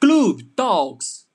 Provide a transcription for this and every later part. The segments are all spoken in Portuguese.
Club Talks.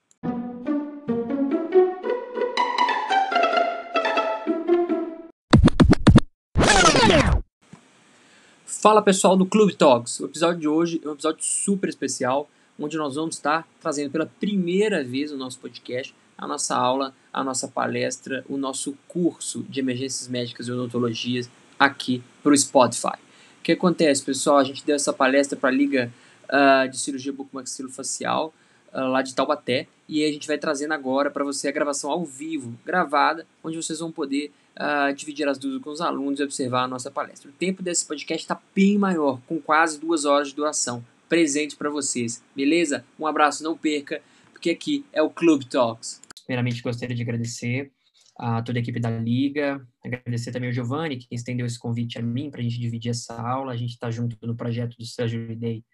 Fala pessoal do Club Talks. O episódio de hoje é um episódio super especial, onde nós vamos estar trazendo pela primeira vez no nosso podcast a nossa aula, a nossa palestra, o nosso curso de emergências médicas e odontologias aqui para o Spotify. O que acontece, pessoal? A gente deu essa palestra para a Liga uh, de Cirurgia Bucomaxilofacial uh, lá de Taubaté e a gente vai trazendo agora para você a gravação ao vivo, gravada, onde vocês vão poder uh, dividir as dúvidas com os alunos e observar a nossa palestra. O tempo desse podcast está bem maior, com quase duas horas de duração, presente para vocês, beleza? Um abraço, não perca, porque aqui é o Club Talks. Primeiramente, gostaria de agradecer a toda a equipe da Liga, agradecer também ao Giovanni, que estendeu esse convite a mim para a gente dividir essa aula. A gente está junto no projeto do Surgery Day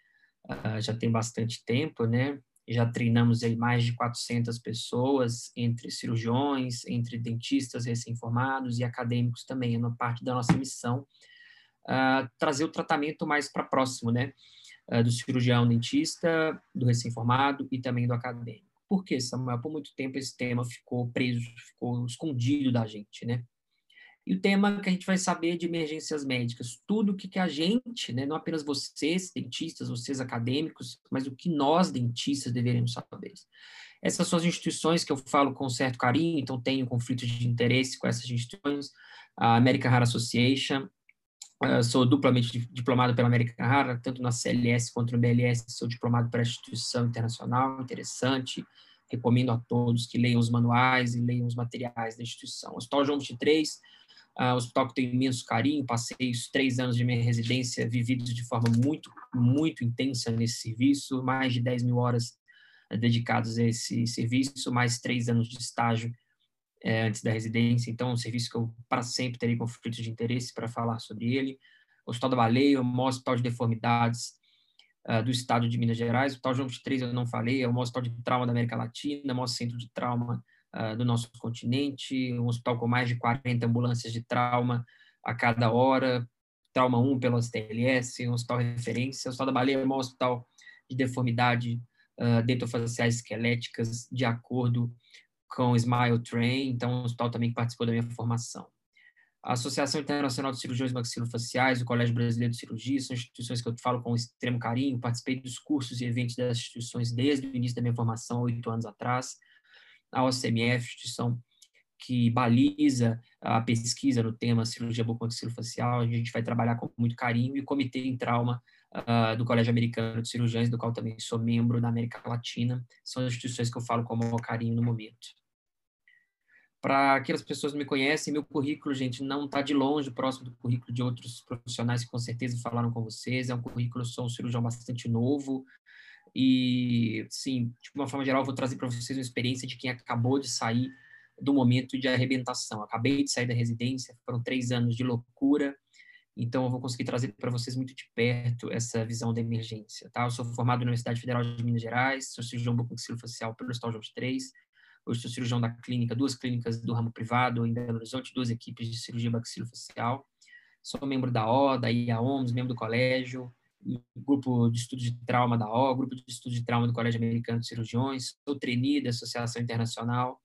uh, já tem bastante tempo, né? Já treinamos aí mais de 400 pessoas, entre cirurgiões, entre dentistas recém-formados e acadêmicos também. É uma parte da nossa missão uh, trazer o tratamento mais para próximo, né? Uh, do cirurgião dentista, do recém-formado e também do acadêmico. Por quê, Samuel? Por muito tempo esse tema ficou preso, ficou escondido da gente, né? E o tema que a gente vai saber de emergências médicas, tudo o que, que a gente, né, não apenas vocês, dentistas, vocês acadêmicos, mas o que nós, dentistas, deveríamos saber. Essas são as instituições que eu falo com certo carinho, então tenho conflitos de interesse com essas instituições, a American Heart Association, uh, sou duplamente diplomado pela American Heart, tanto na CLS quanto no BLS, sou diplomado pela instituição internacional, interessante, recomendo a todos que leiam os manuais e leiam os materiais da instituição. O Hospital João 23 Uh, hospital que tenho imenso carinho, passei os três anos de minha residência vividos de forma muito, muito intensa nesse serviço, mais de 10 mil horas uh, dedicadas a esse serviço, mais três anos de estágio uh, antes da residência, então é um serviço que eu para sempre terei conflitos de interesse para falar sobre ele. O Hospital da Baleia, o maior hospital de deformidades uh, do estado de Minas Gerais, o Hospital João 23 eu não falei, é o maior hospital de trauma da América Latina, o maior centro de trauma uh, do nosso continente, um hospital com mais de 40 ambulâncias de trauma a cada hora, trauma 1 pelo STLS, um hospital referência, o Hospital da Baleia é um hospital de deformidade uh, dentofaciais esqueléticas, de acordo com o Smile Train, então um hospital também que participou da minha formação. A Associação Internacional de Cirurgiões Maxilofaciais, o Colégio Brasileiro de Cirurgia, são instituições que eu falo com extremo carinho, participei dos cursos e eventos das instituições desde o início da minha formação, oito anos atrás a OCMF, instituição que baliza a pesquisa no tema cirurgia bucomaxilofacial, a gente vai trabalhar com muito carinho, e o Comitê em Trauma uh, do Colégio Americano de Cirurgiões, do qual também sou membro da América Latina, são as instituições que eu falo com o maior carinho no momento. Para aquelas pessoas que me conhecem, meu currículo, gente, não está de longe próximo do currículo de outros profissionais que com certeza falaram com vocês. É um currículo, sou um cirurgião bastante novo, e, sim, de uma forma geral, vou trazer para vocês uma experiência de quem acabou de sair do momento de arrebentação. Acabei de sair da residência, foram três anos de loucura, então eu vou conseguir trazer para vocês muito de perto essa visão da emergência. Tá? Eu sou formado na Universidade Federal de Minas Gerais, sou cirurgião bucomaxilofacial pelo Hospital João 3, hoje sou cirurgião da clínica, duas clínicas do ramo privado em Belo Horizonte, duas equipes de cirurgia maxilofacial. Sou membro da O, da IAOMS, membro do colégio, grupo de estudo de trauma da O, grupo de estudo de trauma do Colégio Americano de Cirurgiões, sou trainee da Associação Internacional,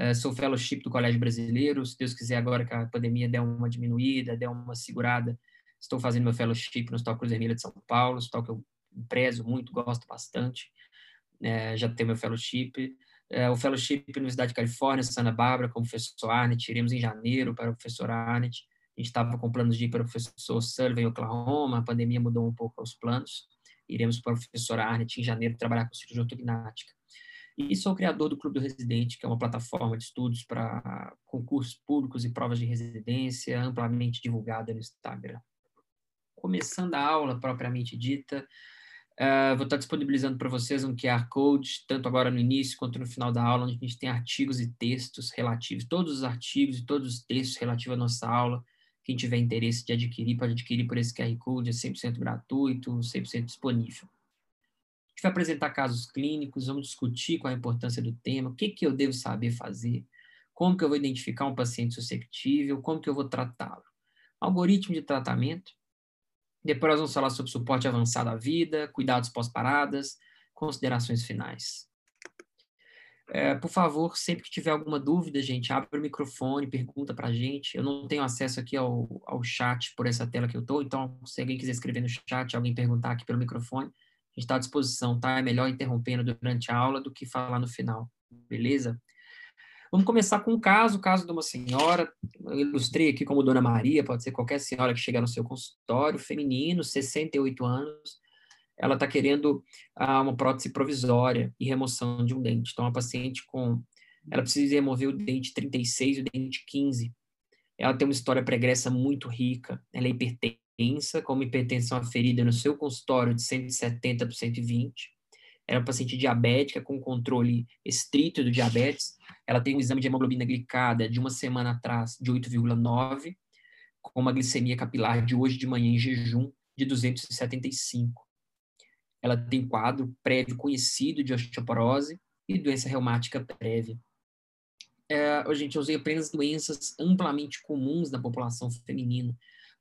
uh, sou fellowship do Colégio Brasileiro, se Deus quiser agora que a pandemia der uma diminuída, der uma segurada, estou fazendo meu fellowship no Hospital Cruz Vermelha de São Paulo, hospital que eu prezo muito, gosto bastante, uh, já tenho meu fellowship, uh, o fellowship na Universidade de Califórnia, Santa Bárbara, com o professor Arnett, iremos em janeiro para o professor Arnett, a gente estava com planos de ir para o professor Sullivan em Oklahoma, a pandemia mudou um pouco os planos. Iremos para o professor Arnett em janeiro trabalhar com cirurgia ortognática. E sou criador do Clube do Residente, que é uma plataforma de estudos para concursos públicos e provas de residência, amplamente divulgada no Instagram. Começando a aula propriamente dita, uh, vou estar disponibilizando para vocês um QR Code, tanto agora no início quanto no final da aula, onde a gente tem artigos e textos relativos, todos os artigos e todos os textos relativos à nossa aula, quem tiver interesse de adquirir, pode adquirir por esse QR Code, é 100% gratuito, 100% disponível. A gente vai apresentar casos clínicos, vamos discutir qual a importância do tema, o que, que eu devo saber fazer, como que eu vou identificar um paciente susceptível, como que eu vou tratá-lo. Algoritmo de tratamento. Depois nós vamos falar sobre suporte avançado à vida, cuidados pós-paradas, considerações finais. É, por favor, sempre que tiver alguma dúvida, gente, abre o microfone, pergunta para a gente. Eu não tenho acesso aqui ao, ao chat por essa tela que eu estou, então se alguém quiser escrever no chat, alguém perguntar aqui pelo microfone, a gente está à disposição, tá? É melhor interrompendo durante a aula do que falar no final, beleza? Vamos começar com um caso, o caso de uma senhora, eu ilustrei aqui como Dona Maria, pode ser qualquer senhora que chegar no seu consultório, feminino, 68 anos, ela está querendo ah, uma prótese provisória e remoção de um dente. Então, a paciente com. Ela precisa remover o dente 36 e o dente 15. Ela tem uma história pregressa muito rica. Ela é hipertensa, com uma hipertensão aferida no seu consultório de 170 por 120. Ela é uma paciente diabética com controle estrito do diabetes. Ela tem um exame de hemoglobina glicada de uma semana atrás de 8,9, com uma glicemia capilar de hoje de manhã em jejum de 275 ela tem quadro prévio conhecido de osteoporose e doença reumática prévia. É, gente, eu usei apenas doenças amplamente comuns na população feminina.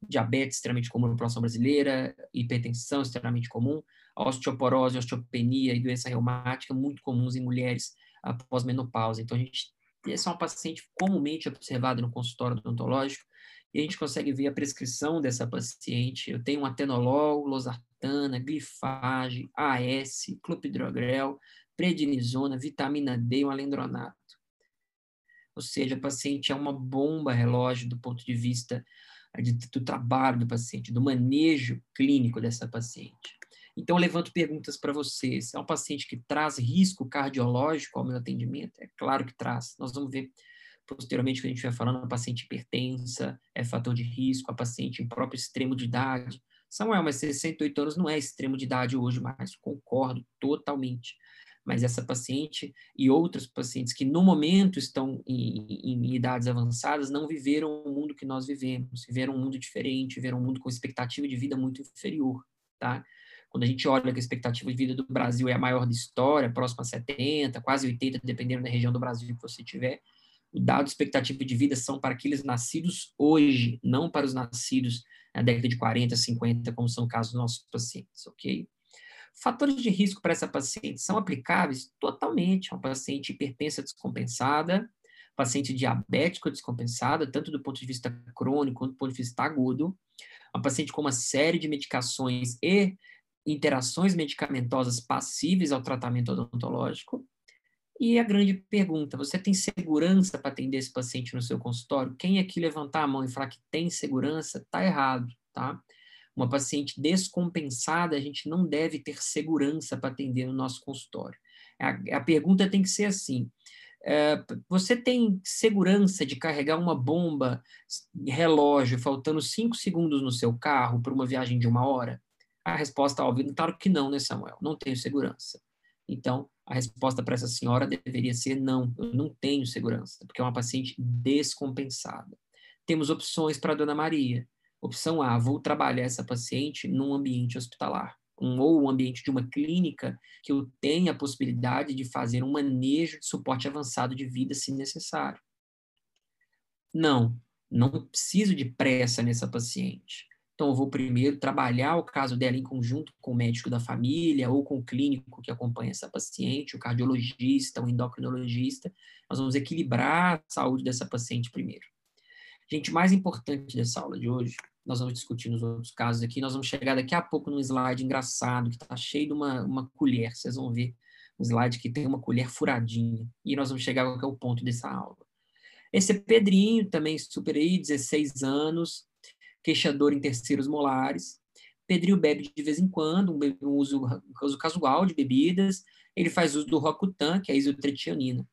Diabetes, extremamente comum na população brasileira, hipertensão, extremamente comum, osteoporose, osteopenia e doença reumática, muito comuns em mulheres após menopausa. Então, a gente, essa é uma paciente comumente observada no consultório odontológico, e a gente consegue ver a prescrição dessa paciente. Eu tenho um atenolol, losartana, glifage, AS, clopidogrel, prednisona, vitamina D e um alendronato. Ou seja, a paciente é uma bomba relógio do ponto de vista de, do trabalho do paciente, do manejo clínico dessa paciente. Então, eu levanto perguntas para vocês. É um paciente que traz risco cardiológico ao meu atendimento? É claro que traz. Nós vamos ver posteriormente, que a gente vai falando, a paciente hipertensa é fator de risco, a paciente em próprio extremo de idade. Samuel, mas 68 anos não é extremo de idade hoje mais, concordo totalmente. Mas essa paciente e outros pacientes que no momento estão em, em idades avançadas não viveram o mundo que nós vivemos, viveram um mundo diferente, viveram um mundo com expectativa de vida muito inferior, tá? Quando a gente olha que a expectativa de vida do Brasil é a maior da história, próxima a 70, quase 80, dependendo da região do Brasil que você tiver, o dado expectativa de vida são para aqueles nascidos hoje, não para os nascidos na década de 40, 50, como são casos dos nossos pacientes, ok? Fatores de risco para essa paciente são aplicáveis totalmente. Uma paciente hipertensa descompensada, paciente diabética descompensada, tanto do ponto de vista crônico quanto do ponto de vista agudo, uma paciente com uma série de medicações e interações medicamentosas passíveis ao tratamento odontológico, e a grande pergunta: você tem segurança para atender esse paciente no seu consultório? Quem aqui levantar a mão e falar que tem segurança, está errado, tá? Uma paciente descompensada, a gente não deve ter segurança para atender no nosso consultório. A, a pergunta tem que ser assim: é, você tem segurança de carregar uma bomba relógio faltando cinco segundos no seu carro para uma viagem de uma hora? A resposta óbvia, claro que não, né, Samuel? Não tenho segurança. Então, a resposta para essa senhora deveria ser não, eu não tenho segurança, porque é uma paciente descompensada. Temos opções para a dona Maria. Opção A, vou trabalhar essa paciente num ambiente hospitalar, um, ou um ambiente de uma clínica que eu tenha a possibilidade de fazer um manejo de suporte avançado de vida se necessário. Não, não preciso de pressa nessa paciente. Então, eu vou primeiro trabalhar o caso dela em conjunto com o médico da família ou com o clínico que acompanha essa paciente, o cardiologista, o endocrinologista. Nós vamos equilibrar a saúde dessa paciente primeiro. Gente, mais importante dessa aula de hoje, nós vamos discutir nos outros casos aqui, nós vamos chegar daqui a pouco num slide engraçado, que está cheio de uma, uma colher, vocês vão ver um slide que tem uma colher furadinha, e nós vamos chegar qual é o ponto dessa aula. Esse é Pedrinho, também super aí, 16 anos, queixador em terceiros molares. Pedrinho bebe de vez em quando, um, uso, um uso casual de bebidas. Ele faz uso do Rocutan, que é a isotretianina.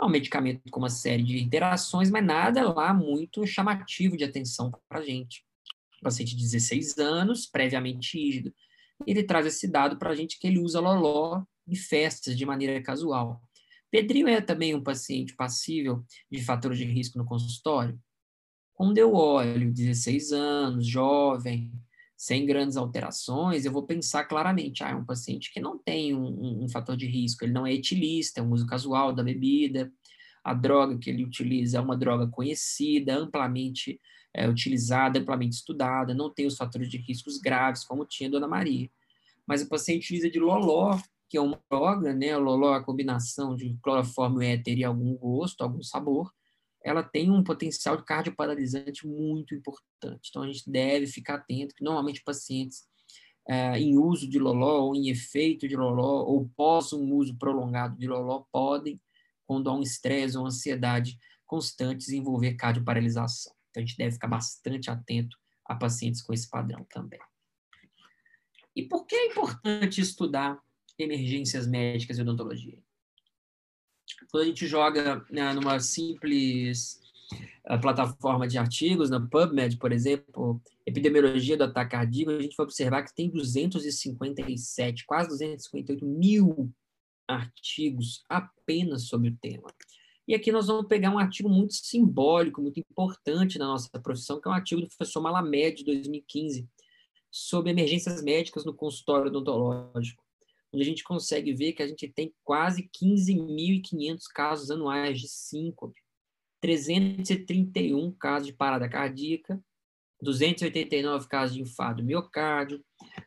É um medicamento com uma série de interações, mas nada lá muito chamativo de atenção para a gente. Um paciente de 16 anos, previamente rígido. Ele traz esse dado para a gente que ele usa loló em festas de maneira casual. Pedrinho é também um paciente passível de fatores de risco no consultório? Quando eu olho 16 anos, jovem, sem grandes alterações, eu vou pensar claramente, ah, é um paciente que não tem um, um, um fator de risco, ele não é etilista, é um uso casual da bebida, a droga que ele utiliza é uma droga conhecida, amplamente é, utilizada, amplamente estudada, não tem os fatores de riscos graves, como tinha a Dona Maria. Mas o paciente utiliza de loló que é uma droga, né? O loló, a combinação de cloroformo, éter e algum gosto, algum sabor, ela tem um potencial de cardioparalisante muito importante. Então, a gente deve ficar atento que, normalmente, pacientes é, em uso de loló ou em efeito de loló ou pós um uso prolongado de loló podem, quando há um estresse ou ansiedade constante, desenvolver cardioparalisação. Então, a gente deve ficar bastante atento a pacientes com esse padrão também. E por que é importante estudar emergências médicas e odontologia? Quando a gente joga né, numa simples uh, plataforma de artigos, na PubMed, por exemplo, epidemiologia do ataque cardíaco, a gente vai observar que tem 257, quase 258 mil artigos apenas sobre o tema. E aqui nós vamos pegar um artigo muito simbólico, muito importante na nossa profissão, que é um artigo do professor Malamed, de 2015, sobre emergências médicas no consultório odontológico, onde a gente consegue ver que a gente tem quase 15.500 casos anuais de síncope, 331 casos de parada cardíaca, 289 casos de infarto miocárdio,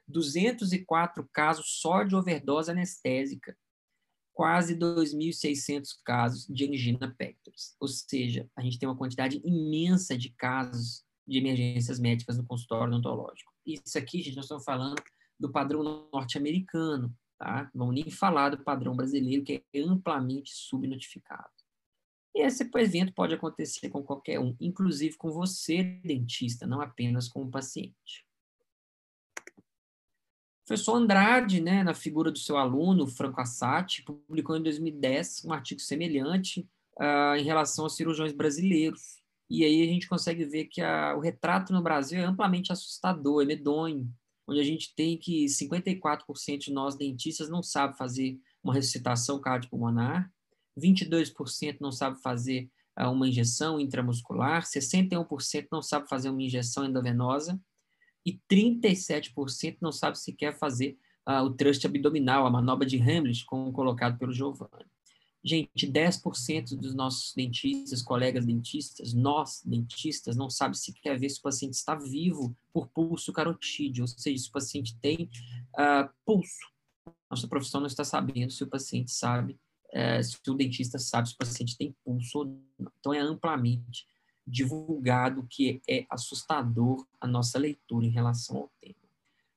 204 casos só de overdose anestésica, quase 2.600 casos de angina pectoris. Ou seja, a gente tem uma quantidade imensa de casos de emergências médicas no consultório odontológico. Isso aqui, gente, nós estamos falando do padrão norte-americano, tá? Não nem falar do padrão brasileiro, que é amplamente subnotificado. E esse evento pode acontecer com qualquer um, inclusive com você, dentista, não apenas com o paciente. O professor Andrade, né, na figura do seu aluno, Franco Assati, publicou em 2010 um artigo semelhante uh, em relação aos cirurgiões brasileiros. E aí a gente consegue ver que a, o retrato no Brasil é amplamente assustador, é medonho, onde a gente tem que 54% de nós dentistas não sabe fazer uma ressuscitação cardiopulmonar, 22% não sabe fazer uh, uma injeção intramuscular, 61% não sabe fazer uma injeção endovenosa, e 37% não sabe sequer fazer uh, o thrust abdominal, a manobra de Hamlet, como colocado pelo Giovanni. Gente, 10% dos nossos dentistas, colegas dentistas, nós dentistas, não sabe sequer ver se o paciente está vivo por pulso carotídeo, ou seja, se o paciente tem uh, pulso. Nossa profissão não está sabendo se o paciente sabe, uh, se o dentista sabe se o paciente tem pulso ou não. Então, é amplamente divulgado que é assustador a nossa leitura em relação ao tema.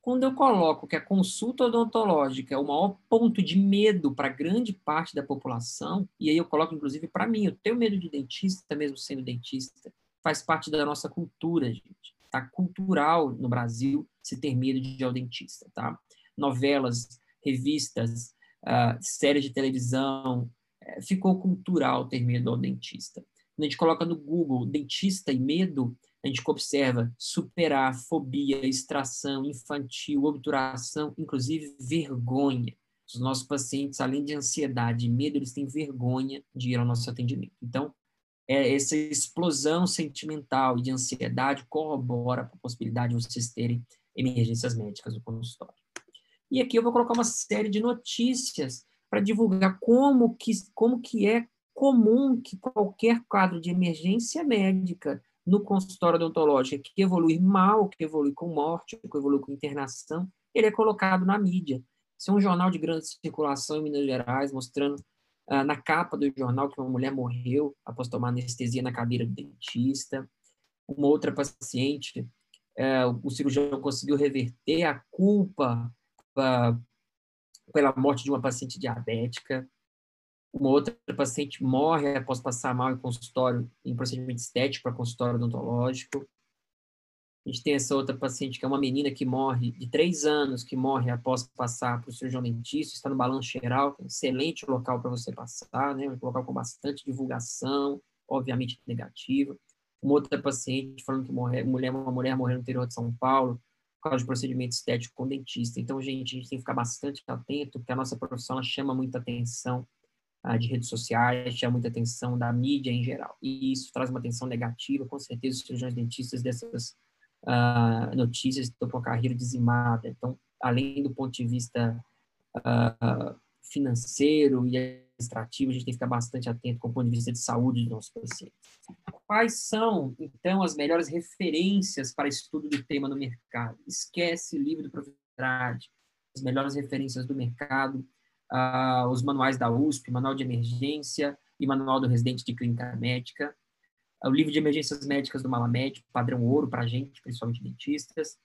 Quando eu coloco que a consulta odontológica é o maior ponto de medo para grande parte da população, e aí eu coloco inclusive para mim, eu tenho medo de dentista, mesmo sendo dentista, faz parte da nossa cultura, gente. Tá cultural no Brasil se ter medo de ir ao dentista, tá? Novelas, revistas, uh, séries de televisão, uh, ficou cultural ter medo ao dentista. Quando a gente coloca no Google dentista e medo, a gente observa superar, fobia, extração, infantil, obturação, inclusive vergonha. Os nossos pacientes, além de ansiedade e medo, eles têm vergonha de ir ao nosso atendimento. Então, é, essa explosão sentimental e de ansiedade corrobora a possibilidade de vocês terem emergências médicas no consultório. E aqui eu vou colocar uma série de notícias para divulgar como que, como que é comum que qualquer quadro de emergência médica no consultório odontológico que evolui mal, que evolui com morte, que evolui com internação, ele é colocado na mídia. Isso é um jornal de grande circulação em Minas Gerais, mostrando ah, na capa do jornal que uma mulher morreu após tomar anestesia na cadeira do dentista. Uma outra paciente, eh, o cirurgião conseguiu reverter a culpa ah, pela morte de uma paciente diabética uma outra paciente morre após passar mal em consultório, em procedimento estético para consultório odontológico. A gente tem essa outra paciente que é uma menina que morre, de três anos, que morre após passar para o cirurgião dentista, está no balanço geral, é excelente local para você passar, né? um local com bastante divulgação, obviamente negativa. Uma outra paciente falando que morre, mulher, uma mulher morreu no interior de São Paulo, por causa de procedimento estético com dentista. Então, gente, a gente tem que ficar bastante atento, porque a nossa profissão chama muita atenção de redes sociais, chama muita atenção da mídia em geral. E isso traz uma atenção negativa, com certeza os cirurgiões dentistas dessas uh, notícias estão com a carreira dizimada. Então, além do ponto de vista uh, financeiro e administrativo, a gente tem que ficar bastante atento com o ponto de vista de saúde dos nossos pacientes. Quais são, então, as melhores referências para estudo do tema no mercado? Esquece livro do professor as melhores referências do mercado os manuais da USP, Manual de Emergência e Manual do Residente de Clínica Médica, o livro de emergências médicas do Malamed, padrão ouro para a gente, principalmente dentistas,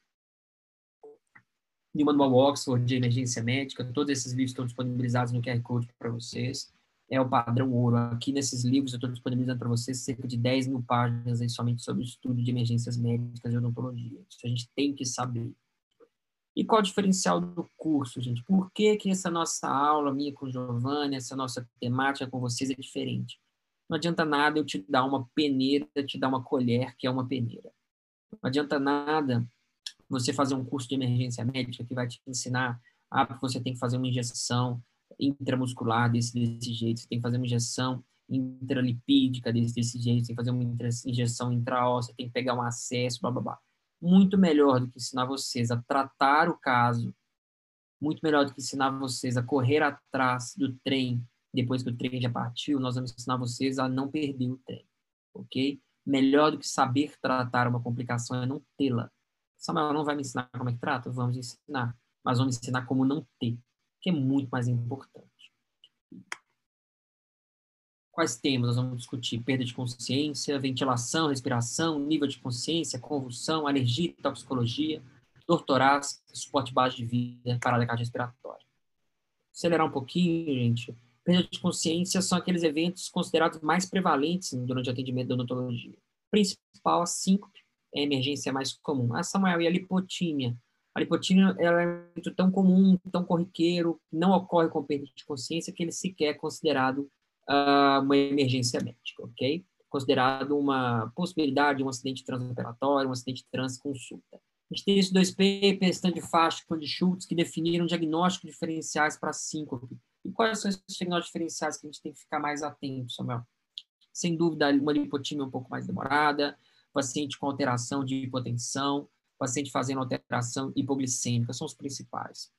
e o Manual Oxford de Emergência Médica, todos esses livros estão disponibilizados no QR Code para vocês. É o padrão ouro. Aqui nesses livros eu estou disponibilizando para vocês cerca de 10 mil páginas somente sobre o estudo de emergências médicas e odontologia. Isso a gente tem que saber. E qual o diferencial do curso, gente? Por que, que essa nossa aula, minha com Giovanni, essa nossa temática com vocês é diferente? Não adianta nada eu te dar uma peneira, te dar uma colher, que é uma peneira. Não adianta nada você fazer um curso de emergência médica que vai te ensinar ah, você tem que fazer uma injeção intramuscular desse, desse jeito, você tem que fazer uma injeção intralipídica desse, desse jeito, você tem que fazer uma injeção intraóssea, tem que pegar um acesso, blá, blá, blá. Muito melhor do que ensinar vocês a tratar o caso, muito melhor do que ensinar vocês a correr atrás do trem depois que o trem já partiu, nós vamos ensinar vocês a não perder o trem, ok? Melhor do que saber tratar uma complicação é não tê-la. Samuel não vai me ensinar como é que trata? Vamos ensinar. Mas vamos ensinar como não ter, que é muito mais importante. Quais temas nós vamos discutir? Perda de consciência, ventilação, respiração, nível de consciência, convulsão, alergia, toxicologia, dor torácica, suporte base de vida, parada cardiorrespiratória. Acelerar um pouquinho, gente. Perda de consciência são aqueles eventos considerados mais prevalentes durante o atendimento da odontologia. Principal, a síncope, é a emergência mais comum. A Samuel, e a lipotímia? A lipotímia ela é tão comum, tão corriqueiro, não ocorre com perda de consciência, que ele sequer é considerado uma emergência médica, ok? Considerado uma possibilidade de um acidente transoperatório, um acidente transconsulta. A gente tem esses dois papers, Stanley Fast e Schultz, que definiram diagnósticos diferenciais para síncope. E quais são esses diagnósticos diferenciais que a gente tem que ficar mais atento, Samuel? Sem dúvida, uma lipotímia um pouco mais demorada, paciente com alteração de hipotensão, paciente fazendo alteração hipoglicêmica, são os principais.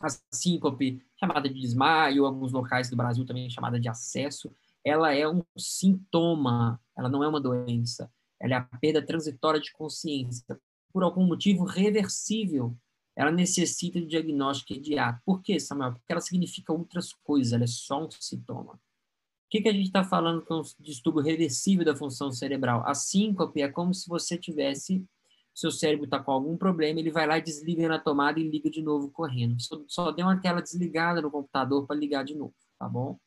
A síncope, chamada de desmaio, alguns locais do Brasil também chamada de acesso, ela é um sintoma, ela não é uma doença, ela é a perda transitória de consciência, por algum motivo reversível, ela necessita de diagnóstico imediato. Por quê, Samuel? Porque ela significa outras coisas, ela é só um sintoma. O que, que a gente está falando com o distúrbio reversível da função cerebral? A síncope é como se você tivesse, seu cérebro está com algum problema, ele vai lá desliga na tomada e liga de novo correndo. Só, só deu aquela desligada no computador para ligar de novo, tá bom?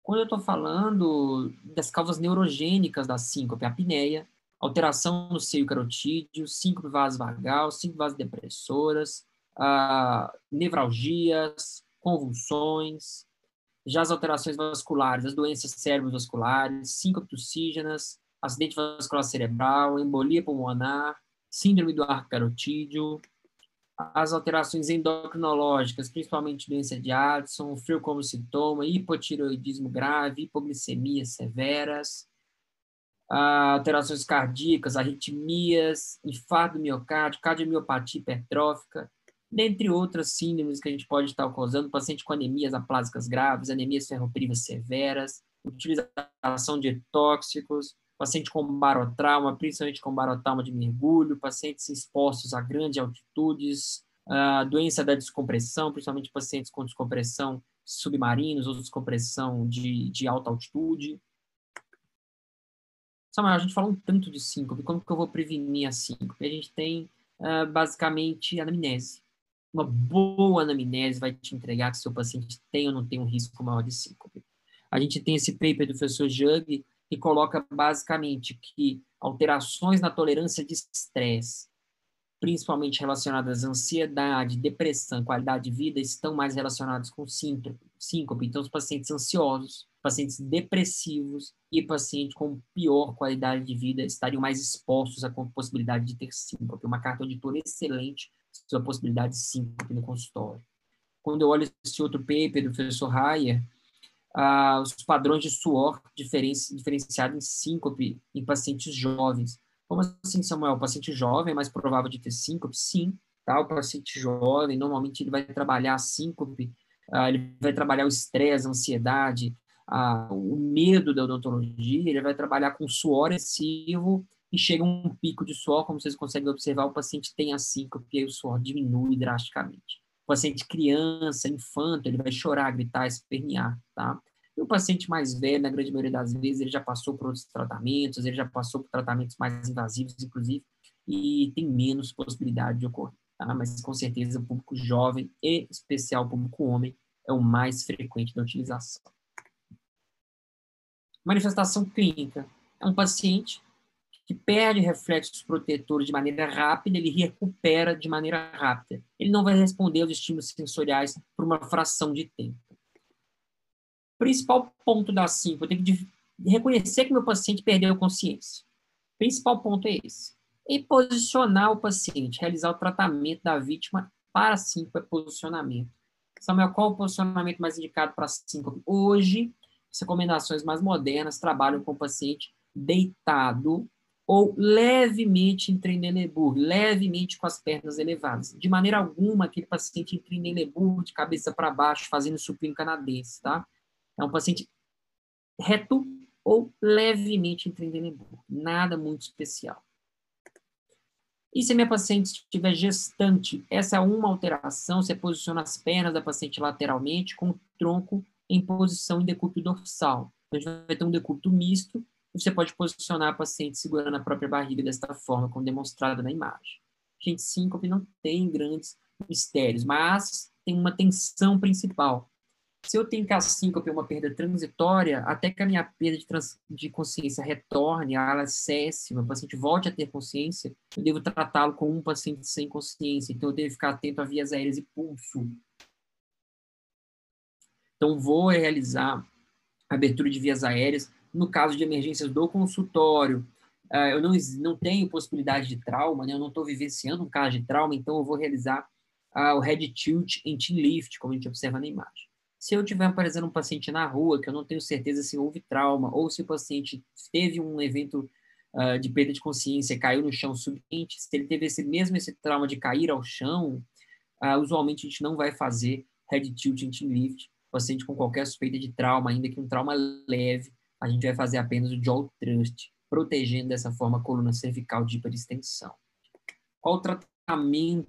Quando eu estou falando das causas neurogênicas da síncope, a apneia, alteração no seio carotídeo, síncope vasovagal, síncope vasodepressoras, ah, nevralgias, convulsões, já as alterações vasculares, as doenças cerebrovasculares, síncope tussígenas, acidente vascular cerebral, embolia pulmonar, síndrome do arco carotídeo, as alterações endocrinológicas, principalmente doença de Addison, frio como sintoma, hipotiroidismo grave, hipoglicemias severas, alterações cardíacas, arritmias, infarto miocárdio, cardiomiopatia hipertrófica, dentre outras síndromes que a gente pode estar causando, paciente com anemias aplásicas graves, anemias ferroprivas severas, utilização de tóxicos, paciente com barotrauma, principalmente com barotrauma de mergulho, pacientes expostos a grandes altitudes, a doença da descompressão, principalmente pacientes com descompressão submarinos ou descompressão de, de alta altitude, Samuel, a gente fala um tanto de síncope, como que eu vou prevenir a síncope? A gente tem, uh, basicamente, anamnese. Uma boa anamnese vai te entregar que seu paciente tem ou não tem um risco maior de síncope. A gente tem esse paper do professor Jug, que coloca basicamente que alterações na tolerância de estresse, principalmente relacionadas à ansiedade, depressão, qualidade de vida, estão mais relacionadas com síncope. Então, os pacientes ansiosos, pacientes depressivos e pacientes com pior qualidade de vida estariam mais expostos à possibilidade de ter síncope. Uma carta auditora excelente sobre a possibilidade de síncope no consultório. Quando eu olho esse outro paper do professor Hayer, ah, os padrões de suor diferenci diferenciados em síncope em pacientes jovens. Como assim, Samuel? O paciente jovem é mais provável de ter síncope? Sim. Tá? O paciente jovem, normalmente, ele vai trabalhar a síncope, uh, ele vai trabalhar o estresse, a ansiedade, uh, o medo da odontologia, ele vai trabalhar com suor excessivo e chega um pico de suor, como vocês conseguem observar, o paciente tem a síncope e o suor diminui drasticamente. Paciente criança, infanto, ele vai chorar, gritar, espernear, tá? E o paciente mais velho, na grande maioria das vezes, ele já passou por outros tratamentos, ele já passou por tratamentos mais invasivos, inclusive, e tem menos possibilidade de ocorrer, tá? Mas, com certeza, o público jovem, e especial o público homem, é o mais frequente da utilização. Manifestação clínica. É um paciente que perde reflexos protetores de maneira rápida, ele recupera de maneira rápida. Ele não vai responder aos estímulos sensoriais por uma fração de tempo. Principal ponto da síncope, eu tenho que reconhecer que meu paciente perdeu a consciência. Principal ponto é esse. E posicionar o paciente, realizar o tratamento da vítima para síncope é posicionamento. Samuel, qual o posicionamento mais indicado para síncope? Hoje, as recomendações mais modernas trabalham com o paciente deitado ou levemente em Trendelenburg, levemente com as pernas elevadas. De maneira alguma, aquele paciente em Trendelenburg, de cabeça para baixo, fazendo supino canadense, tá? É um paciente reto ou levemente em Trendelenburg. Nada muito especial. E se a minha paciente estiver gestante, essa é uma alteração, você posiciona as pernas da paciente lateralmente com o tronco em posição em decúbito dorsal. Então, a gente vai ter um decúbito misto, você pode posicionar a paciente segurando a própria barriga desta forma, como demonstrado na imagem. Gente, síncope não tem grandes mistérios, mas tem uma tensão principal. Se eu tenho que a síncope é uma perda transitória, até que a minha perda de, trans, de consciência retorne, ela cesse, o paciente volte a ter consciência, eu devo tratá-lo como um paciente sem consciência. Então, eu devo ficar atento a vias aéreas e pulso. Então, vou realizar abertura de vias aéreas no caso de emergências do consultório. Uh, eu não, não tenho possibilidade de trauma, né? eu não estou vivenciando um caso de trauma, então eu vou realizar uh, o head tilt em chin lift, como a gente observa na imagem. Se eu tiver aparecendo um paciente na rua, que eu não tenho certeza se houve trauma, ou se o paciente teve um evento uh, de perda de consciência, caiu no chão subente, se ele teve esse mesmo esse trauma de cair ao chão, usualmente a gente não vai fazer head tilt em chin lift, paciente com qualquer suspeita de trauma, ainda que um trauma leve, a gente vai fazer apenas o jaw thrust, protegendo dessa forma a coluna cervical de hiperextensão. Qual o tratamento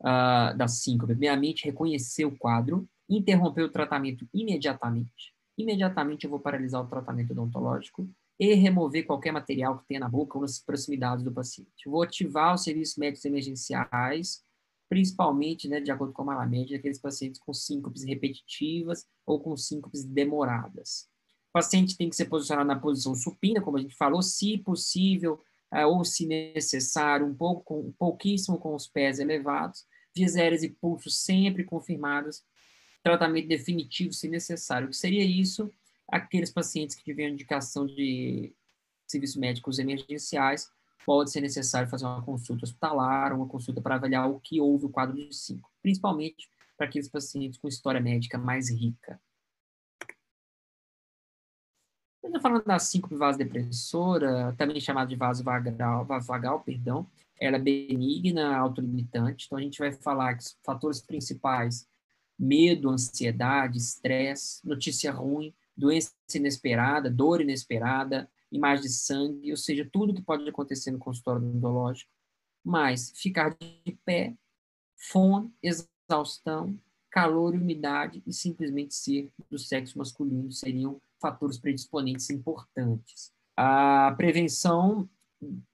uh, da síncope? Primeiramente, reconhecer o quadro, interromper o tratamento imediatamente. Imediatamente eu vou paralisar o tratamento odontológico e remover qualquer material que tenha na boca ou nas proximidades do paciente. Vou ativar os serviços médicos emergenciais, principalmente, né, de acordo com a Malamed, aqueles pacientes com síncopes repetitivas ou com síncopes demoradas. O paciente tem que ser posicionado na posição supina, como a gente falou, se possível, eh, ou se necessário, um pouco, um pouquíssimo com os pés elevados, vias aéreas e pulsos sempre confirmados tratamento definitivo, se necessário. O que seria isso? Aqueles pacientes que tiverem indicação de serviços médicos emergenciais, pode ser necessário fazer uma consulta hospitalar, uma consulta para avaliar o que houve o quadro de 5, principalmente para aqueles pacientes com história médica mais rica. Ainda falando da síncope vasodepressora, também chamada de vaso vagal, vagal, perdão, ela é benigna, autolimitante, então a gente vai falar que os fatores principais medo, ansiedade, estresse, notícia ruim, doença inesperada, dor inesperada, imagem de sangue, ou seja, tudo que pode acontecer no consultório odontológico. Mas ficar de pé, fome, exaustão, calor e umidade e simplesmente ser do sexo masculino seriam fatores predisponentes importantes. A prevenção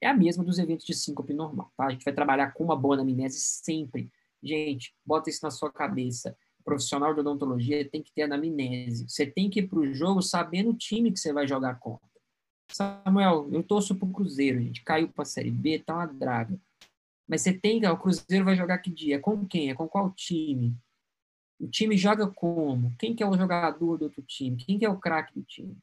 é a mesma dos eventos de síncope normal, tá? A gente vai trabalhar com uma boa anamnese sempre. Gente, bota isso na sua cabeça profissional de odontologia tem que ter anamnese. Você tem que ir para o jogo sabendo o time que você vai jogar contra. Samuel, eu torço para o Cruzeiro, gente caiu para a Série B, tá uma draga. Mas você tem o Cruzeiro vai jogar que dia? Com quem? É com qual time? O time joga como? Quem que é o jogador do outro time? Quem que é o craque do time?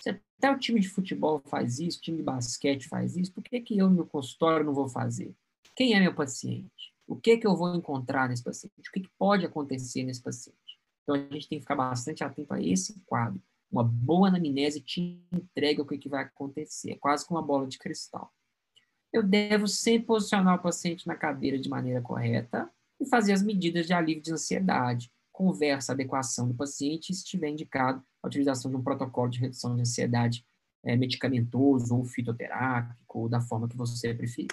Se até o time de futebol faz isso, o time de basquete faz isso, por que, que eu no meu consultório não vou fazer? Quem é meu paciente? O que, que eu vou encontrar nesse paciente? O que, que pode acontecer nesse paciente? Então, a gente tem que ficar bastante atento a esse quadro. Uma boa anamnese te entrega o que, que vai acontecer. É quase como uma bola de cristal. Eu devo sempre posicionar o paciente na cadeira de maneira correta e fazer as medidas de alívio de ansiedade. Conversa, adequação do paciente, se estiver indicado a utilização de um protocolo de redução de ansiedade é, medicamentoso ou fitoterápico, ou da forma que você preferir.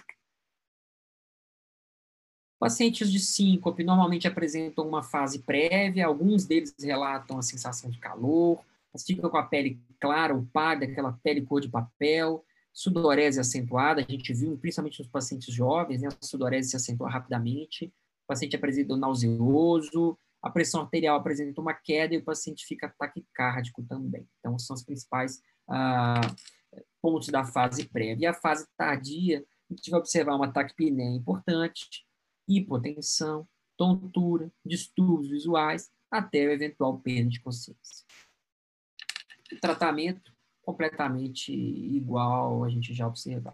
Pacientes de síncope normalmente apresentam uma fase prévia, alguns deles relatam a sensação de calor, ficam com a pele clara ou pálida, aquela pele cor de papel, sudorese acentuada, a gente viu principalmente nos pacientes jovens, né, a sudorese se acentua rapidamente, o paciente apresenta nauseoso, a pressão arterial apresenta uma queda e o paciente fica taquicárdico também. Então, são os principais ah, pontos da fase prévia. E a fase tardia, a gente vai observar uma taquipneia importante, hipotensão, tontura, distúrbios visuais, até o eventual perda de consciência. O tratamento completamente igual a gente já observou.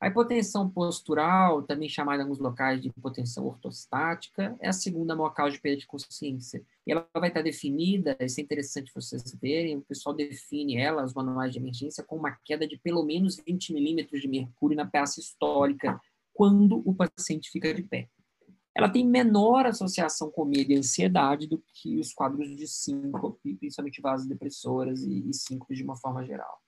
A hipotensão postural, também chamada em alguns locais de hipotensão ortostática, é a segunda maior causa de perda de consciência. E ela vai estar definida, isso é interessante vocês verem, o pessoal define ela, os manuais de emergência, com uma queda de pelo menos 20 milímetros de mercúrio na peça histórica, quando o paciente fica de pé. Ela tem menor associação com medo e ansiedade do que os quadros de síncope, principalmente vasodepressoras e, e síncope de uma forma geral.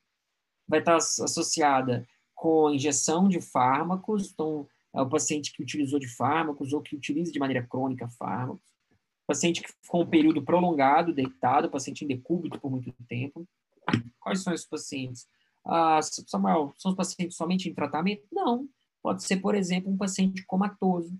Vai estar associada com injeção de fármacos, então, é o paciente que utilizou de fármacos ou que utiliza de maneira crônica fármacos, paciente que ficou um período prolongado deitado, paciente em decúbito por muito tempo. Quais são esses pacientes? Ah, Samuel, são os pacientes somente em tratamento? Não. Pode ser, por exemplo, um paciente comatoso,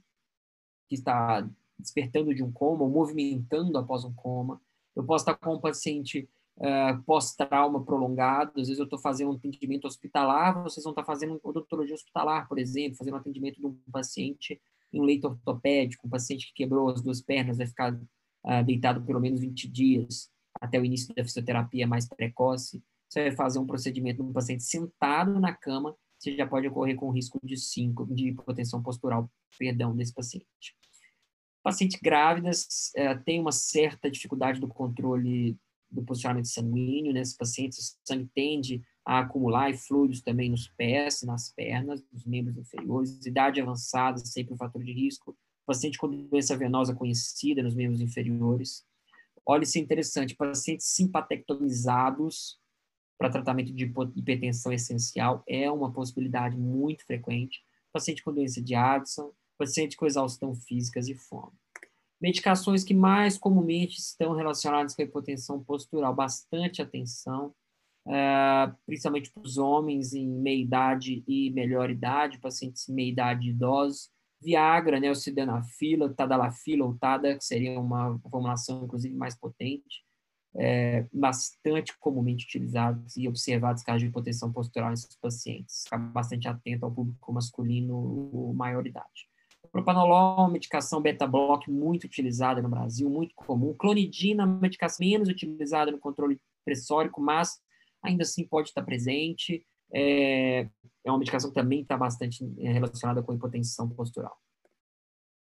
que está despertando de um coma ou movimentando após um coma. Eu posso estar com um paciente uh, pós-trauma prolongado, às vezes eu estou fazendo um atendimento hospitalar, vocês vão estar fazendo odontologia hospitalar, por exemplo, fazendo um atendimento de um paciente em um leito ortopédico, um paciente que quebrou as duas pernas, vai ficar uh, deitado pelo menos 20 dias, até o início da fisioterapia mais precoce. Você vai fazer um procedimento num paciente sentado na cama, você já pode ocorrer com risco de 5, de hipotensão postural, perdão, desse paciente. Pacientes grávidas uh, têm uma certa dificuldade do controle do posicionamento sanguíneo nesses pacientes, o sangue tende a acumular fluidos também nos pés, nas pernas, nos membros inferiores, idade avançada, sempre um fator de risco, paciente com doença venosa conhecida nos membros inferiores. Olha, isso é interessante, pacientes simpatectomizados para tratamento de hipertensão essencial é uma possibilidade muito frequente. Paciente com doença de Addison, paciente com exaustão físicas e fome. Medicações que mais comumente estão relacionadas com a hipotensão postural, bastante atenção, uh, principalmente para os homens em meia-idade e melhor idade, pacientes meia-idade idosos. Viagra, né, sildenafila, tadalafila ou tada, que seria uma formulação, inclusive, mais potente, é, bastante comumente utilizados e observados casos de hipotensão postural nesses pacientes. Ficar bastante atento ao público masculino maior idade. Propanolol é uma medicação beta-block muito utilizada no Brasil, muito comum. Clonidina é uma medicação menos utilizada no controle pressórico, mas ainda assim pode estar presente. É, é uma medicação que também está bastante relacionada com hipotensão postural.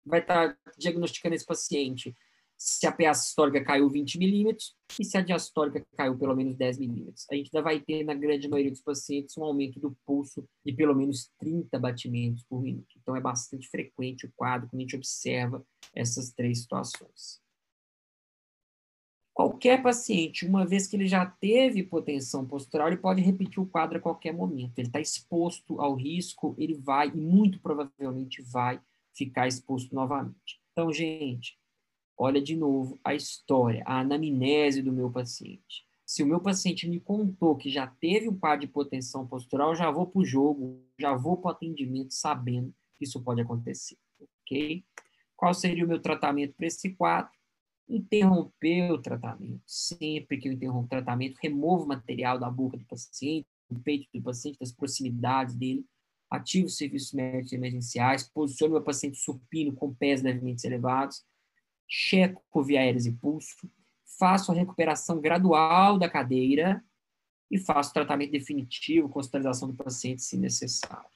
Vai estar diagnosticando esse paciente se a PA sistólica caiu 20 milímetros e se a diastólica caiu pelo menos 10 milímetros. A gente ainda vai ter, na grande maioria dos pacientes, um aumento do pulso de pelo menos 30 batimentos por minuto. Então, é bastante frequente o quadro quando a gente observa essas três situações. Qualquer paciente, uma vez que ele já teve hipotensão postural, ele pode repetir o quadro a qualquer momento. Ele está exposto ao risco, ele vai, e muito provavelmente vai, ficar exposto novamente. Então, gente, olha de novo a história, a anamnese do meu paciente. Se o meu paciente me contou que já teve um quadro de hipotensão postural, já vou para o jogo, já vou para o atendimento sabendo que isso pode acontecer, ok? Qual seria o meu tratamento para esse quadro? Interromper o tratamento. Sempre que eu interrompo o tratamento, removo o material da boca do paciente, do peito do paciente, das proximidades dele, ativo os serviços médicos emergenciais, posiciono o meu paciente supino com pés levemente elevados, checo via aéreas e pulso, faço a recuperação gradual da cadeira e faço tratamento definitivo com hospitalização do paciente, se necessário.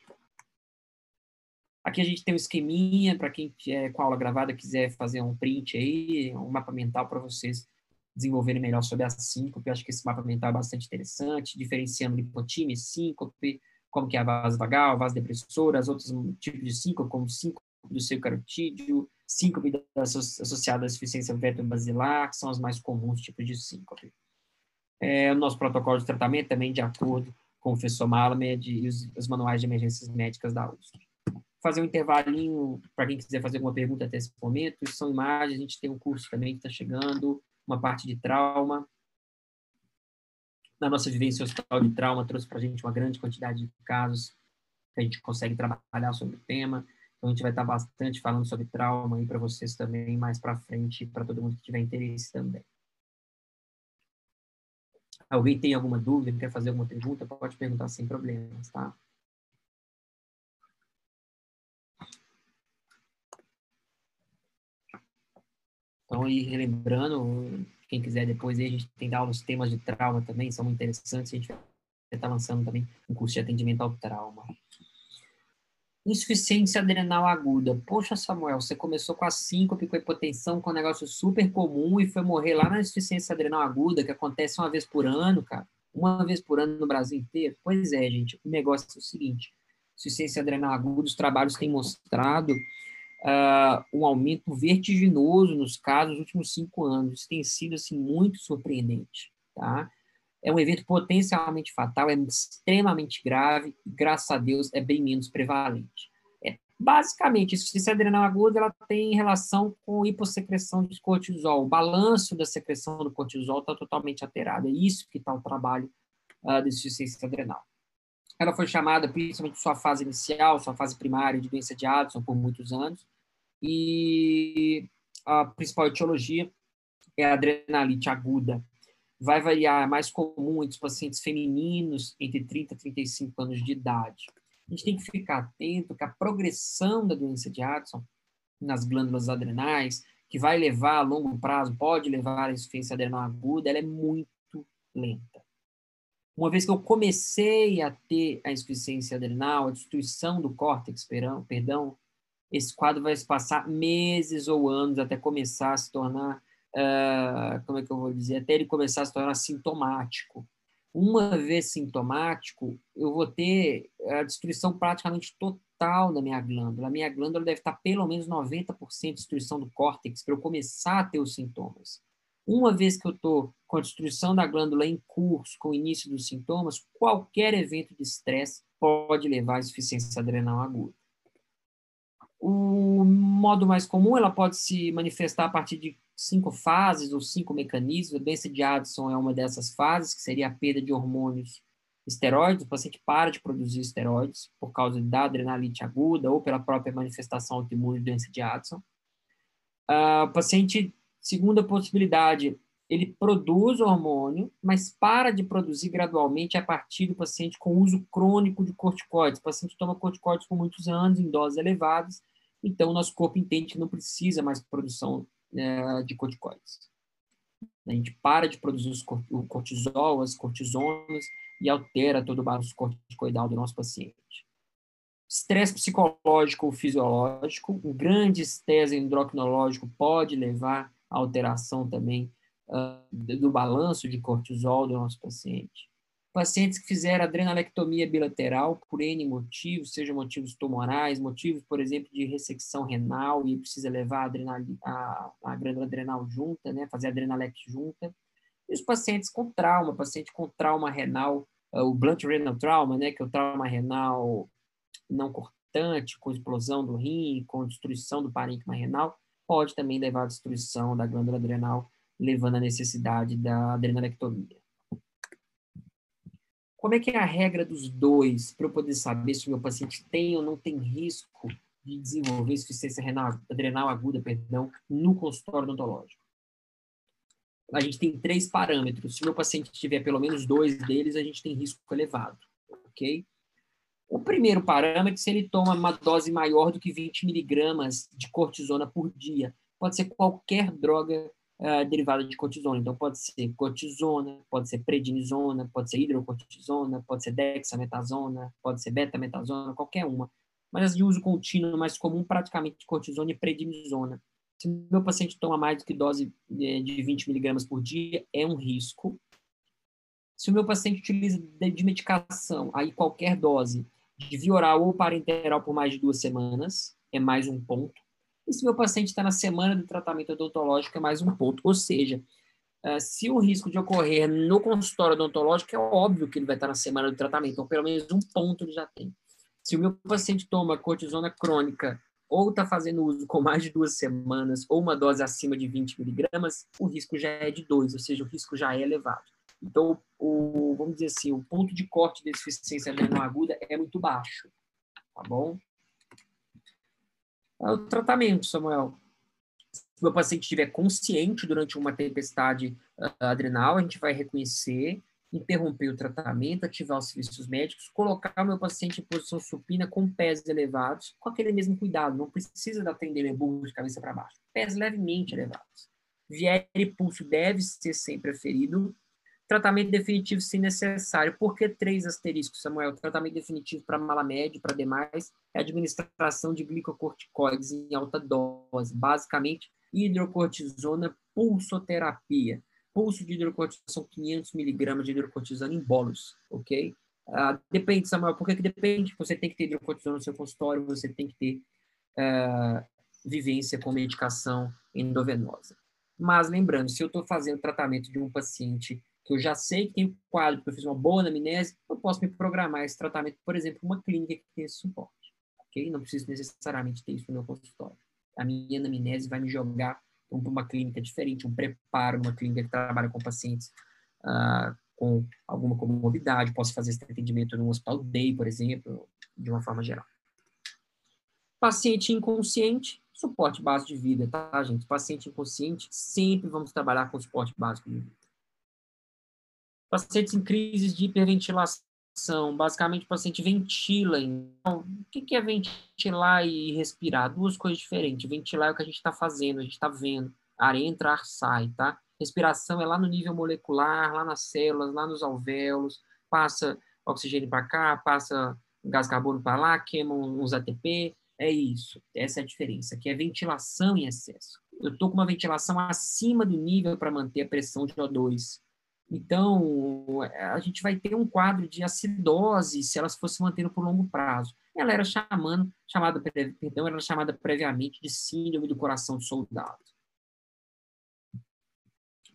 Aqui a gente tem um esqueminha para quem é, com a aula gravada quiser fazer um print aí, um mapa mental para vocês desenvolverem melhor sobre a síncope. Eu acho que esse mapa mental é bastante interessante, diferenciando lipotímia e síncope, como que é a vasovagal, vasodepressora, os outros tipos de síncope, como síncope do seu carotídeo, síncope associada à insuficiência beta-basilar, que são as mais comuns tipos de síncope. É, o nosso protocolo de tratamento também de acordo com o professor Malamed e os, os manuais de emergências médicas da USP. fazer um intervalinho para quem quiser fazer alguma pergunta até esse momento. São imagens, a gente tem um curso também que está chegando, uma parte de trauma. Na nossa vivência hospital de trauma, trouxe para a gente uma grande quantidade de casos que a gente consegue trabalhar sobre o tema. Então, a gente vai estar bastante falando sobre trauma aí para vocês também mais para frente, para todo mundo que tiver interesse também. Alguém tem alguma dúvida, quer fazer alguma pergunta, pode perguntar sem problemas, tá? Então, aí, relembrando, quem quiser depois, a gente tem os temas de trauma também, são interessantes, a gente vai estar lançando também um curso de atendimento ao trauma. Insuficiência adrenal aguda. Poxa, Samuel, você começou com a síncope, com a hipotensão, com um negócio super comum e foi morrer lá na insuficiência adrenal aguda, que acontece uma vez por ano, cara. Uma vez por ano no Brasil inteiro. Pois é, gente. O negócio é o seguinte: insuficiência adrenal aguda, os trabalhos têm mostrado uh, um aumento vertiginoso nos casos nos últimos cinco anos. Isso tem sido, assim, muito surpreendente, tá? É um evento potencialmente fatal, é extremamente grave, e, graças a Deus é bem menos prevalente. É, basicamente, insuficiência adrenal aguda ela tem relação com hipossecreção de cortisol. O balanço da secreção do cortisol está totalmente alterado. É isso que está o trabalho uh, da insuficiência adrenal. Ela foi chamada, principalmente sua fase inicial, sua fase primária de doença de Addison por muitos anos, e a principal etiologia é a adrenalite aguda vai variar, é mais comum entre os pacientes femininos entre 30 e 35 anos de idade. A gente tem que ficar atento que a progressão da doença de Addison nas glândulas adrenais, que vai levar a longo prazo, pode levar à insuficiência adrenal aguda, ela é muito lenta. Uma vez que eu comecei a ter a insuficiência adrenal, a destruição do córtex, perdão, esse quadro vai se passar meses ou anos até começar a se tornar uh, como é que eu vou dizer, até ele começar a se tornar sintomático. Uma vez sintomático, eu vou ter a destruição praticamente total da minha glândula. A minha glândula deve estar pelo menos 90% de destruição do córtex para eu começar a ter os sintomas. Uma vez que eu estou com a destruição da glândula em curso, com o início dos sintomas, qualquer evento de estresse pode levar à insuficiência adrenal aguda. O modo mais comum, ela pode se manifestar a partir de cinco fases ou cinco mecanismos. A doença de Addison é uma dessas fases, que seria a perda de hormônios esteroides. O paciente para de produzir esteroides por causa da adrenalite aguda ou pela própria manifestação autoimune de doença de Addison. Uh, o paciente, segunda possibilidade, ele produz hormônio, mas para de produzir gradualmente a partir do paciente com uso crônico de corticoides. O paciente toma corticoides por muitos anos, em doses elevadas, então o nosso corpo entende que não precisa mais produção é, de corticoides. A gente para de produzir o cortisol, as cortisonas, e altera todo o balanço corticoidal do nosso paciente. Estresse psicológico ou fisiológico, um grande estresse endocrinológico pode levar à alteração também uh, do balanço de cortisol do nosso paciente. Pacientes que fizeram adrenalectomia bilateral por N motivos, sejam motivos tumorais, motivos, por exemplo, de ressecção renal e precisa levar a, adrenal, a, a glândula adrenal junta, né, fazer adrenalec junta. E os pacientes com trauma, paciente com trauma renal, uh, o blunt renal trauma, né, que é o trauma renal não cortante, com explosão do rim, com destruição do parênquima renal, pode também levar à destruição da glândula adrenal, levando à necessidade da adrenalectomia. Como é que é a regra dos dois para eu poder saber se o meu paciente tem ou não tem risco de desenvolver insuficiência renal, adrenal aguda, perdão, no consultório odontológico? A gente tem três parâmetros. Se o meu paciente tiver pelo menos dois deles, a gente tem risco elevado, ok? O primeiro parâmetro, se ele toma uma dose maior do que 20 miligramas de cortisona por dia, pode ser qualquer droga uh, derivada de cortisona. Então, pode ser cortisona, pode ser prednisona, pode ser hidrocortisona, pode ser dexametasona, pode ser betametasona, qualquer uma. Mas as de uso contínuo mais comum, praticamente cortisona e prednisona. Se meu paciente toma mais do que dose eh, de 20 miligramas por dia, é um risco. Se o meu paciente utiliza de medicação, aí qualquer dose, de via oral ou parenteral por mais de duas semanas, é mais um ponto. E se meu paciente está na semana do tratamento odontológico, é mais um ponto. Ou seja, eh, se o risco de ocorrer no consultório odontológico, é óbvio que ele vai estar na semana do tratamento, então pelo menos um ponto ele já tem. Se o meu paciente toma cortisona crônica ou está fazendo uso com mais de duas semanas ou uma dose acima de 20 miligramas, o risco já é de 2, ou seja, o risco já é elevado. Então, o, vamos dizer assim, o ponto de corte de insuficiência adrenal aguda é muito baixo, tá bom? É o tratamento, Samuel. Se o paciente estiver consciente durante uma tempestade uh, adrenal, a gente vai reconhecer interromper o tratamento, ativar os serviços médicos, colocar o meu paciente em posição supina com pés elevados, com aquele mesmo cuidado, não precisa da atender burro de cabeça para baixo, pés levemente elevados. Vier e pulso deve ser sempre aferido. Tratamento definitivo se necessário. Por que três asteriscos, Samuel? Tratamento definitivo para malamed, para demais, é administração de glicocorticoides em alta dose, basicamente hidrocortisona, pulsoterapia pulso de hidrocortisona são 500 miligramas de hidrocortisona em bolos, ok? Uh, depende, Samuel, por que, que depende? Você tem que ter hidrocortisona no seu consultório, você tem que ter uh, vivência com medicação endovenosa. Mas lembrando, se eu estou fazendo tratamento de um paciente que eu já sei que tem quadro, porque eu fiz uma boa anamnese, eu posso me programar esse tratamento, por exemplo, uma clínica que tem esse suporte, ok? Não preciso necessariamente ter isso no meu consultório. A minha anamnese vai me jogar para uma clínica diferente, um preparo, uma clínica que trabalha com pacientes uh, com alguma comorbidade, posso fazer esse atendimento no hospital day, por exemplo, de uma forma geral. Paciente inconsciente, suporte básico de vida, tá, gente? Paciente inconsciente, sempre vamos trabalhar com suporte básico de vida. Pacientes em crises de hiperventilação, basicamente o paciente ventila. Então, o que é ventilar e respirar? Duas coisas diferentes. Ventilar é o que a gente está fazendo, a gente está vendo. Ar entra, ar sai, tá? Respiração é lá no nível molecular, lá nas células, lá nos alvéolos, passa oxigênio para cá, passa gás carbono para lá, queima uns ATP, é isso. Essa é a diferença, que é ventilação em excesso. Eu estou com uma ventilação acima do nível para manter a pressão de O2. Então, a gente vai ter um quadro de acidose se ela fosse se mantendo por longo prazo. Ela era chamando, chamada, perdão, era chamada previamente de síndrome do coração soldado.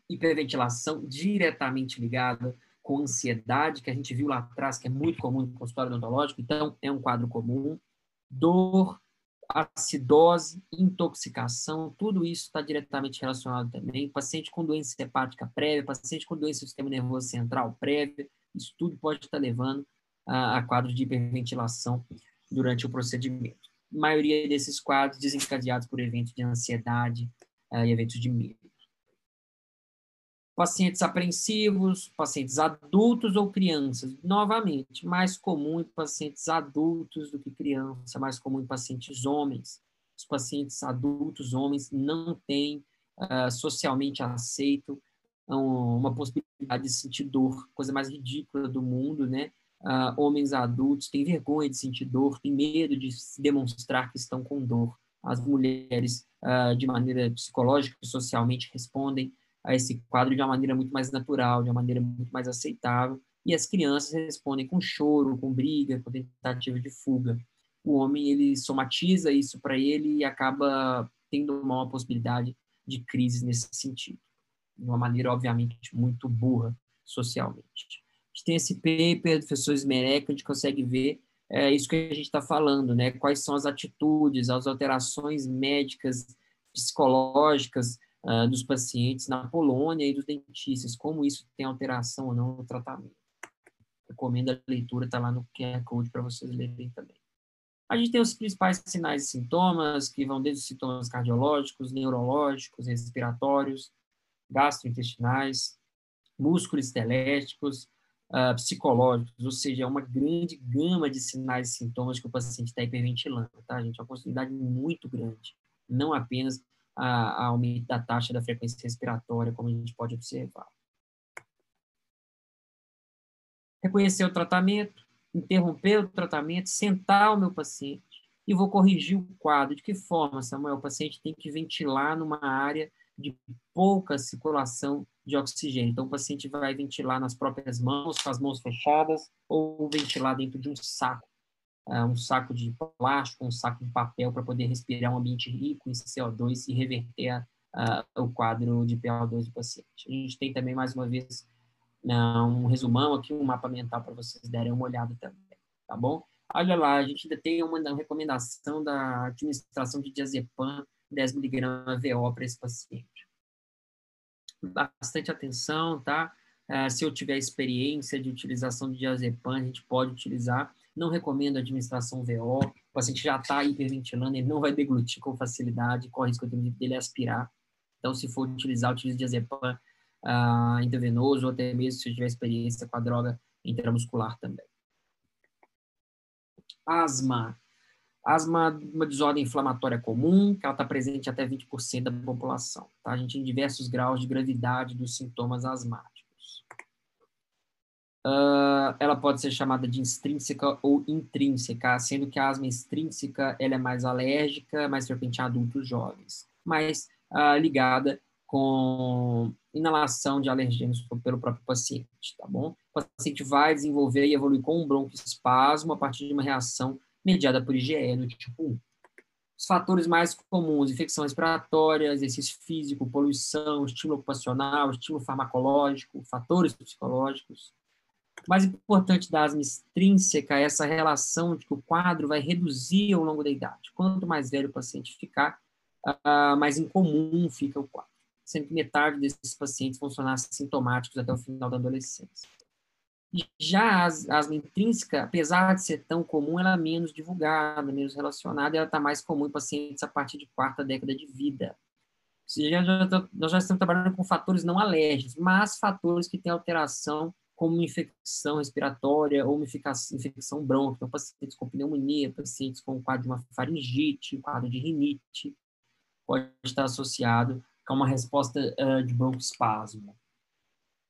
Hiperventilação diretamente ligada com ansiedade, que a gente viu lá atrás, que é muito comum no consultório odontológico, então é um quadro comum. Dor, acidose, intoxicação, tudo isso está diretamente relacionado também. Paciente com doença hepática prévia, paciente com doença do sistema nervoso central prévia, isso tudo pode estar levando a, a quadro de hiperventilação durante o procedimento. A maioria desses quadros desencadeados por eventos de ansiedade uh, e eventos de medo pacientes apreensivos, pacientes adultos ou crianças. Novamente, mais comum em pacientes adultos do que criança, mais comum em pacientes homens. Os pacientes adultos, homens, não têm uh, socialmente aceito uma possibilidade de sentir dor, coisa mais ridícula do mundo, né? Uh, homens adultos têm vergonha de sentir dor, têm medo de demonstrar que estão com dor. As mulheres, uh, de maneira psicológica e socialmente, respondem a esse quadro de uma maneira muito mais natural, de uma maneira muito mais aceitável, e as crianças respondem com choro, com briga, com tentativa de fuga. O homem, ele somatiza isso para ele e acaba tendo uma possibilidade de crise nesse sentido, de uma maneira, obviamente, muito burra socialmente. A gente tem esse paper do professor Smerek, a gente consegue ver é, isso que a gente está falando, né? Quais são as atitudes, as alterações médicas, psicológicas uh, dos pacientes na Polônia e dos dentistas, como isso tem alteração ou não no tratamento. Recomendo a leitura, está lá no QR Code para vocês lerem também. A gente tem os principais sinais e sintomas, que vão desde os sintomas cardiológicos, neurológicos, respiratórios, gastrointestinais, músculos esqueléticos, uh, psicológicos, ou seja, é uma grande gama de sinais e sintomas que o paciente está hiperventilando, tá, gente? É uma possibilidade muito grande, não apenas a, a aumento da taxa da frequência respiratória, como a gente pode observar. Reconhecer o tratamento, interromper o tratamento, sentar o meu paciente e vou corrigir o quadro. De que forma, Samuel? O paciente tem que ventilar numa área de pouca circulação de oxigênio. Então, o paciente vai ventilar nas próprias mãos, com as mãos fechadas, ou ventilar dentro de um saco um saco de plástico, um saco de papel para poder respirar um ambiente rico em CO2 e reverter o quadro de PO2 do paciente. A gente tem também, mais uma vez, uh, um resumão aqui, um mapa mental para vocês derem uma olhada também, tá bom? Olha lá, a gente ainda tem uma recomendação da administração de diazepam 10mg VO para esse paciente. Bastante atenção, tá? Uh, se eu tiver experiência de utilização de diazepam, a gente pode utilizar. Não recomendo a administração VO. O paciente já está hiperventilando, ele não vai deglutir com facilidade, corre risco dele aspirar. Então, se for utilizar, utilize diazepam uh, intravenoso, ou até mesmo se tiver experiência com a droga intramuscular também. Asma. Asma é uma desordem inflamatória comum, que ela está presente até 20% da população. Tá? A gente tem diversos graus de gravidade dos sintomas asmáticos. Uh, ela pode ser chamada de extrínseca ou intrínseca, sendo que a asma extrínseca ela é mais alérgica, mais frequente em adultos jovens, mas uh, ligada com inalação de alergênios pelo próprio paciente, tá bom? O paciente vai desenvolver e evoluir com um broncoespasmo a partir de uma reação mediada por IgE do tipo 1. Os fatores mais comuns, infecção respiratória, exercício físico, poluição, estímulo ocupacional, estímulo farmacológico, fatores psicológicos. Mais importante da asma extrínseca é essa relação de que o quadro vai reduzir ao longo da idade. Quanto mais velho o paciente ficar, uh, mais incomum fica o quadro sendo metade desses pacientes vão sintomáticos até o final da adolescência. Já a asma intrínseca, apesar de ser tão comum, ela é menos divulgada, menos relacionada, ela está mais comum em pacientes a partir de quarta década de vida. Nós já estamos trabalhando com fatores não alérgicos, mas fatores que têm alteração, como infecção respiratória ou infecção brônquica, então, pacientes com pneumonia, pacientes com quadro de uma faringite, quadro de rinite, pode estar associado é uma resposta uh, de broncoespasmo.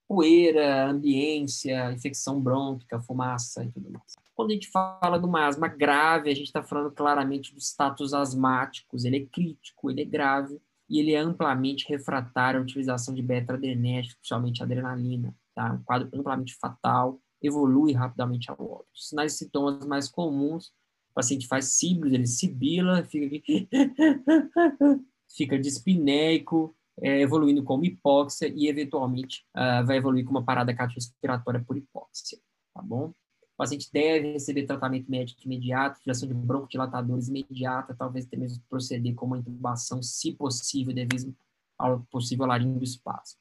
Poeira, ambiência, infecção brônquica, fumaça e tudo mais. Quando a gente fala de uma asma grave, a gente está falando claramente dos status asmáticos. Ele é crítico, ele é grave e ele é amplamente refratário à utilização de beta-adrenérgico, especialmente adrenalina. Tá? Um quadro amplamente fatal, evolui rapidamente ao óbito. Sinais e sintomas mais comuns, o paciente faz síbilos, ele sibila, fica aqui fica dispineico, é, evoluindo como hipóxia e, eventualmente, uh, vai evoluir com uma parada cardiorrespiratória por hipóxia, tá bom? O paciente deve receber tratamento médico imediato, utilização de broncodilatadores imediata, talvez até mesmo proceder com uma intubação, se possível, devido ao possível laringoespasmo.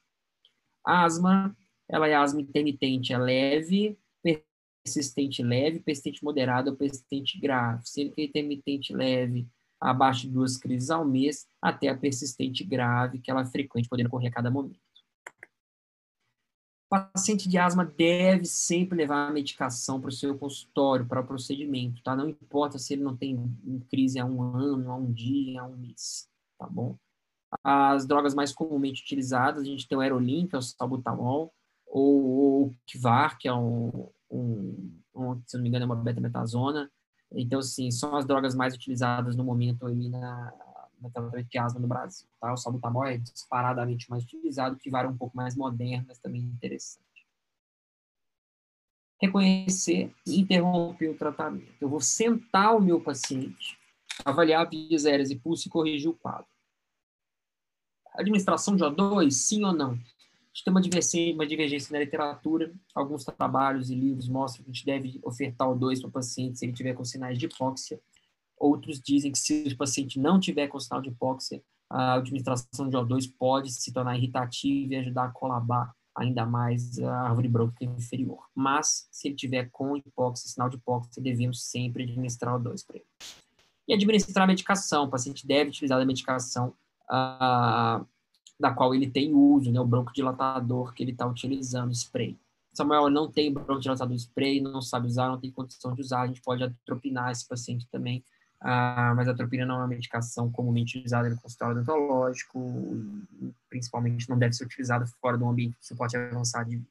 Asma, ela é asma intermitente, é leve, persistente leve, persistente moderada ou persistente grave. Sendo que intermitente leve abaixo de duas crises ao mês, até a persistente grave, que ela é frequente, podendo ocorrer a cada momento. O paciente de asma deve sempre levar a medicação para o seu consultório, para o procedimento, tá? Não importa se ele não tem crise há um ano, há um dia, há um mês, tá bom? As drogas mais comumente utilizadas, a gente tem o Aerolin, que é o salbutamol, ou o Kivar, que é um, um, um, se não me engano, é uma betametasona, então, assim, são as drogas mais utilizadas no momento aí na, na tratamento de asma no Brasil. Tá? O salbutamol é disparadamente mais utilizado, que vara um pouco mais moderno, mas também interessante. Reconhecer e interromper o tratamento. Eu vou sentar o meu paciente, avaliar vias aéreas e pulso e corrigir o quadro. Administração de O2, sim ou não? Gente tem uma divergência, uma divergência na literatura. Alguns trabalhos e livros mostram que a gente deve ofertar o 2 para o paciente se ele tiver com sinais de hipóxia. Outros dizem que se o paciente não tiver com sinal de hipóxia, a administração de O2 pode se tornar irritativa e ajudar a colabar ainda mais a árvore brônquica inferior. Mas, se ele tiver com hipóxia, sinal de hipóxia, devemos sempre administrar O2 para ele. E administrar a medicação. O paciente deve utilizar a medicação uh, da qual ele tem uso, né, o broncodilatador que ele está utilizando, spray. Samuel não tem broncodilatador spray, não sabe usar, não tem condição de usar, a gente pode atropinar esse paciente também, ah, mas a atropina não é uma medicação comumente utilizada no consultório odontológico, principalmente não deve ser utilizada fora do ambiente de suporte avançado de vida.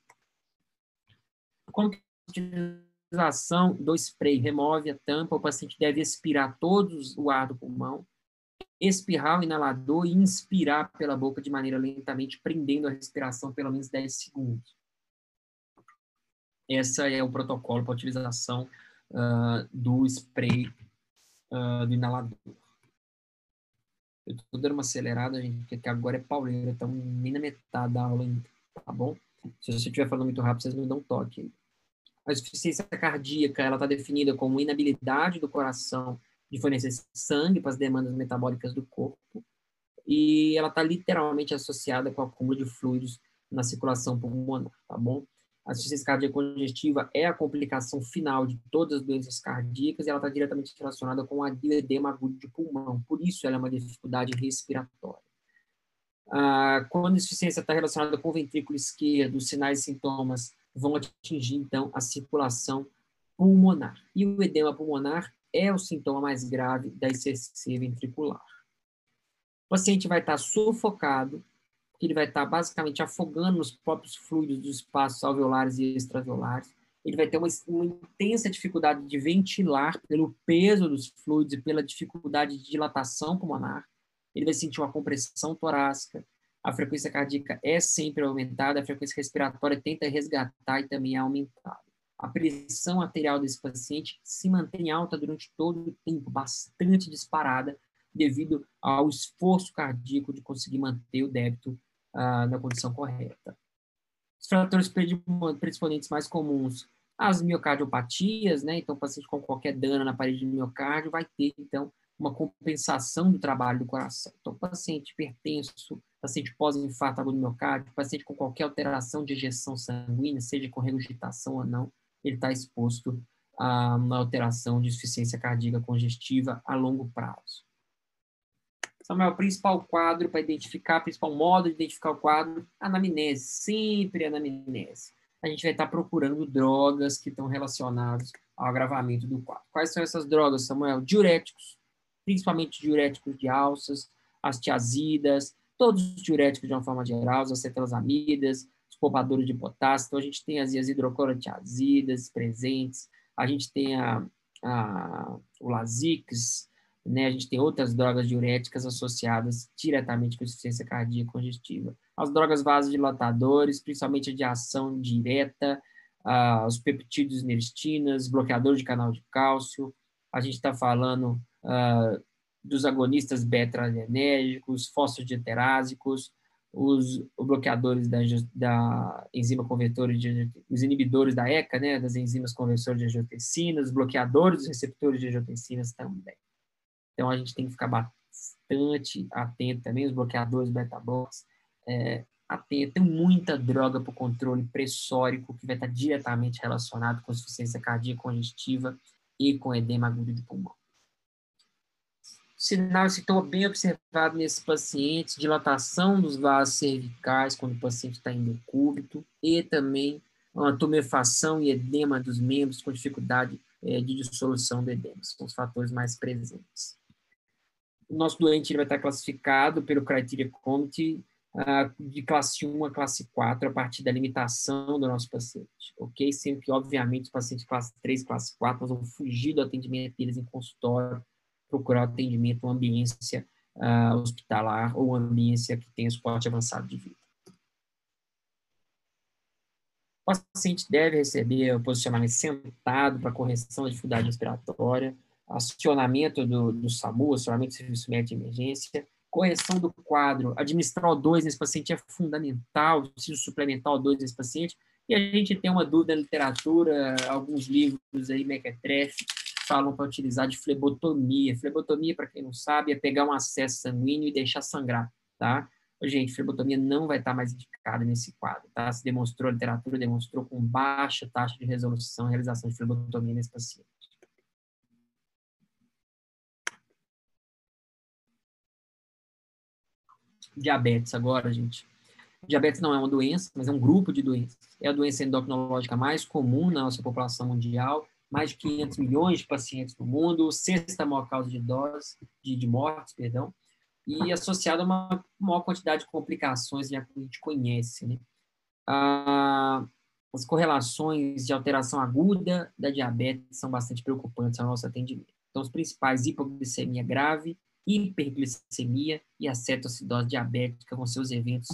Como utilização do spray remove a tampa, o paciente deve expirar todos o ar do pulmão, espirrar o inalador e inspirar pela boca de maneira lentamente, prendendo a respiração pelo menos 10 segundos. Esse é o protocolo para utilização uh, do spray uh, do inalador. Eu estou dando uma acelerada, gente, porque agora é pauleira, então nem na metade da aula ainda, tá bom? Se você estiver falando muito rápido, vocês me dão um toque. A insuficiência cardíaca ela está definida como inabilidade do coração de fornecer sangue para as demandas metabólicas do corpo e ela está literalmente associada com o acúmulo de fluidos na circulação pulmonar, tá bom? A insuficiência cardíaca congestiva é a complicação final de todas as doenças cardíacas e ela está diretamente relacionada com o edema agudo de pulmão, por isso ela é uma dificuldade respiratória. Ah, quando a insuficiência está relacionada com o ventrículo esquerdo, os sinais e sintomas vão atingir, então, a circulação pulmonar. E o edema pulmonar é o sintoma mais grave da ICC ventricular. O paciente vai estar sufocado, ele vai estar basicamente afogando nos próprios fluidos dos espaços alveolares e extraviolares. Ele vai ter uma, uma, intensa dificuldade de ventilar pelo peso dos fluidos e pela dificuldade de dilatação pulmonar. Ele vai sentir uma compressão torácica. A frequência cardíaca é sempre aumentada, a frequência respiratória tenta resgatar e também é aumentada. A pressão arterial desse paciente se mantém alta durante todo o tempo, bastante disparada, devido ao esforço cardíaco de conseguir manter o débito ah, na condição correta. Os fatores predisponentes mais comuns, as miocardiopatias, né? Então, o paciente com qualquer dano na parede do miocárdio vai ter, então, uma compensação do trabalho do coração. Então, paciente hipertenso, paciente pós-infarto agudo do miocárdio, paciente com qualquer alteração de ejeção sanguínea, seja com regurgitação ou não, ele está exposto a uma alteração de insuficiência cardíaca congestiva a longo prazo. Samuel, o principal quadro para identificar, principal modo de identificar o quadro, anamnese, sempre anamnese. A gente vai estar procurando drogas que estão relacionadas ao agravamento do quadro. Quais são essas drogas, Samuel? Diuréticos, principalmente diuréticos de alças, as tiazidas, todos os diuréticos de uma forma geral, as acetalosamidas, os poupadores de potássio. Então, a gente tem as hidroclorotiazidas presentes, a gente tem a, a, o Lasix, né? A gente tem outras drogas diuréticas associadas diretamente com insuficiência cardíaca congestiva. As drogas vasodilatadores, principalmente a de ação direta, uh, os peptídeos neristinas, bloqueadores de canal de cálcio. A gente está falando uh, dos agonistas beta-adrenérgicos, fosfodiesterásicos, os, bloqueadores da, da enzima convertora de os inibidores da ECA, né, das enzimas conversoras de angiotensina, os bloqueadores dos receptores de angiotensinas também. Então, a gente tem que ficar bastante atento também, os bloqueadores beta-blocks, é, atento. Tem muita droga para o controle pressórico que vai estar diretamente relacionado com insuficiência cardíaca congestiva e com edema agudo de pulmão. Sinal e sintoma bem observado nesses pacientes, dilatação dos vasos cervicais quando o paciente está em decúbito e também uma tumefação e edema dos membros com dificuldade é, de dissolução do edema, são os fatores mais presentes o nosso doente ele vai estar classificado pelo Criteria Committee uh, de classe 1 a classe 4 a partir da limitação do nosso paciente, ok? Sendo que, obviamente, os pacientes classe 3, classe 4, nós vamos fugir do atendimento deles em consultório, procurar atendimento, uma ambiência uh, hospitalar ou uma ambiência que tenha suporte avançado de vida. O paciente deve receber o posicionamento sentado para correção da dificuldade respiratória, acionamento do, do SAMU, acionamento do Serviço Médico de Emergência, correção do quadro, administrar O2 nesse paciente é fundamental, preciso suplementar O2 nesse paciente, e a gente tem uma dúvida na literatura, alguns livros aí, mequetrefe, falam para utilizar de flebotomia. Flebotomia, para quem não sabe, é pegar um acesso sanguíneo e deixar sangrar, tá? Gente, flebotomia não vai estar mais indicada nesse quadro, tá? Se demonstrou, a literatura demonstrou com baixa taxa de resolução a realização de flebotomia nesse paciente. diabetes agora, gente. Diabetes não é uma doença, mas é um grupo de doenças. É a doença endocrinológica mais comum na nossa população mundial, mais de 500 milhões de pacientes no mundo, sexta maior causa de doses, de, de mortes, perdão, e associada a uma maior quantidade de complicações que a gente conhece, né? Ah, as correlações de alteração aguda da diabetes são bastante preocupantes ao nosso atendimento. Então, os principais, hipoglicemia grave, hiperglicemia e a cetoacidose diabética ser os eventos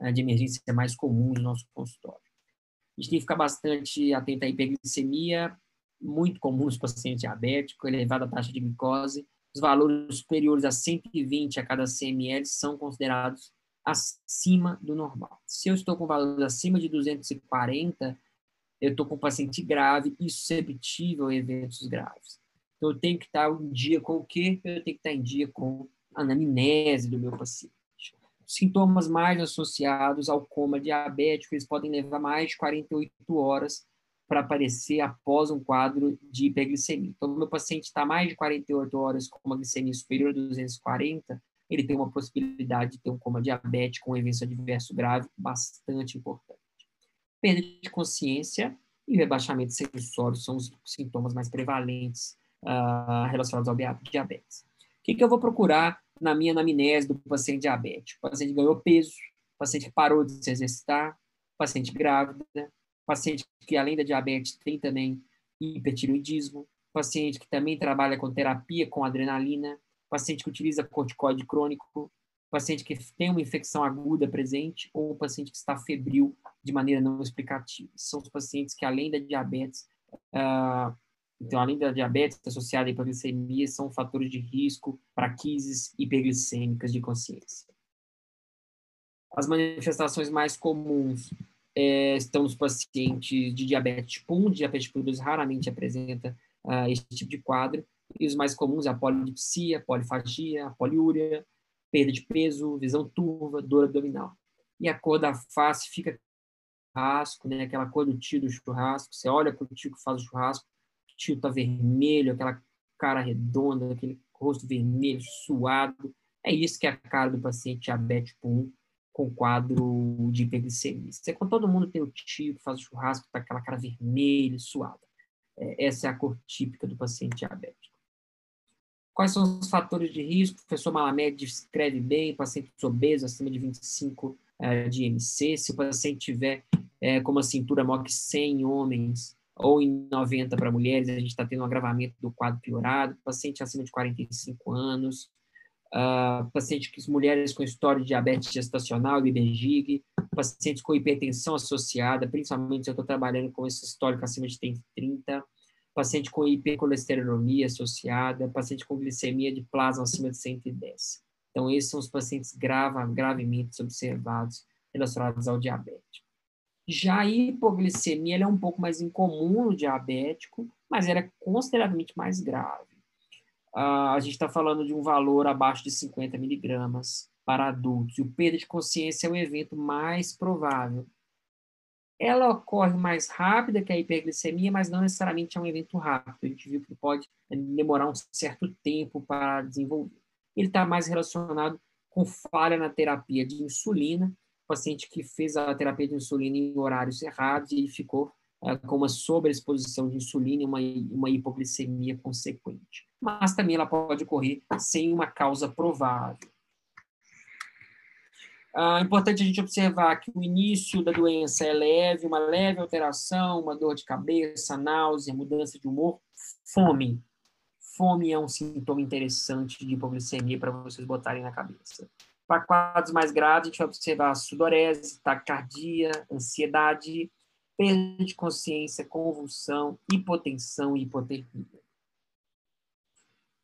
uh, de emergência mais comuns no nosso consultório. A gente tem que ficar bastante atento à hiperglicemia, muito comum nos pacientes diabéticos, elevada taxa de glicose. Os valores superiores a 120 a cada 100 ml são considerados acima do normal. Se eu estou com valores acima de 240, eu estou com um paciente grave e susceptível a eventos graves. Então, eu tenho que estar em dia com o quê? Eu tenho que estar em dia com a anamnese do meu paciente. Sintomas mais associados ao coma diabético, eles podem levar mais de 48 horas para aparecer após um quadro de hiperglicemia. Então, meu paciente está mais de 48 horas com uma glicemia superior a 240, ele tem uma possibilidade de ter um coma diabético, um evento adverso grave bastante importante. Perda de consciência e rebaixamento sensório são os sintomas mais prevalentes uh, relacionados ao diabetes. O que, que eu vou procurar na minha anamnese do paciente diabético? O paciente ganhou peso, o paciente parou de se exercitar, paciente grávida, paciente que além da diabetes tem também hipertiroidismo, paciente que também trabalha com terapia com adrenalina, paciente que utiliza corticoide crônico, paciente que tem uma infecção aguda presente ou paciente que está febril de maneira não explicativa. São os pacientes que, além da diabetes, uh, então, além da diabetes associada à hipoglicemia, são fatores de risco para crises hiperglicêmicas de consciência. As manifestações mais comuns é, estão nos pacientes de diabetes tipo 1, diabetes tipo 2 raramente apresenta uh, esse tipo de quadro, e os mais comuns a polidipsia, a polifagia, a poliúria, perda de peso, visão turva, dor abdominal. E a cor da face fica churrasco, né? aquela cor do tio do churrasco. Você olha para o tio que faz o churrasco, o tio está vermelho, aquela cara redonda, aquele rosto vermelho, suado. É isso que é a cara do paciente diabético 1 com quadro de hiperglicemia. Você, quando todo mundo tem o tio que faz o churrasco, está aquela cara vermelha, suada. É, essa é a cor típica do paciente diabético. Quais são os fatores de risco? O professor Malamed descreve bem, pacientes obesos acima de 25 eh, de IMC, se o paciente tiver eh, como a cintura maior que 100 homens ou em 90 para mulheres, a gente está tendo um agravamento do quadro piorado, paciente acima de 45 anos, uh, paciente que mulheres com história de diabetes gestacional, IBGIG, pacientes com hipertensão associada, principalmente se eu estou trabalhando com esse histórico acima de 30, paciente com hipercolesterolemia associada, paciente com glicemia de plasma acima de 110. Então, esses são os pacientes grava, gravemente observados relacionados ao diabético. Já a hipoglicemia é um pouco mais incomum no diabético, mas ela é consideravelmente mais grave. Uh, a gente está falando de um valor abaixo de 50 miligramas para adultos. E o perda de consciência é o evento mais provável ela ocorre mais rápida que a hiperglicemia, mas não necessariamente é um evento rápido. A gente viu que pode demorar um certo tempo para desenvolver. Ele está mais relacionado com falha na terapia de insulina, paciente que fez a terapia de insulina em horários errados e ficou com uma sobreexposição de insulina e uma, uma hipoglicemia consequente. Mas também ela pode ocorrer sem uma causa provável. É importante a gente observar que o início da doença é leve, uma leve alteração, uma dor de cabeça, náusea, mudança de humor, fome. Fome é um sintoma interessante de hipoglicemia para vocês botarem na cabeça. Para quadros mais graves, a gente vai observar sudorese, taquicardia, ansiedade, perda de consciência, convulsão, hipotensão e hipotermia.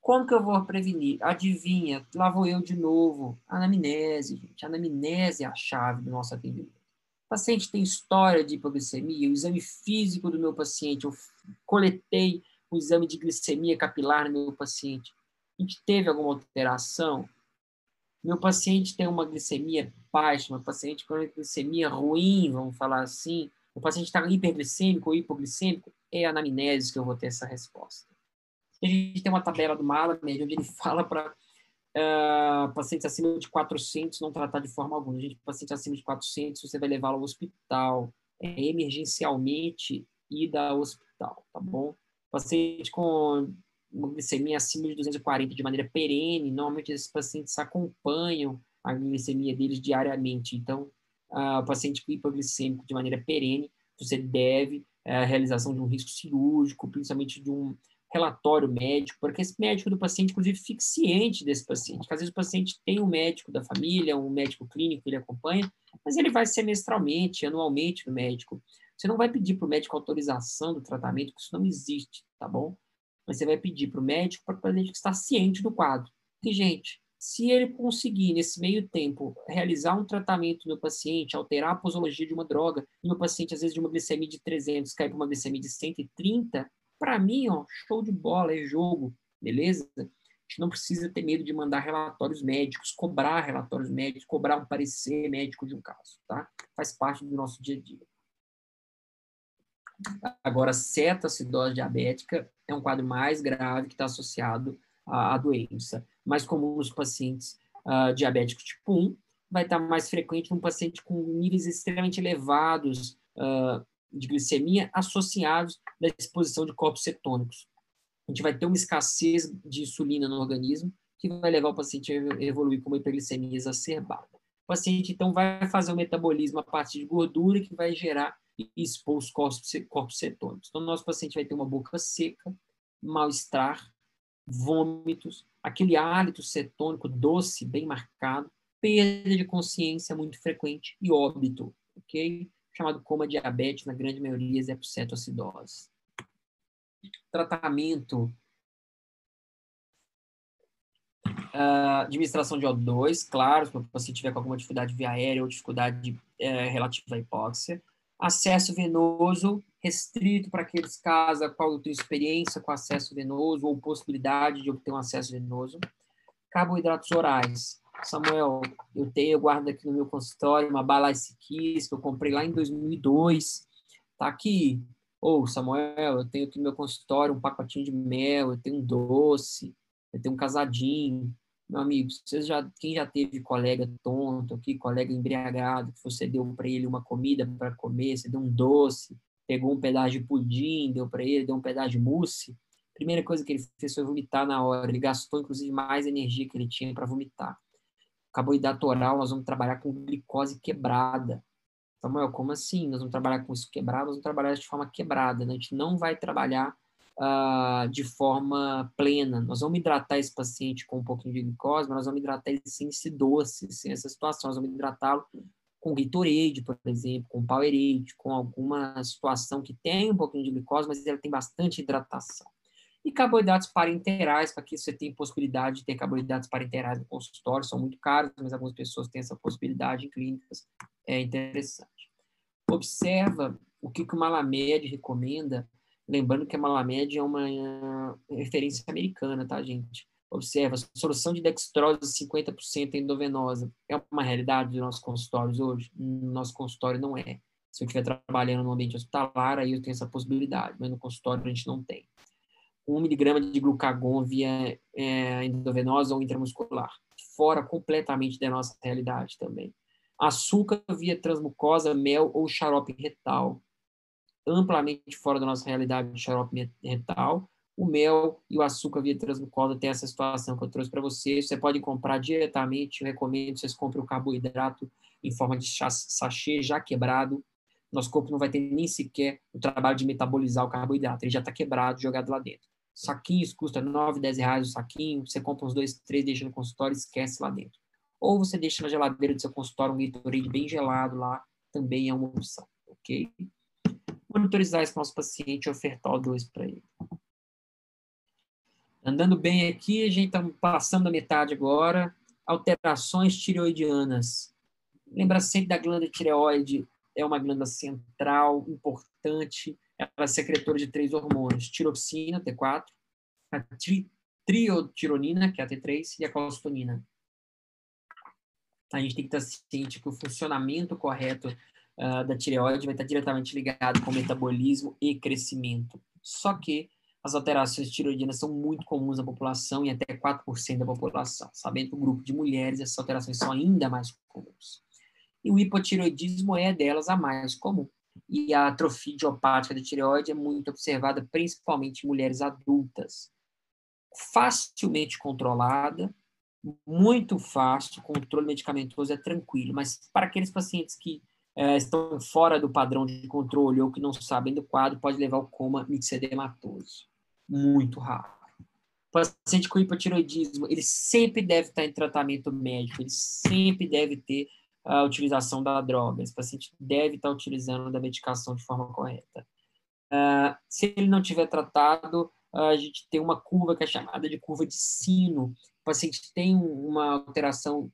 Como que eu vou prevenir? Adivinha, lá vou eu de novo. Anamnese, gente. Anamnese é a chave do nosso atendimento. O paciente tem história de hipoglicemia, o exame físico do meu paciente, eu coletei o exame de glicemia capilar no meu paciente. A gente teve alguma alteração? Meu paciente tem uma glicemia baixa, meu paciente com uma glicemia ruim, vamos falar assim. O paciente está hiperglicêmico ou hipoglicêmico? É a anamnese que eu vou ter essa resposta. A gente tem uma tabela do Malamed onde ele fala para uh, ah, pacientes acima de 400 não tratar de forma alguma. A gente, paciente acima de 400, você vai levá-lo ao hospital, é, emergencialmente ir ao hospital, tá bom? Paciente com uma glicemia acima de 240 de maneira perene, normalmente esses pacientes acompanham a glicemia deles diariamente. Então, o paciente hipoglicêmico de maneira perene, você deve uh, a realização de um risco cirúrgico, principalmente de um relatório médico, para que esse médico do paciente, inclusive, fique ciente desse paciente. Porque às vezes o paciente tem um médico da família, um médico clínico que ele acompanha, mas ele vai semestralmente, anualmente no médico. Você não vai pedir para o médico autorização do tratamento, porque isso não existe, tá bom? Mas você vai pedir para o médico para o paciente estar ciente do quadro. E, gente, Se ele conseguir, nesse meio tempo, realizar um tratamento no paciente, alterar a posologia de uma droga, e o paciente, às vezes, de uma glicemia de 300 cai para uma glicemia de 130, para mim, ó, show de bola, é jogo, beleza? A gente não precisa ter medo de mandar relatórios médicos, cobrar relatórios médicos, cobrar um parecer médico de um caso, tá? Faz parte do nosso dia a dia. Agora, cetoacidose diabética é um quadro mais grave que está associado à doença. Mais comum nos pacientes uh, diabéticos tipo 1, vai estar mais frequente num paciente com níveis extremamente elevados uh, de glicemia associados da exposição de corpos cetônicos. A gente vai ter uma escassez de insulina no organismo que vai levar o paciente a evoluir com uma hiperglicemia exacerbada. O paciente, então, vai fazer o metabolismo a partir de gordura que vai gerar e expor os corpos, corpos cetônicos. Então, o nosso paciente vai ter uma boca seca, mal-estar, vômitos, aquele hálito cetônico doce, bem marcado, perda de consciência muito frequente e óbito, ok? Chamado coma diabetes, na grande maioria, é por cetoacidose. Tratamento Uh, administração de O2, claro, se o paciente tiver com alguma dificuldade via aérea ou dificuldade é, relativa à hipóxia acesso venoso restrito para aqueles casos a qual eu tenho experiência com acesso venoso ou possibilidade de obter um acesso venoso. Carboidratos orais. Samuel, eu tenho, eu guardo aqui no meu consultório uma bala Kiss que eu comprei lá em 2002. Tá aqui. Ou, oh, Samuel, eu tenho aqui no meu consultório um pacotinho de mel, eu tenho um doce, eu tenho um casadinho. Meu amigo, vocês já, quem já teve colega tonto aqui, colega embriagado, que você deu para ele uma comida para comer, você deu um doce, pegou um pedaço de pudim, deu para ele, deu um pedaço de mousse, primeira coisa que ele fez foi vomitar na hora. Ele gastou, inclusive, mais energia que ele tinha para vomitar. Carboidrato oral, nós vamos trabalhar com glicose quebrada. Samuel, como assim? Nós vamos trabalhar com isso quebrado? Nós vamos trabalhar de forma quebrada. Né? A gente não vai trabalhar uh, de forma plena. Nós vamos hidratar esse paciente com um pouquinho de glicose, mas nós vamos hidratar ele sem esse doce, sem essa situação. Nós vamos hidratá-lo com Gatorade, por exemplo, com Powerade, com alguma situação que tem um pouquinho de glicose, mas ela tem bastante hidratação. E carboidratos parenterais, para que você tenha possibilidade de ter carboidratos parenterais no consultório, são muito caros, mas algumas pessoas têm essa possibilidade em clínicas, é interessante. Observa o que, que o Malamed recomenda Lembrando que a Malamed é uma eh, referência americana, tá, gente? Observa, solução de dextrose 50% endovenosa é uma realidade dos nossos consultórios hoje? No nosso consultório não é. Se eu estiver trabalhando no ambiente hospitalar, aí eu tenho essa possibilidade, mas no consultório a gente não tem. 1 miligrama de glucagon via é, endovenosa ou intramuscular, fora completamente da nossa realidade também. Açúcar via transmucosa, mel ou xarope retal, amplamente fora da nossa realidade de xarope retal. O mel e o açúcar via transmucosa tem essa situação que eu trouxe para vocês. Você pode comprar diretamente, eu recomendo que vocês comprem o carboidrato em forma de sachê já quebrado. Nosso corpo não vai ter nem sequer o trabalho de metabolizar o carboidrato, ele já está quebrado, jogado lá dentro. Saquinhos custa 9, 10 reais o saquinho, você compra uns dois, três, deixa no consultório e esquece lá dentro. Ou você deixa na geladeira do seu consultório um Gatorade bem gelado lá, também é uma opção, ok? monitorizar esse nosso paciente e ofertar o 2 para ele. Andando bem aqui, a gente está passando da metade agora. Alterações tireoidianas. Lembra sempre da glândula tireoide, é uma glândula central, importante. Ela é secretora de três hormônios: tiroxina, T4, a tri triotironina, que é a T3, e a calcitonina. A gente tem que estar ciente que o funcionamento correto uh, da tireoide vai estar diretamente ligado com metabolismo e crescimento. Só que as alterações tiroidianas são muito comuns na população e até 4% da população. Sabendo que o grupo de mulheres essas alterações são ainda mais comuns. E o hipotiroidismo é delas a mais comum. E a atrofia idiopática da tireoide é muito observada principalmente em mulheres adultas. Facilmente controlada, muito fácil, o controle medicamentoso é tranquilo, mas para aqueles pacientes que é, estão fora do padrão de controle ou que não sabem do quadro, pode levar ao coma mixedematoso. Muito raro. O paciente com hipotiroidismo, ele sempre deve estar em tratamento médico, ele sempre deve ter a utilização da droga. Esse paciente deve estar utilizando da medicação de forma correta. Uh, se ele não tiver tratado, a gente tem uma curva que é chamada de curva de sino, paciente tem uma alteração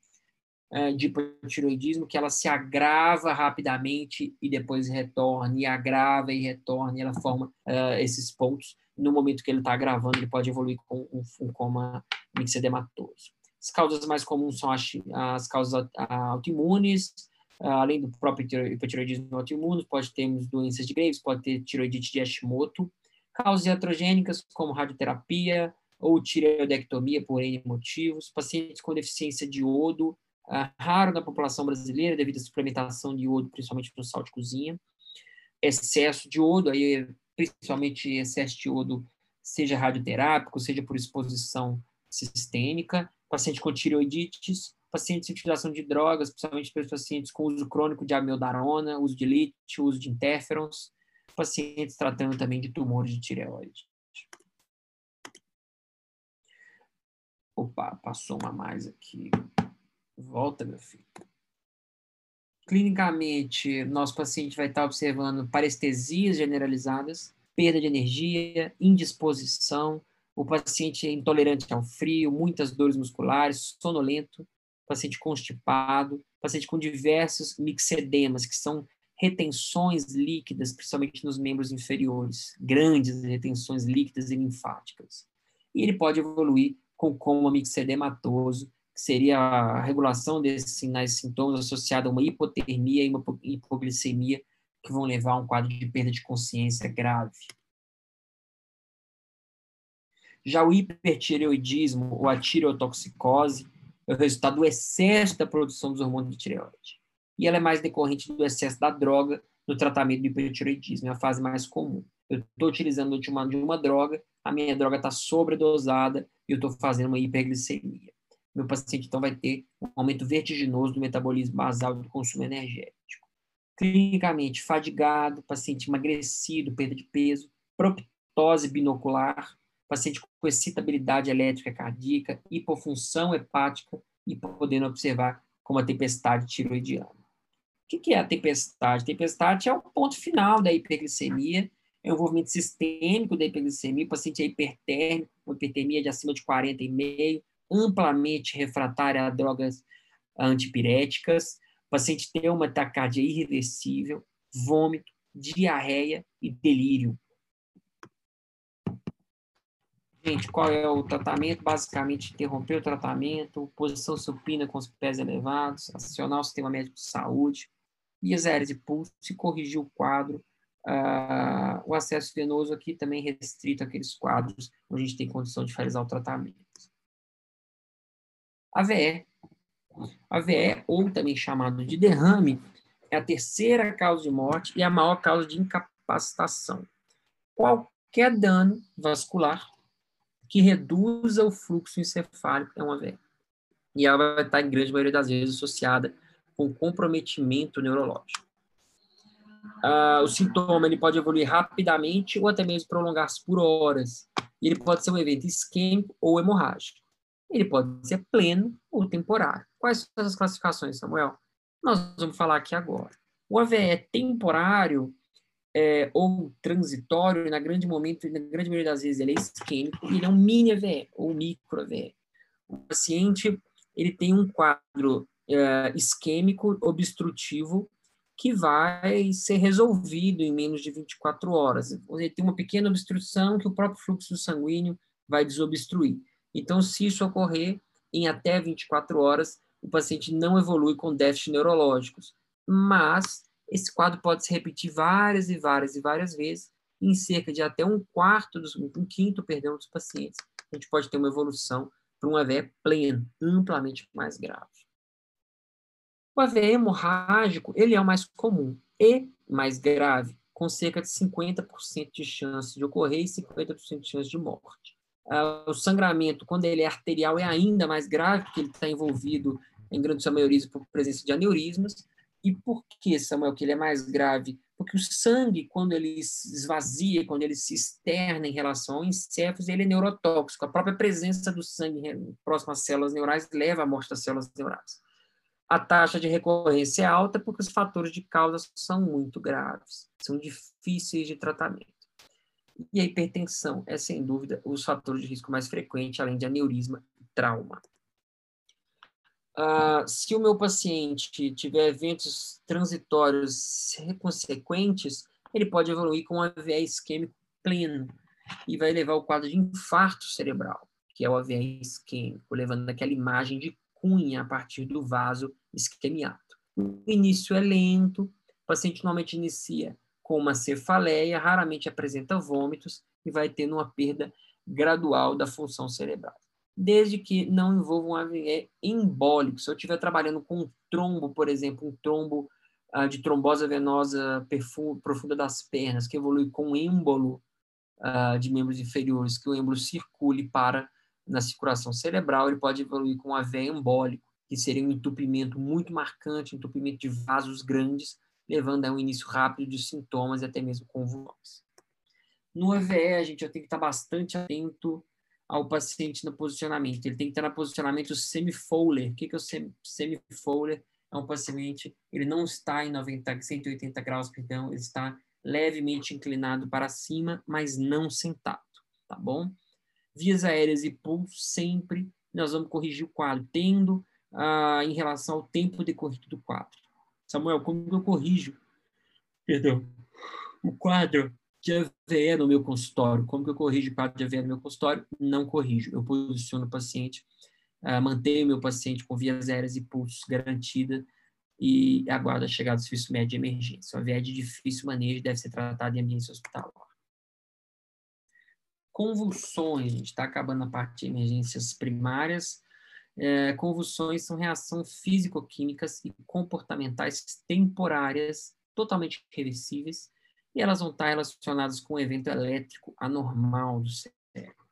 de hipotiroidismo que ela se agrava rapidamente e depois retorna, e agrava e retorna, e ela forma uh, esses pontos. No momento que ele está agravando, ele pode evoluir com um, um coma mixedematoso. As causas mais comuns são as, as causas autoimunes, além do próprio hipotiroidismo autoimune, pode ter doenças de Graves, pode ter tiroidite de Hashimoto, causas iatrogênicas, como radioterapia ou tireoidectomia por N motivos, pacientes com deficiência de iodo, raro na população brasileira devido à suplementação de iodo, principalmente no sal de cozinha, excesso de iodo, aí principalmente excesso de iodo, seja radioterápico, seja por exposição sistêmica, paciente com tireoidites, pacientes em utilização de drogas, principalmente para pacientes com uso crônico de amiodarona, uso de lítio, uso de interferons, pacientes tratando também de tumores de tireoide. Opa, passou uma mais aqui. Volta, meu filho. Clinicamente, nosso paciente vai estar observando parestesias generalizadas, perda de energia, indisposição, o paciente é intolerante ao frio, muitas dores musculares, sonolento, paciente constipado, paciente com diversos mixedemas, que são retenções líquidas, principalmente nos membros inferiores, grandes retenções líquidas e linfáticas. E ele pode evoluir com coma mixedematoso, que seria a regulação desses sinais e sintomas associados a uma hipotermia e uma hipoglicemia, que vão levar a um quadro de perda de consciência grave. Já o hipertireoidismo ou a tireotoxicose é o resultado do excesso da produção dos hormônios de tireoide. E ela é mais decorrente do excesso da droga no tratamento do hipertireoidismo, é a fase mais comum. Eu estou utilizando de uma, de uma droga, a minha droga está sobredosada e eu estou fazendo uma hiperglicemia. Meu paciente, então, vai ter um aumento vertiginoso do metabolismo basal do consumo energético. Clinicamente, fadigado, paciente emagrecido, perda de peso, proptose binocular, paciente com excitabilidade elétrica cardíaca, hipofunção hepática e podendo observar como a tempestade tiroidiana. O que é a tempestade? Tempestade é o ponto final da hiperglicemia, é o envolvimento sistêmico da hiperglicemia, o paciente é hipertérmico, com hipertermia de acima de 40,5, amplamente refratária a drogas antipiréticas, o paciente tem uma taquicardia irreversível, vômito, diarreia e delírio. Gente, qual é o tratamento? Basicamente, interromper o tratamento, posição supina com os pés elevados, acionar o sistema médico de saúde, vias aéreas e pulso, e corrigir o quadro. Uh, o acesso venoso aqui também restrito àqueles quadros onde a gente tem condição de realizar o tratamento. AVE. AVE, ou também chamado de derrame, é a terceira causa de morte e a maior causa de incapacitação. Qualquer dano vascular que reduza o fluxo encefálico é uma VE. E ela vai estar, em grande maioria das vezes, associada com comprometimento neurológico. Uh, o sintoma ele pode evoluir rapidamente ou até mesmo prolongar-se por horas. Ele pode ser um evento isquêmico ou hemorrágico. Ele pode ser pleno ou temporário. Quais são as classificações, Samuel? Nós vamos falar aqui agora. O AVE temporário é, ou transitório, na grande momento, na grande maioria das vezes, ele é isquêmico ele é um mini AVE ou micro AVE. O paciente ele tem um quadro é, isquêmico obstrutivo que vai ser resolvido em menos de 24 horas. Ele tem uma pequena obstrução que o próprio fluxo sanguíneo vai desobstruir. Então, se isso ocorrer em até 24 horas, o paciente não evolui com déficits neurológicos, mas esse quadro pode se repetir várias e várias e várias vezes, em cerca de até um quarto, dos, um quinto, perdão, dos pacientes, a gente pode ter uma evolução para um AVE pleno, amplamente mais grave. O AVE hemorrágico, ele é o mais comum e mais grave, com cerca de 50% de chance de ocorrer e 50% de chance de morte. Uh, o sangramento, quando ele é arterial, é ainda mais grave, porque ele está envolvido, em grande maioria, por presença de aneurismas, e por que, Samuel, que ele é mais grave? Porque o sangue, quando ele se esvazia, quando ele se externa em relação ao encéfalo, ele é neurotóxico. A própria presença do sangue próximo às células neurais leva à morte das células neurais. A taxa de recorrência é alta porque os fatores de causa são muito graves, são difíceis de tratamento. E a hipertensão é, sem dúvida, os fatores de risco mais frequentes, além de aneurisma e trauma. Uh, se o meu paciente tiver eventos transitórios consequentes, ele pode evoluir com um AVE isquêmico pleno e vai levar o quadro de infarto cerebral, que é o AVE isquêmico, levando aquela imagem de cunha a partir do vaso isquemiado. O início é lento, o paciente normalmente inicia com uma cefaleia, raramente apresenta vômitos e vai tendo uma perda gradual da função cerebral desde que não envolva um AVE embólico. Se eu estiver trabalhando com um trombo, por exemplo, um trombo uh, de trombose venosa profunda das pernas, que evolui com um êmbolo uh, de membros inferiores, que o êmbolo circule para na circulação cerebral, ele pode evoluir com um AVE embólico, que seria um entupimento muito marcante, entupimento de vasos grandes, levando a um início rápido de sintomas e até mesmo convulsões. No AVE, a gente já tem que estar bastante atento ao paciente no posicionamento. Ele tem que estar no posicionamento semi-Fowler. O que é o semi-Fowler? É um paciente, ele não está em 90, 180 graus, perdão, ele está levemente inclinado para cima, mas não sentado, tá bom? Vias aéreas e pulso, sempre nós vamos corrigir o quadro, tendo ah, em relação ao tempo decorrido do quadro. Samuel, como eu corrijo? Perdão. O quadro de AVE no meu consultório. Como que eu corrijo o quadro de AVE no meu consultório? Não corrijo. Eu posiciono o paciente, uh, mantenho o meu paciente com vias aéreas e pulsos garantida e aguardo a chegada do serviço médio de emergência. O AVE é de difícil manejo deve ser tratado em ambiente hospitalar. Convulsões, a gente está acabando a parte de emergências primárias. É, convulsões são reações físico-químicas e comportamentais temporárias, totalmente reversíveis, e elas vão estar relacionadas com um evento elétrico anormal do cérebro.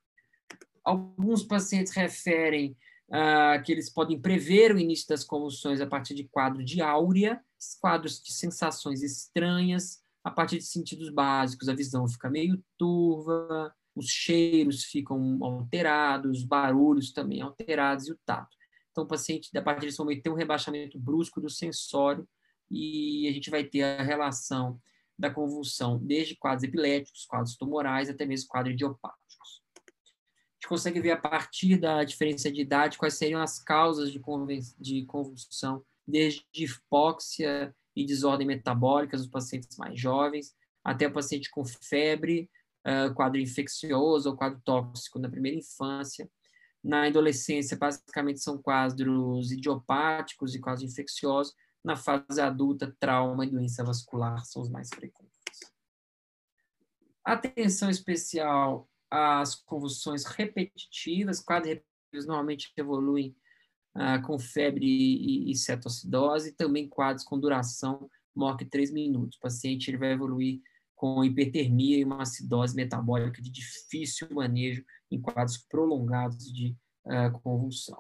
Alguns pacientes referem ah, que eles podem prever o início das convulsões a partir de quadro de áurea, quadros de sensações estranhas, a partir de sentidos básicos, a visão fica meio turva, os cheiros ficam alterados, os barulhos também alterados e o tato. Então, o paciente, a partir desse momento, tem um rebaixamento brusco do sensório e a gente vai ter a relação da convulsão, desde quadros epiléticos, quadros tumorais, até mesmo quadros idiopáticos. A gente consegue ver a partir da diferença de idade quais seriam as causas de, convulsão, desde hipóxia e desordem metabólicas nos pacientes mais jovens, até o paciente com febre, quadro infeccioso ou quadro tóxico na primeira infância. Na adolescência, basicamente são quadros idiopáticos e quadros infecciosos, na fase adulta, trauma e doença vascular são os mais frequentes. Atenção especial às convulsões repetitivas. Quadros repetitivos normalmente evoluem com febre e, e também quadros com duração maior que 3 minutos. O paciente ele vai evoluir com hipertermia e uma acidose metabólica de difícil manejo em quadros prolongados de uh, convulsão.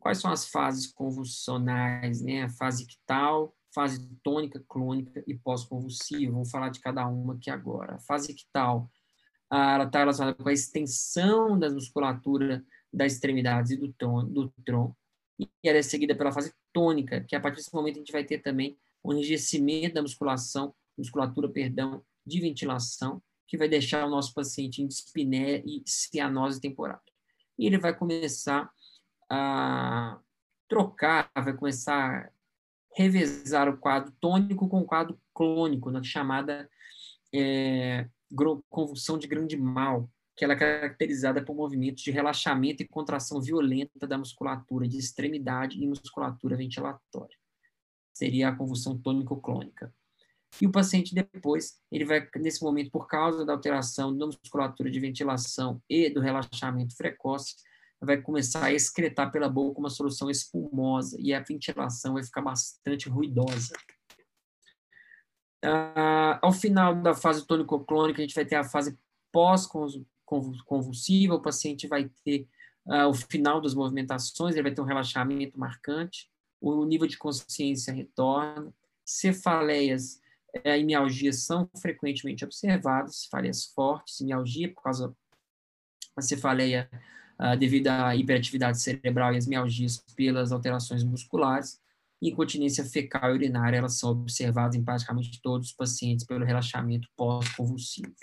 Quais são as fases convulsionais, né? A fase ictal, fase tônica, clônica e pós-convulsiva. Vamos falar de cada uma aqui agora. A fase ictal, ela está relacionada com a extensão da musculatura das extremidades e do, do tronco. E ela é seguida pela fase tônica, que a partir desse momento a gente vai ter também o um enrijecimento da musculação, musculatura, perdão, de ventilação, que vai deixar o nosso paciente em dispneia e cianose temporária. E ele vai começar a trocar, vai começar a revezar o quadro tônico com o quadro clônico, na chamada é, convulsão de grande mal, que ela é caracterizada por movimentos de relaxamento e contração violenta da musculatura de extremidade e musculatura ventilatória. Seria a convulsão tônico-clônica. E o paciente depois, ele vai, nesse momento, por causa da alteração da musculatura de ventilação e do relaxamento precoce, vai começar a excretar pela boca uma solução espumosa e a ventilação vai ficar bastante ruidosa. Ah, ao final da fase tônico-clônica, a gente vai ter a fase pós-convulsiva, o paciente vai ter ah, o final das movimentações, ele vai ter um relaxamento marcante, o nível de consciência retorna, cefaleias e mialgias são frequentemente observadas, cefaleias fortes, mialgia por causa da cefaleia uh, devido à hiperatividade cerebral e às mialgias pelas alterações musculares. E incontinência fecal e urinária, elas são observadas em praticamente todos os pacientes pelo relaxamento pós-convulsivo.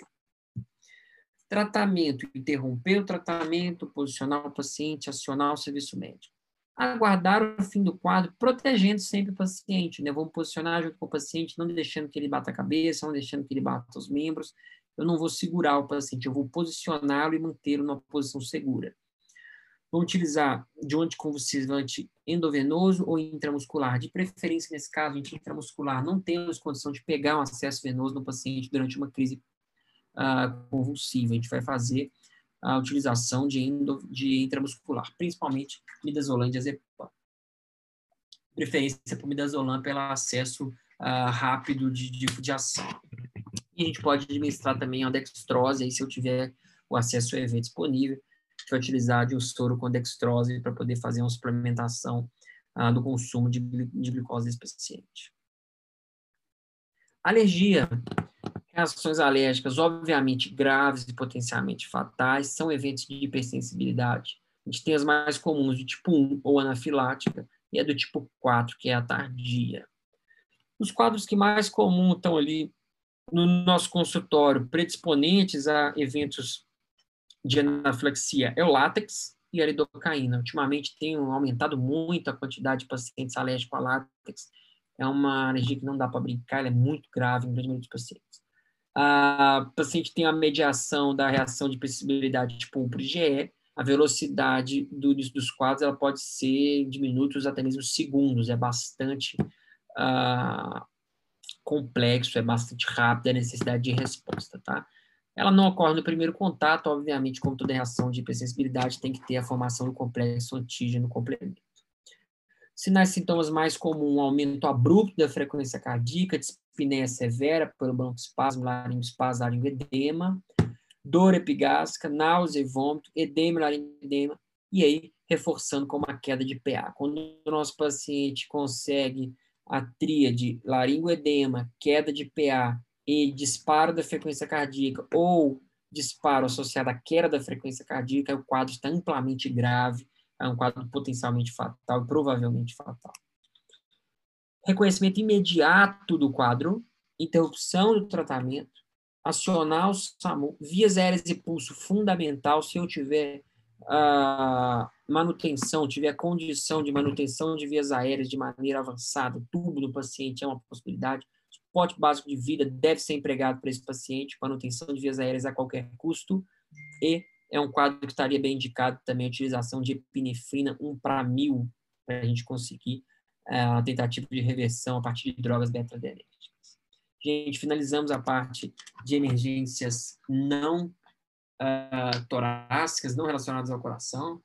Tratamento, interromper o tratamento, posicionar o paciente, acionar o serviço médico. Aguardar o fim do quadro, protegendo sempre o paciente, né? Vamos posicionar junto com o paciente, não deixando que ele bata a cabeça, não deixando que ele bata os membros. Eu não vou segurar o paciente, eu vou posicioná-lo e mantê-lo numa posição segura. Vamos utilizar de um anticonvulsivante endovenoso ou intramuscular. De preferência, nesse caso, intramuscular, não temos condição de pegar um acesso venoso no paciente durante uma crise uh, convulsiva. A gente vai fazer a utilização de, endo, de intramuscular, principalmente midazolam e diazepam. Preferência por midazolam pelo acesso uh, rápido de, de, de ação. E a gente pode administrar também a dextrose, aí se eu tiver o acesso ao EV disponível, gente vai utilizar de um soro com dextrose para poder fazer uma suplementação ah, do consumo de, de glicose desse paciente. Alergia. Reações alérgicas, obviamente graves e potencialmente fatais, são eventos de hipersensibilidade. A gente tem as mais comuns, do tipo 1 ou anafilática, e a do tipo 4, que é a tardia. Os quadros que mais comuns estão ali no nosso consultório, predisponentes a eventos de anafilaxia é o látex e a lidocaína. Ultimamente tem aumentado muito a quantidade de pacientes alérgicos a látex. É uma alergia que não dá para brincar, ela é muito grave em grande maioria dos pacientes. A paciente tem a mediação da reação de persistibilidade tipo 1 por IgE, a velocidade do, dos quadros ela pode ser de minutos até mesmo segundos, é bastante uh, complexo, é bastante rápido a necessidade de resposta, tá? Ela não ocorre no primeiro contato, obviamente, como toda reação de hipersensibilidade, tem que ter a formação do complexo antígeno complemento. Sinais e sintomas mais comuns, aumento abrupto da frequência cardíaca, dispneia severa pelo broncoespasmo, laringoespasmo, laringoedema, dor epigástrica, náusea e vômito, edema, laringoedema, e aí reforçando com uma queda de PA. Quando o nosso paciente consegue a tríade laringoedema, queda de PA e disparo da frequência cardíaca ou disparo associado à queda da frequência cardíaca, o quadro está amplamente grave, é um quadro potencialmente fatal, provavelmente fatal. Reconhecimento imediato do quadro, interrupção do tratamento, acionar o SAMU, vias aéreas de pulso fundamental, se eu tiver uh, manutenção, tiver condição de manutenção de vias aéreas de maneira avançada, tubo do paciente é uma possibilidade, suporte básico de vida deve ser empregado para esse paciente, manutenção de vias aéreas a qualquer custo, e é um quadro que estaria bem indicado também a utilização de epinefrina 1 para 1000, para a gente conseguir a tentativa de reversão a partir de drogas beta-adrenérgicas. Gente, finalizamos a parte de emergências não uh, torácicas, não relacionadas ao coração.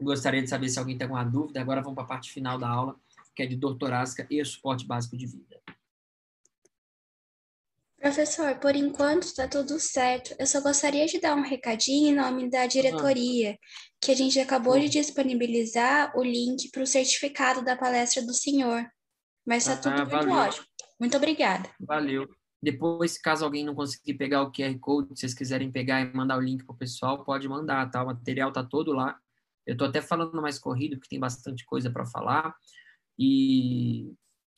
Gostaria de saber se alguém tem alguma dúvida. Agora vamos para a parte final da aula, que é de dor torácica e suporte básico de vida. Professor, por enquanto está tudo certo. Eu só gostaria de dar um recadinho em nome da diretoria, que a gente acabou de disponibilizar o link para o certificado da palestra do senhor. Mas está ah, tudo muito valeu. ótimo. Muito obrigada. Valeu. Depois, caso alguém não conseguir pegar o QR Code, se vocês quiserem pegar e mandar o link para o pessoal, pode mandar, tá? O material está todo lá. Eu estou até falando mais corrido, porque tem bastante coisa para falar. E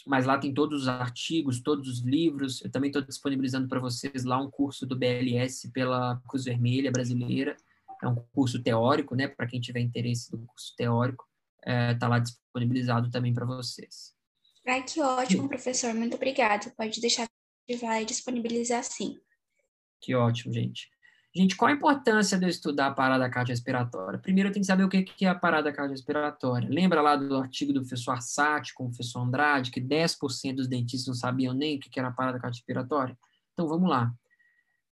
mas lá tem todos os artigos, todos os livros. Eu também estou disponibilizando para vocês lá um curso do BLS pela Cruz Vermelha Brasileira. É um curso teórico, né? Para quem tiver interesse no curso teórico, está é, tá lá disponibilizado também para vocês. Ai, que ótimo, professor. Muito obrigada. Pode deixar que vai disponibilizar sim. Que ótimo, gente. Gente, qual a importância de eu estudar a parada cardiorrespiratória? Primeiro, eu tenho que saber o que é a parada cardiorrespiratória. Lembra lá do artigo do professor Arsati com o professor Andrade, que 10% dos dentistas não sabiam nem o que era a parada cardiorrespiratória? Então, vamos lá.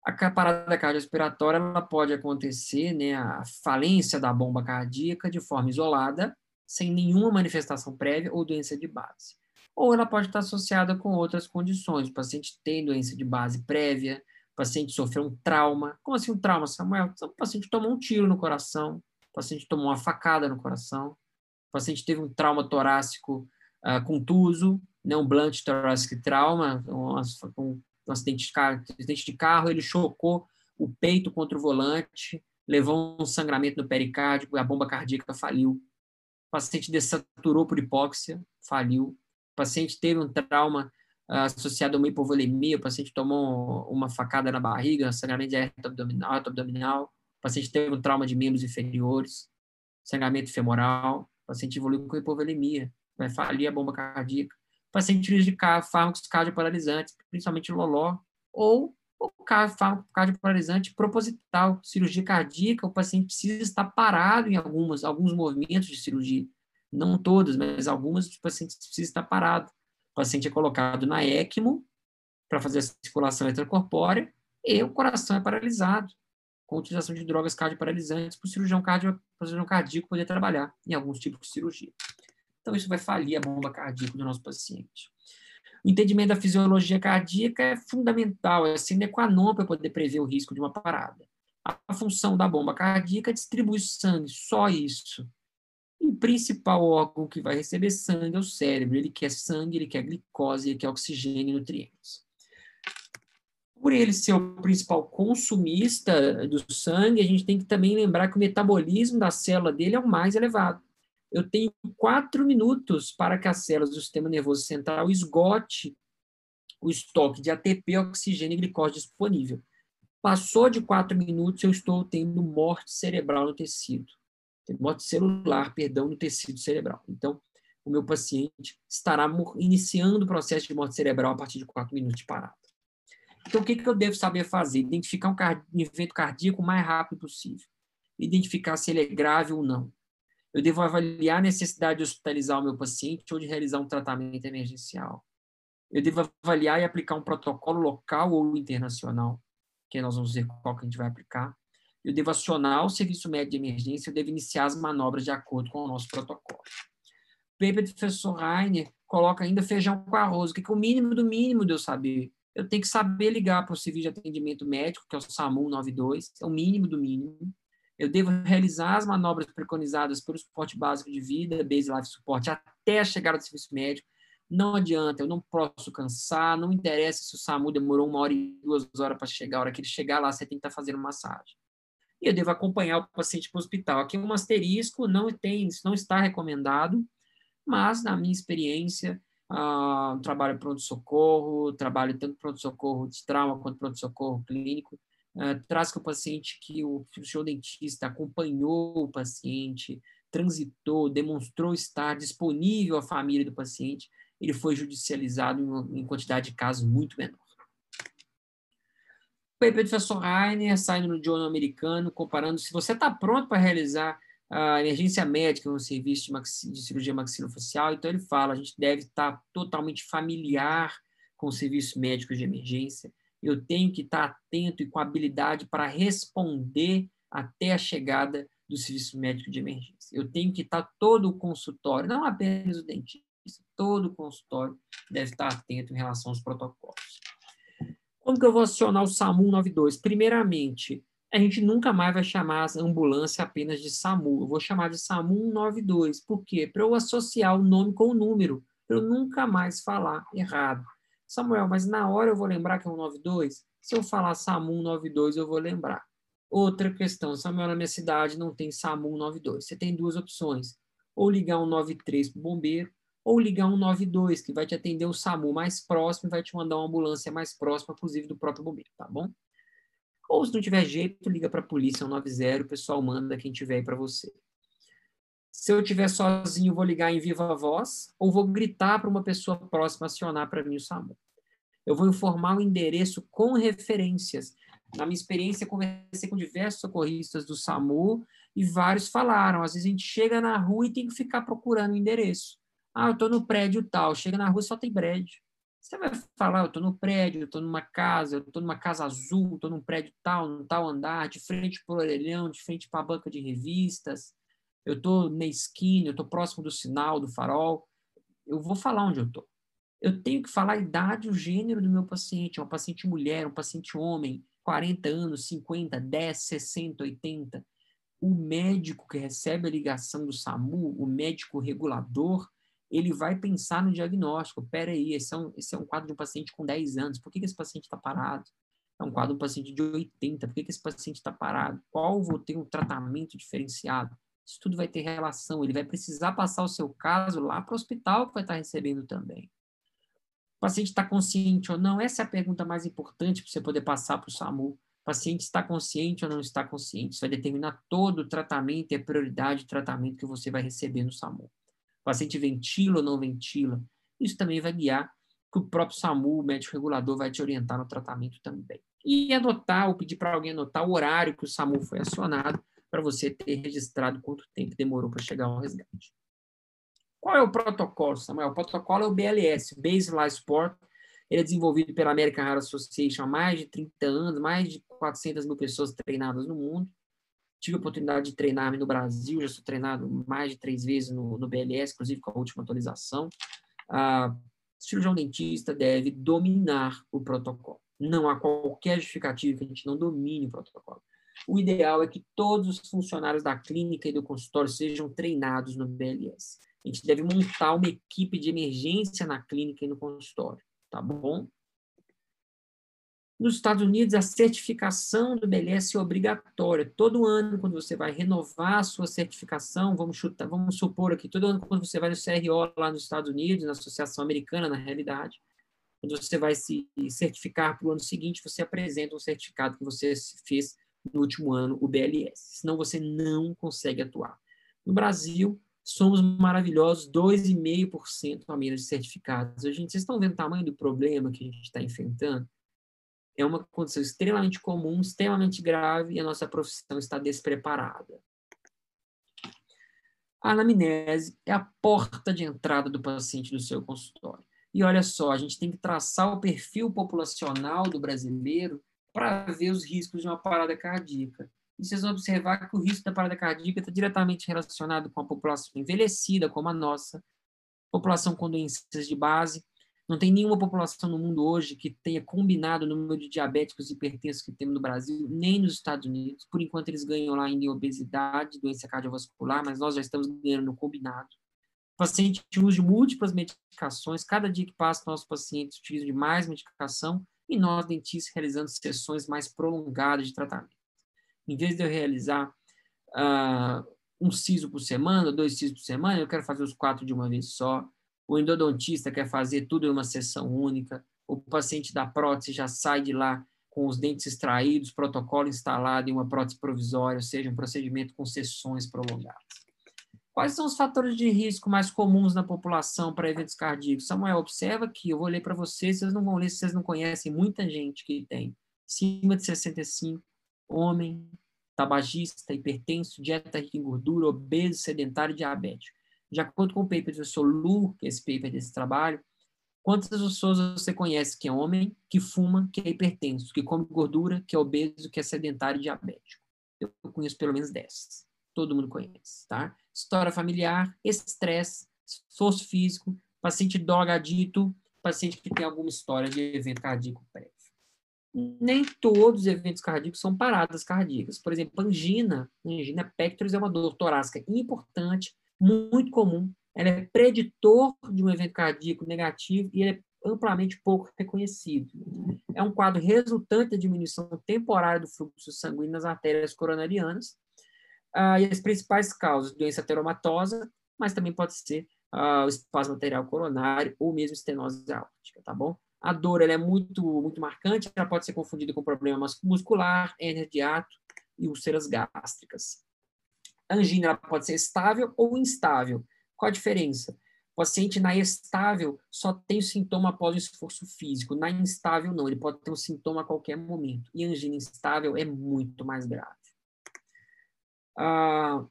A parada cardiorrespiratória ela pode acontecer, né, a falência da bomba cardíaca de forma isolada, sem nenhuma manifestação prévia ou doença de base. Ou ela pode estar associada com outras condições. O paciente tem doença de base prévia, paciente sofreu um trauma. Como assim um trauma, Samuel? O paciente tomou um tiro no coração, o paciente tomou uma facada no coração, o paciente teve um trauma torácico uh, contuso, né, um blunt thoracic trauma, um, um, um acidente, de carro, acidente de carro, ele chocou o peito contra o volante, levou um sangramento no pericárdio, a bomba cardíaca faliu. O paciente desaturou por hipóxia, faliu. O paciente teve um trauma associado a uma hipovolemia, o paciente tomou uma facada na barriga, sangramento de abdominal, abdominal, o paciente teve um trauma de membros inferiores, sangramento femoral, o paciente evoluiu com hipovolemia, vai falir a bomba cardíaca, o paciente utiliza fármacos cardioparalisantes, principalmente loló, ou o fármaco cardioparalisante proposital, cirurgia cardíaca, o paciente precisa estar parado em algumas, alguns movimentos de cirurgia, não todas, mas algumas, o paciente precisa estar parado. O paciente é colocado na ECMO para fazer a circulação extracorpórea e o coração é paralisado com utilização de drogas cardioparalisantes para o cirurgião, cardio, cirurgião cardíaco poder trabalhar em alguns tipos de cirurgia. Então, isso vai falir a bomba cardíaca do nosso paciente. O entendimento da fisiologia cardíaca é fundamental, é sine qua non para poder prever o risco de uma parada. A função da bomba cardíaca é distribuir sangue, só isso. O principal órgão que vai receber sangue é o cérebro. Ele quer sangue, ele quer glicose, ele quer oxigênio e nutrientes. Por ele ser o principal consumista do sangue, a gente tem que também lembrar que o metabolismo da célula dele é o mais elevado. Eu tenho quatro minutos para que as células do sistema nervoso central esgote o estoque de ATP, oxigênio e glicose disponível. Passou de quatro minutos, eu estou tendo morte cerebral no tecido morte celular, perdão, no tecido cerebral. Então, o meu paciente estará iniciando o processo de morte cerebral a partir de quatro minutos de parada. Então, o que, que eu devo saber fazer? Identificar um, um evento cardíaco o mais rápido possível. Identificar se ele é grave ou não. Eu devo avaliar a necessidade de hospitalizar o meu paciente ou de realizar um tratamento emergencial. Eu devo avaliar e aplicar um protocolo local ou internacional, que nós vamos ver qual que a gente vai aplicar eu devo acionar o serviço médico de emergência, eu devo iniciar as manobras de acordo com o nosso protocolo. O paper do professor Rainer coloca ainda feijão com arroz, que é o mínimo do mínimo de eu saber. Eu tenho que saber ligar para o serviço de atendimento médico, que é o SAMU 92, é o mínimo do mínimo. Eu devo realizar as manobras preconizadas pelo suporte básico de vida, Base Life Support, até a chegada do serviço médico. Não adianta, eu não posso cansar, não interessa se o SAMU demorou uma hora e duas horas para chegar, a hora que ele chegar lá, você tem que estar fazendo massagem e eu devo acompanhar o paciente para o hospital. Aqui um asterisco, não tem, não está recomendado, mas na minha experiência, uh, trabalho pronto-socorro, trabalho tanto pronto-socorro de trauma quanto pronto-socorro clínico, uh, traz que o paciente que o seu dentista acompanhou o paciente, transitou, demonstrou estar disponível à família do paciente, ele foi judicializado em, em quantidade de casos muito menor paper do professor Rainer, saindo no jornal americano, comparando se você está pronto para realizar a emergência médica no serviço de, de cirurgia maxilofacial, então ele fala, a gente deve estar tá totalmente familiar com o serviço médico de emergência, eu tenho que estar tá atento e com habilidade para responder até a chegada do serviço médico de emergência. Eu tenho que estar tá todo o consultório, não apenas o dentista, todo o consultório deve estar atento em relação aos protocolos. Como que eu vou acionar o SAMU 92? Primeiramente, a gente nunca mais vai chamar a ambulância apenas de SAMU. Eu vou chamar de SAMU 192. Por quê? Para eu associar o nome com o número, para eu nunca mais falar errado. Samuel, mas na hora eu vou lembrar que é 192? Se eu falar SAMU 192, eu vou lembrar. Outra questão, Samuel, na minha cidade não tem SAMU 192. Você tem duas opções. Ou ligar um 93 para o bombeiro, ou ligar um 92, que vai te atender o SAMU mais próximo e vai te mandar uma ambulância mais próxima, inclusive do próprio bombeiro, tá bom? Ou se não tiver jeito, liga para a polícia 190, o pessoal manda quem tiver aí para você. Se eu estiver sozinho, vou ligar em viva voz ou vou gritar para uma pessoa próxima acionar para mim o SAMU. Eu vou informar o endereço com referências. Na minha experiência, conversei com diversos socorristas do SAMU e vários falaram. Às vezes a gente chega na rua e tem que ficar procurando o endereço. Ah, eu estou no prédio tal. Chega na rua só tem prédio. Você vai falar, eu estou no prédio, eu estou numa casa, eu estou numa casa azul, estou num prédio tal, num tal andar, de frente para o orelhão, de frente para a banca de revistas, eu estou na esquina, eu estou próximo do sinal, do farol. Eu vou falar onde eu estou. Eu tenho que falar a idade, o gênero do meu paciente. É um paciente mulher, um paciente homem, 40 anos, 50, 10, 60, 80. O médico que recebe a ligação do SAMU, o médico regulador, ele vai pensar no diagnóstico. Pera aí, esse é um, esse é um quadro de um paciente com 10 anos, por que, que esse paciente está parado? É um quadro de um paciente de 80, por que, que esse paciente está parado? Qual vou ter um tratamento diferenciado? Isso tudo vai ter relação, ele vai precisar passar o seu caso lá para o hospital que vai estar tá recebendo também. paciente está consciente ou não? Essa é a pergunta mais importante para você poder passar para o SAMU. O paciente está consciente ou não está consciente? Isso vai determinar todo o tratamento e a prioridade de tratamento que você vai receber no SAMU. O paciente ventila ou não ventila? Isso também vai guiar que o próprio SAMU, o médico regulador, vai te orientar no tratamento também. E anotar, ou pedir para alguém anotar o horário que o SAMU foi acionado, para você ter registrado quanto tempo demorou para chegar ao resgate. Qual é o protocolo, Samuel? O protocolo é o BLS, Base Life Support. Ele é desenvolvido pela American Heart Association há mais de 30 anos, mais de 400 mil pessoas treinadas no mundo. Tive a oportunidade de treinar no Brasil, já sou treinado mais de três vezes no, no BLS, inclusive com a última atualização. Ah, o cirurgião dentista deve dominar o protocolo. Não há qualquer justificativa que a gente não domine o protocolo. O ideal é que todos os funcionários da clínica e do consultório sejam treinados no BLS. A gente deve montar uma equipe de emergência na clínica e no consultório, tá bom? Nos Estados Unidos, a certificação do BLS é obrigatória. Todo ano, quando você vai renovar a sua certificação, vamos chutar, vamos supor aqui, todo ano quando você vai no CRO lá nos Estados Unidos, na Associação Americana, na realidade, quando você vai se certificar para o ano seguinte, você apresenta um certificado que você fez no último ano, o BLS. Senão você não consegue atuar. No Brasil, somos maravilhosos, 2,5% a menos de certificados. A gente, vocês estão vendo o tamanho do problema que a gente está enfrentando? É uma condição extremamente comum, extremamente grave, e a nossa profissão está despreparada. A anamnese é a porta de entrada do paciente no seu consultório. E olha só, a gente tem que traçar o perfil populacional do brasileiro para ver os riscos de uma parada cardíaca. E vocês vão observar que o risco da parada cardíaca está diretamente relacionado com a população envelhecida, como a nossa, população com doenças de base. Não tem nenhuma população no mundo hoje que tenha combinado o número de diabéticos e hipertensos que temos no Brasil, nem nos Estados Unidos. Por enquanto, eles ganham lá em obesidade, doença cardiovascular, mas nós já estamos ganhando no combinado. O paciente usa múltiplas medicações. Cada dia que passa, nossos pacientes utilizam de mais medicação e nós, dentistas, realizando sessões mais prolongadas de tratamento. Em vez de eu realizar uh, um siso por semana, dois sisos por semana, eu quero fazer os quatro de uma vez só. O endodontista quer fazer tudo em uma sessão única. O paciente da prótese já sai de lá com os dentes extraídos, protocolo instalado em uma prótese provisória, ou seja, um procedimento com sessões prolongadas. Quais são os fatores de risco mais comuns na população para eventos cardíacos? Samuel, observa aqui, eu vou ler para vocês, vocês não vão ler se vocês não conhecem muita gente que tem acima de 65, homem, tabagista, hipertenso, dieta rica em gordura, obeso, sedentário e diabético. De acordo com o paper do professor Lu, que é esse paper desse trabalho, quantas pessoas você conhece que é homem, que fuma, que é hipertenso, que come gordura, que é obeso, que é sedentário e diabético? Eu conheço pelo menos 10. Todo mundo conhece, tá? História familiar, estresse, esforço físico, paciente drogadito, paciente que tem alguma história de evento cardíaco prévio nem todos os eventos cardíacos são paradas cardíacas. Por exemplo, angina, angina pectoris é uma dor torácica importante, muito comum. Ela é preditor de um evento cardíaco negativo e é amplamente pouco reconhecido. É um quadro resultante da diminuição temporária do fluxo sanguíneo nas artérias coronarianas. Ah, e as principais causas, doença ateromatosa, mas também pode ser ah, o espasmo arterial coronário ou mesmo estenose aórtica, tá bom? A dor ela é muito, muito marcante, ela pode ser confundida com problema muscular, hernia de ato e úlceras gástricas. Angina pode ser estável ou instável. Qual a diferença? O paciente na estável só tem o sintoma após o esforço físico, na instável não, ele pode ter um sintoma a qualquer momento. E angina instável é muito mais grave. Ah,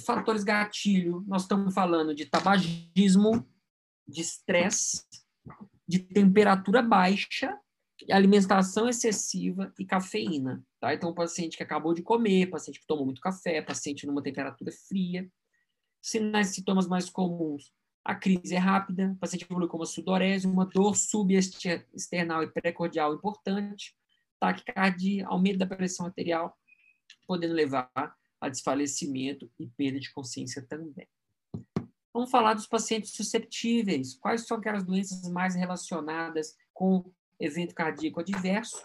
fatores gatilho, nós estamos falando de tabagismo, de estresse, de temperatura baixa, alimentação excessiva e cafeína. Tá? Então, paciente que acabou de comer, paciente que tomou muito café, paciente numa temperatura fria. Sinais e sintomas mais comuns. A crise é rápida, paciente evolui com uma sudorese, uma dor subesternal e precordial importante, taquicardia, aumento da pressão arterial, podendo levar a desfalecimento e perda de consciência também. Vamos falar dos pacientes susceptíveis. Quais são aquelas doenças mais relacionadas com evento cardíaco adverso?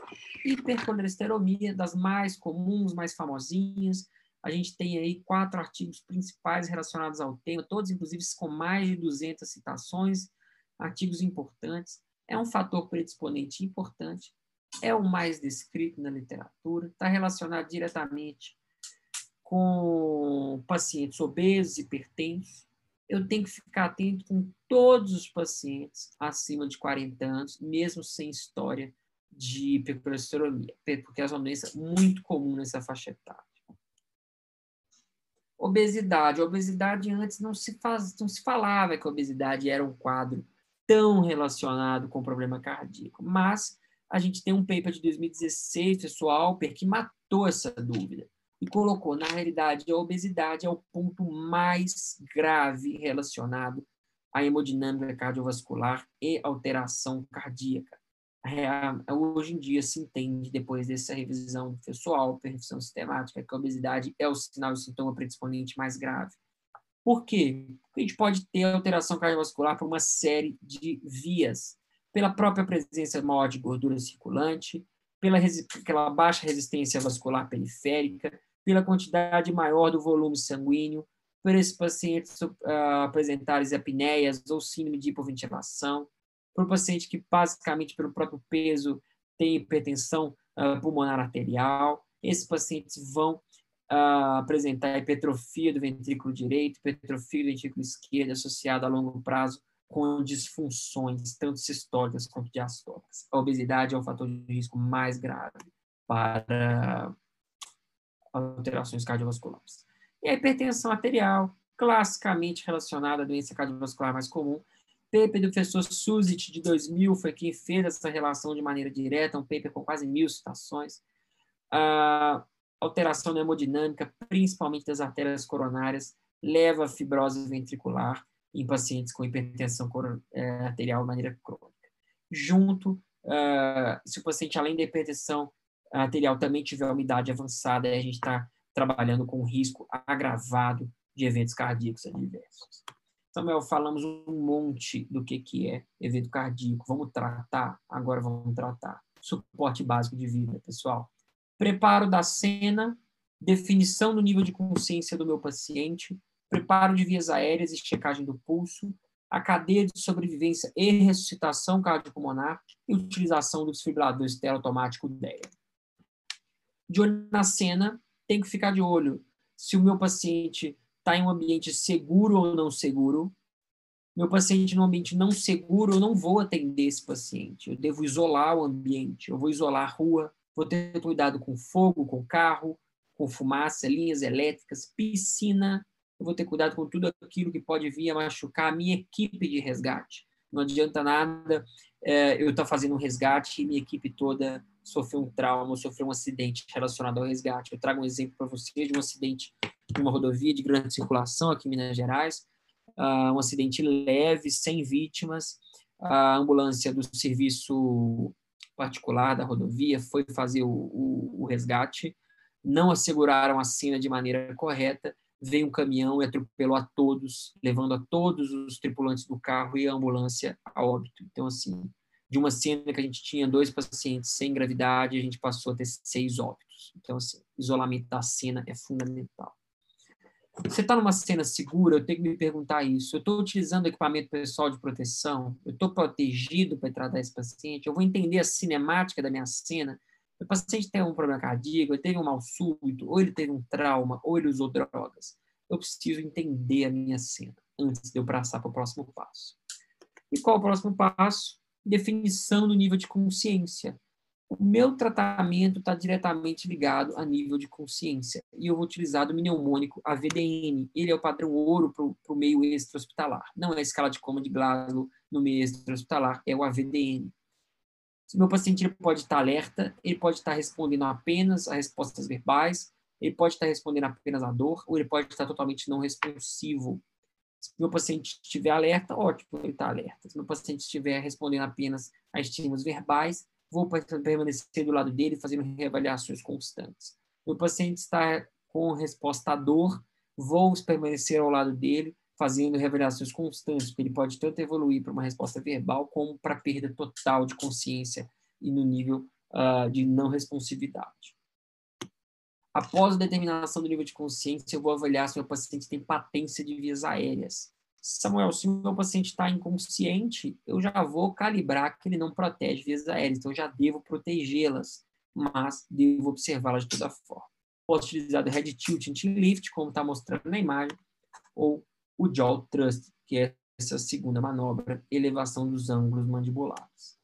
Hipercolesterolemia, das mais comuns, mais famosinhas. A gente tem aí quatro artigos principais relacionados ao tema, todos inclusive com mais de 200 citações, artigos importantes. é um fator predisponente importante, é o mais descrito na literatura, está relacionado diretamente com pacientes obesos, hipertensos. Eu tenho que ficar atento com todos os pacientes acima de 40 anos, mesmo sem história de hipercolesterolemia, porque é uma doença muito comum nessa faixa etária. Obesidade. Obesidade antes não se, faz, não se falava que a obesidade era um quadro tão relacionado com problema cardíaco, mas a gente tem um paper de 2016, pessoal, que matou essa dúvida e colocou, na realidade, a obesidade é o ponto mais grave relacionado à hemodinâmica cardiovascular e alteração cardíaca. Hoje em dia se entende, depois dessa revisão pessoal, revisão sistemática, que a obesidade é o sinal e sintoma predisponente mais grave. Por quê? Porque a gente pode ter alteração cardiovascular por uma série de vias pela própria presença maior de gordura circulante, pela, pela baixa resistência vascular periférica, pela quantidade maior do volume sanguíneo, por esses pacientes uh, apresentarem apneias ou síndrome de hipoventilação, por paciente que basicamente pelo próprio peso tem hipertensão uh, pulmonar arterial, esses pacientes vão uh, apresentar hipertrofia do ventrículo direito, hipertrofia do ventrículo esquerdo associada a longo prazo com disfunções, tanto sistólicas quanto diastólicas. A obesidade é o fator de risco mais grave para alterações cardiovasculares. E a hipertensão arterial, classicamente relacionada à doença cardiovascular mais comum. Paper do professor Suzit, de 2000, foi quem fez essa relação de maneira direta, um paper com quase mil citações. A alteração na hemodinâmica, principalmente das artérias coronárias, leva a fibrose ventricular em pacientes com hipertensão é, arterial de maneira crônica. Junto, uh, se o paciente, além da hipertensão arterial, também tiver umidade avançada, a gente está trabalhando com risco agravado de eventos cardíacos adversos. Samuel, falamos um monte do que, que é evento cardíaco. Vamos tratar? Agora vamos tratar. Suporte básico de vida, pessoal. Preparo da cena, definição do nível de consciência do meu paciente, preparo de vias aéreas e checagem do pulso, a cadeia de sobrevivência e ressuscitação cardiopulmonar e utilização do desfibrilador externo automático DEA. De olho na cena, tem que ficar de olho se o meu paciente está em um ambiente seguro ou não seguro. Meu paciente num ambiente não seguro, eu não vou atender esse paciente. Eu devo isolar o ambiente, eu vou isolar a rua, vou ter cuidado com fogo, com carro, com fumaça, linhas elétricas, piscina, eu vou ter cuidado com tudo aquilo que pode vir a machucar a minha equipe de resgate. Não adianta nada é, eu estar tá fazendo um resgate e minha equipe toda sofreu um trauma, sofreu um acidente relacionado ao resgate. Eu trago um exemplo para vocês de um acidente em uma rodovia de grande circulação aqui em Minas Gerais, uh, um acidente leve, sem vítimas. A ambulância do serviço particular da rodovia foi fazer o, o, o resgate, não asseguraram a cena de maneira correta veio um caminhão e atropelou a todos, levando a todos os tripulantes do carro e a ambulância a óbito. Então, assim, de uma cena que a gente tinha dois pacientes sem gravidade, a gente passou a ter seis óbitos. Então, assim, isolamento da cena é fundamental. Você está numa cena segura, eu tenho que me perguntar isso. Eu estou utilizando equipamento pessoal de proteção? Eu estou protegido para tratar esse paciente? Eu vou entender a cinemática da minha cena? o paciente tem um problema cardíaco, ele teve um mal súbito, ou ele teve um trauma, ou ele usou drogas. Eu preciso entender a minha cena antes de eu passar para o próximo passo. E qual o próximo passo? Definição do nível de consciência. O meu tratamento está diretamente ligado a nível de consciência. E eu vou utilizar o mnemônico AVDN. Ele é o padrão ouro para o meio extra-hospitalar. Não é a escala de coma de Glasgow no meio extra-hospitalar, é o AVDN. O meu paciente ele pode estar alerta, ele pode estar respondendo apenas a respostas verbais, ele pode estar respondendo apenas a dor, ou ele pode estar totalmente não responsivo. Se meu paciente estiver alerta, ótimo, ele está alerta. Se meu paciente estiver respondendo apenas a estímulos verbais, vou permanecer do lado dele, fazendo reavaliações constantes. Meu paciente está com resposta à dor, vou permanecer ao lado dele, fazendo revelações constantes, porque ele pode tanto evoluir para uma resposta verbal como para perda total de consciência e no nível uh, de não responsividade. Após a determinação do nível de consciência, eu vou avaliar se meu paciente tem patência de vias aéreas. Samuel, se meu paciente está inconsciente, eu já vou calibrar que ele não protege vias aéreas, então eu já devo protegê-las, mas devo observá-las de toda forma. Posso utilizar o Head Tilt and Lift, como está mostrando na imagem, ou o Jaw Thrust, que é essa segunda manobra, elevação dos ângulos mandibulares.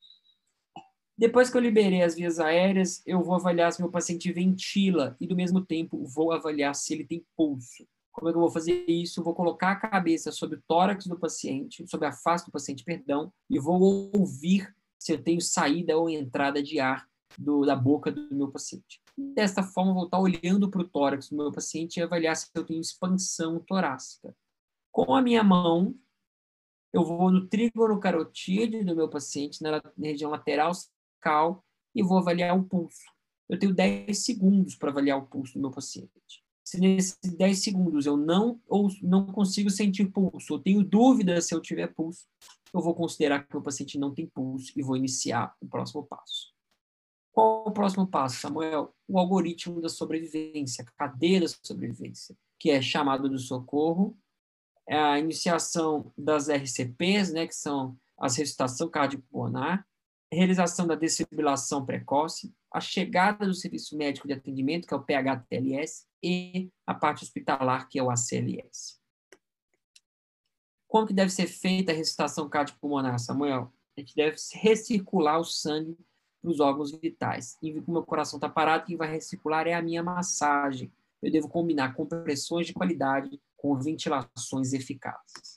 Depois que eu liberei as vias aéreas, eu vou avaliar se meu paciente ventila e, do mesmo tempo, vou avaliar se ele tem pulso. Como é que eu vou fazer isso? Eu vou colocar a cabeça sobre o tórax do paciente, sobre a face do paciente, perdão, e vou ouvir se eu tenho saída ou entrada de ar do, da boca do meu paciente. Desta forma, eu vou estar olhando para o tórax do meu paciente e avaliar se eu tenho expansão torácica. Com a minha mão, eu vou no trígono carotídeo do meu paciente, na região lateral cal, e vou avaliar o pulso. Eu tenho 10 segundos para avaliar o pulso do meu paciente. Se nesses 10 segundos eu não ou não consigo sentir pulso, ou tenho dúvida se eu tiver pulso, eu vou considerar que o paciente não tem pulso e vou iniciar o próximo passo. Qual o próximo passo, Samuel? O algoritmo da sobrevivência, a cadeia da sobrevivência, que é chamado do socorro, é a iniciação das RCPs, né, que são as ressuscitação cardiopulmonar, realização da desfibrilação precoce, a chegada do serviço médico de atendimento, que é o PHTLS, e a parte hospitalar, que é o ACLS. Como que deve ser feita a ressuscitação cardiopulmonar, Samuel? A gente deve recircular o sangue para os órgãos vitais. E como o meu coração está parado, quem vai recircular é a minha massagem. Eu devo combinar compressões de qualidade com ventilações eficazes.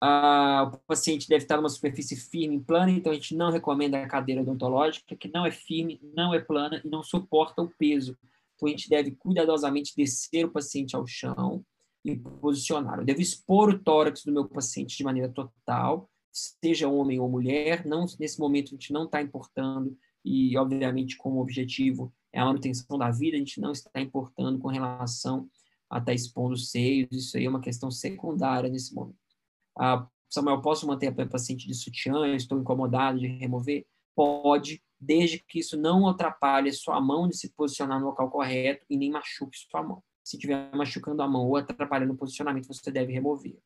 Ah, o paciente deve estar numa superfície firme e plana, então a gente não recomenda a cadeira odontológica, que não é firme, não é plana e não suporta o peso. Então a gente deve cuidadosamente descer o paciente ao chão e posicionar. Eu devo expor o tórax do meu paciente de maneira total, seja homem ou mulher. Não, nesse momento a gente não está importando e, obviamente, como objetivo é a manutenção da vida, a gente não está importando com relação a estar tá expondo os seios. Isso aí é uma questão secundária nesse momento. Ah, Samuel, posso manter a paciente de sutiã? estou incomodado de remover? Pode, desde que isso não atrapalhe sua mão de se posicionar no local correto e nem machuque sua mão. Se estiver machucando a mão ou atrapalhando o posicionamento, você deve remover.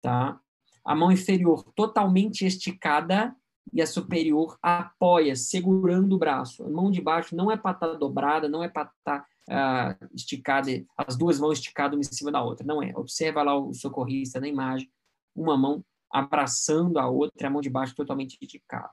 Tá? A mão inferior totalmente esticada e a superior apoia, segurando o braço. A mão de baixo não é para estar tá dobrada, não é para estar tá, uh, esticada, as duas mãos esticadas uma em cima da outra. Não é. Observa lá o socorrista na imagem uma mão abraçando a outra, a mão de baixo totalmente esticada.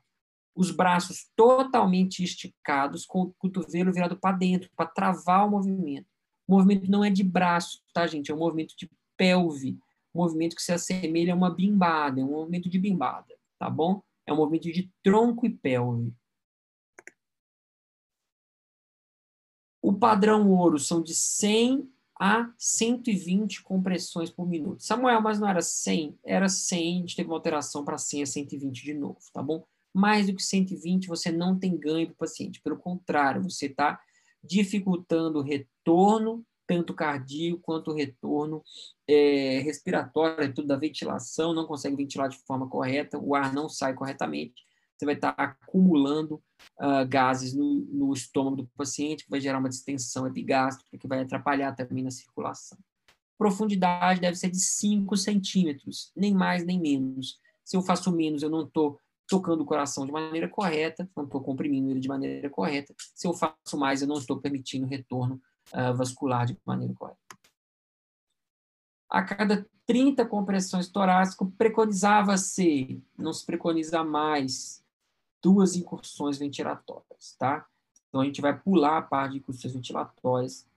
Os braços totalmente esticados, com o cotovelo virado para dentro, para travar o movimento. O movimento não é de braço, tá, gente? É um movimento de pelve, um movimento que se assemelha a uma bimbada, é um movimento de bimbada, tá bom? É um movimento de tronco e pelve. O padrão ouro são de 100 a 120 compressões por minuto. Samuel, mas não era 100? Era 100, a gente teve uma alteração para 100 a 120 de novo, tá bom? Mais do que 120, você não tem ganho para o paciente. Pelo contrário, você está dificultando o retorno, tanto cardíaco quanto o retorno é, respiratório, tudo da ventilação, não consegue ventilar de forma correta, o ar não sai corretamente você vai estar acumulando uh, gases no, no, estômago do paciente, que vai gerar uma distensão epigástrica, que vai atrapalhar também na circulação. Profundidade deve ser de 5 centímetros, nem mais nem menos. Se eu faço menos, eu não estou tocando o coração de maneira correta, não estou comprimindo ele de maneira correta. Se eu faço mais, eu não estou permitindo retorno uh, vascular de maneira correta. A cada 30 compressões torácicas, preconizava-se, não se preconiza mais, duas incursões ventilatórias, tá? Então a gente vai pular a parte de incursões ventilatórias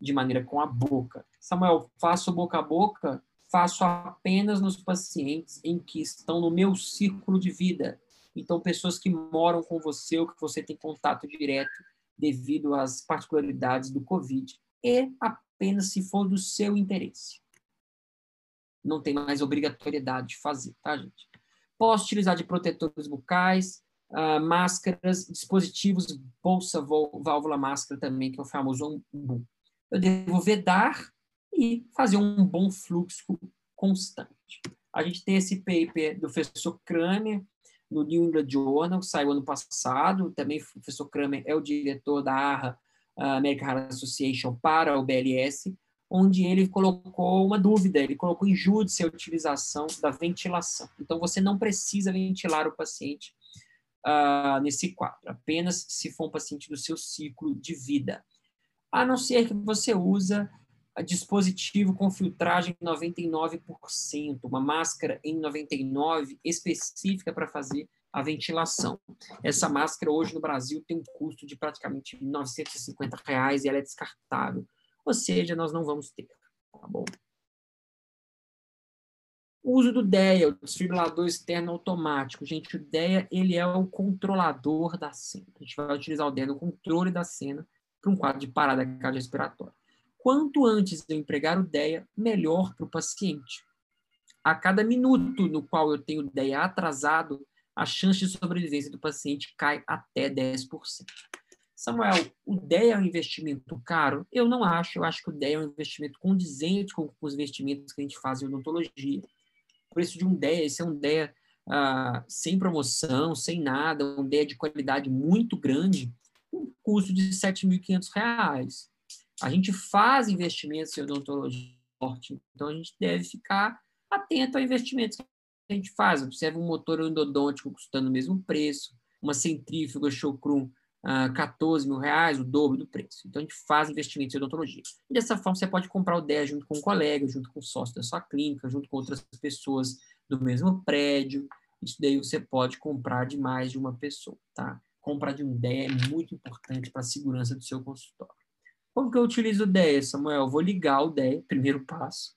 de maneira com a boca. Samuel, faço boca a boca? Faço apenas nos pacientes em que estão no meu círculo de vida. Então, pessoas que moram com você ou que você tem contato direto devido às particularidades do Covid. E apenas se for do seu interesse. Não tem mais obrigatoriedade de fazer, tá, gente? Posso utilizar de protetores bucais, uh, máscaras, dispositivos, bolsa, válvula máscara também, que é o famoso umbu. Eu devo vedar e fazer um bom fluxo constante. A gente tem esse paper do professor Kramer, no New England Journal, que saiu ano passado. Também o professor Kramer é o diretor da ARRA, American Heart Association, para o BLS, onde ele colocou uma dúvida, ele colocou em júdice a utilização da ventilação. Então, você não precisa ventilar o paciente uh, nesse quadro, apenas se for um paciente do seu ciclo de vida. A não ser que você usa dispositivo com filtragem 99%, uma máscara em 99% específica para fazer a ventilação. Essa máscara hoje no Brasil tem um custo de praticamente 950 reais e ela é descartável. Ou seja, nós não vamos ter, tá bom? O uso do DEA, o desfibrilador externo automático. Gente, o DEA ele é o controlador da cena. A gente vai utilizar o DEA no controle da cena para um quadro de parada cardiorrespiratória. Quanto antes eu empregar o DEA, melhor para o paciente. A cada minuto no qual eu tenho DEA atrasado, a chance de sobrevivência do paciente cai até 10%. Samuel, o DEA é um investimento caro? Eu não acho. Eu acho que o DEA é um investimento condizente com os investimentos que a gente faz em odontologia. Preço de um DEA, esse é um DEA ah, sem promoção, sem nada, um DEA de qualidade muito grande, um custo de R$ 7.500. A gente faz investimentos em odontologia, então a gente deve ficar atento a investimentos a gente faz. Observe um motor endodôntico custando o mesmo preço, uma centrífuga Chocrum uh, 14 mil reais, o dobro do preço. Então, a gente faz investimentos em odontologia. E dessa forma, você pode comprar o 10 junto com um colega, junto com o sócio da sua clínica, junto com outras pessoas do mesmo prédio. Isso daí você pode comprar de mais de uma pessoa, tá? Comprar de um 10 é muito importante para a segurança do seu consultório. Como que eu utilizo o 10, Samuel? Eu vou ligar o 10, primeiro passo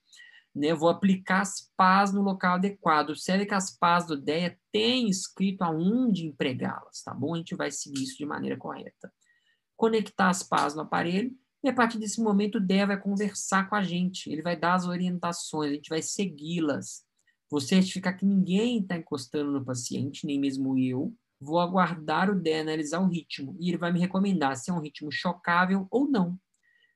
né, vou aplicar as pás no local adequado. Observe que as pás do DEA têm escrito aonde empregá-las, tá bom? A gente vai seguir isso de maneira correta. Conectar as pás no aparelho e a partir desse momento o DEA vai conversar com a gente, ele vai dar as orientações, a gente vai segui-las. Vou certificar que ninguém está encostando no paciente, nem mesmo eu. Vou aguardar o DEA analisar o ritmo e ele vai me recomendar se é um ritmo chocável ou não.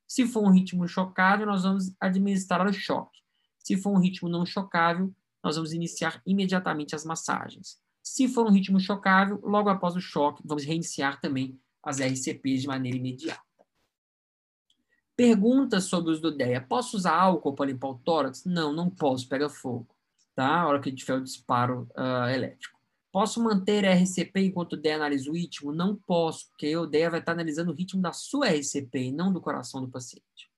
Se for um ritmo chocável, nós vamos administrar o choque. Se for um ritmo não chocável, nós vamos iniciar imediatamente as massagens. Se for um ritmo chocável, logo após o choque, vamos reiniciar também as RCPs de maneira imediata. Perguntas sobre o uso do DEA. Posso usar álcool para limpar o tórax? Não, não posso, pega fogo. Tá? A hora que tiver o disparo uh, elétrico. Posso manter a RCP enquanto o DEA analisa o ritmo? Não posso, porque o DEA vai estar analisando o ritmo da sua RCP e não do coração do paciente.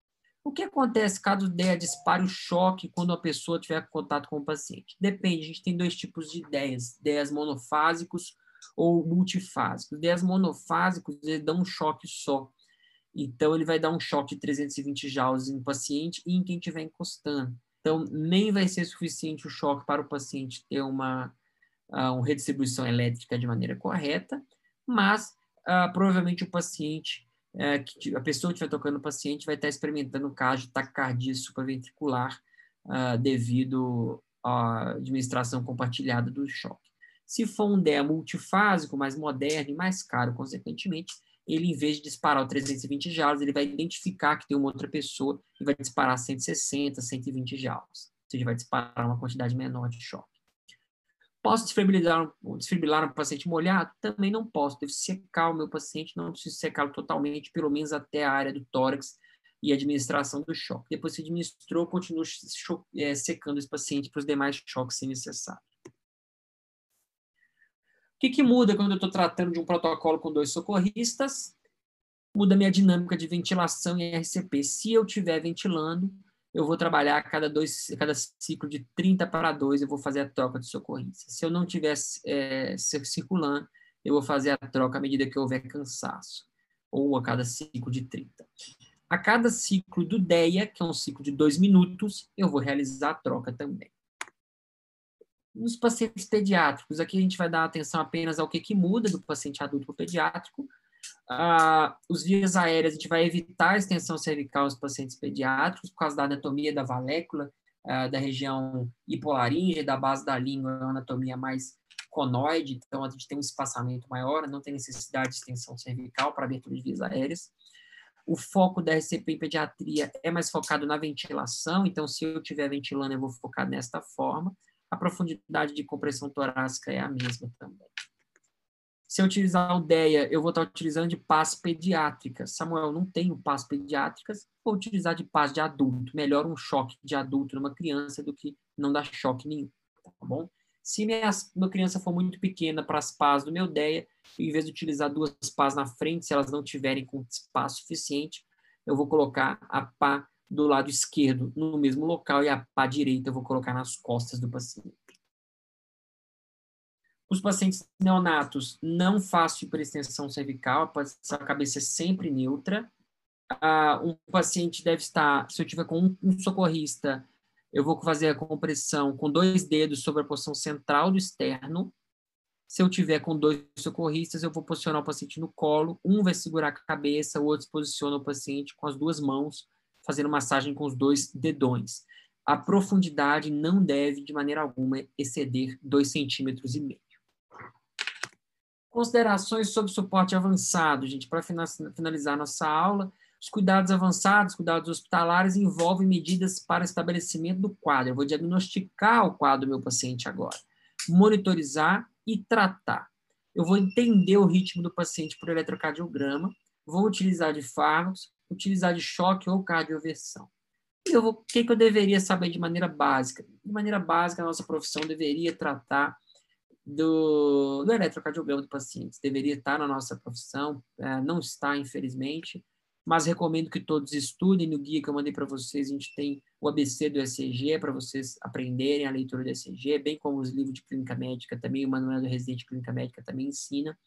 O que acontece caso DEA dispare o choque quando a pessoa tiver contato com o paciente? Depende, a gente tem dois tipos de ideias, ideias monofásicos ou multifásicos. Ideias monofásicos, ele dão um choque só. Então, ele vai dar um choque de 320 joules em paciente e em quem estiver encostando. Então, nem vai ser suficiente o choque para o paciente ter uma, uh, uma redistribuição elétrica de maneira correta, mas uh, provavelmente o paciente é, que a pessoa que estiver tocando o paciente vai estar experimentando um caso de taquicardia supraventricular uh, devido à administração compartilhada do choque. Se for um DEA multifásico, mais moderno e mais caro, consequentemente, ele, em vez de disparar o 320 joules, ele vai identificar que tem uma outra pessoa e vai disparar 160, 120 joules. Ou seja, vai disparar uma quantidade menor de choque. Posso desfibrilar, desfibrilar um paciente molhado? Também não posso. Devo secar o meu paciente, não preciso secá-lo totalmente, pelo menos até a área do tórax e administração do choque. Depois que administrou, continuo é, secando esse paciente para os demais choques se necessário. O que, que muda quando eu estou tratando de um protocolo com dois socorristas? Muda minha dinâmica de ventilação e RCP. Se eu estiver ventilando, eu vou trabalhar a cada, dois, cada ciclo de 30 para 2, eu vou fazer a troca de socorrência. Se eu não estiver é, circulando, eu vou fazer a troca à medida que houver cansaço, ou a cada ciclo de 30. A cada ciclo do DEA, que é um ciclo de dois minutos, eu vou realizar a troca também. Nos pacientes pediátricos, aqui a gente vai dar atenção apenas ao que, que muda do paciente adulto para o pediátrico, ah, os vias aéreas, a gente vai evitar a extensão cervical aos pacientes pediátricos por causa da anatomia da valécula, ah, da região hipolaringe, da base da língua, é uma anatomia mais conoide, então a gente tem um espaçamento maior, não tem necessidade de extensão cervical para abertura de vias aéreas. O foco da RCP em pediatria é mais focado na ventilação, então se eu estiver ventilando, eu vou focar nesta forma. A profundidade de compressão torácica é a mesma também. Se eu utilizar o DEA, eu vou estar utilizando de paz pediátrica. Samuel, não tenho paz pediátricas, vou utilizar de paz de adulto. Melhor um choque de adulto numa criança do que não dar choque nenhum, tá bom? Se minha, minha criança for muito pequena para as pás do meu DEA, em vez de utilizar duas pás na frente, se elas não tiverem com espaço suficiente, eu vou colocar a pá do lado esquerdo no mesmo local e a pá direita eu vou colocar nas costas do paciente. Os pacientes neonatos, não faço hiperextensão cervical, a cabeça é sempre neutra. Ah, um paciente deve estar, se eu tiver com um, um socorrista, eu vou fazer a compressão com dois dedos sobre a posição central do externo. Se eu tiver com dois socorristas, eu vou posicionar o paciente no colo. Um vai segurar a cabeça, o outro posiciona o paciente com as duas mãos, fazendo massagem com os dois dedões. A profundidade não deve, de maneira alguma, exceder 2,5 centímetros e meio. Considerações sobre suporte avançado, gente, para finalizar nossa aula. Os cuidados avançados, cuidados hospitalares, envolvem medidas para estabelecimento do quadro. Eu vou diagnosticar o quadro do meu paciente agora, monitorizar e tratar. Eu vou entender o ritmo do paciente por eletrocardiograma, vou utilizar de fármacos, utilizar de choque ou cardioversão. Eu vou, o que, que eu deveria saber de maneira básica? De maneira básica, a nossa profissão deveria tratar do, do eletrocardiograma do paciente. Deveria estar na nossa profissão, é, não está, infelizmente, mas recomendo que todos estudem. No guia que eu mandei para vocês, a gente tem o ABC do ECG para vocês aprenderem a leitura do ECG, bem como os livros de clínica médica também, o manual do residente de clínica médica também ensina.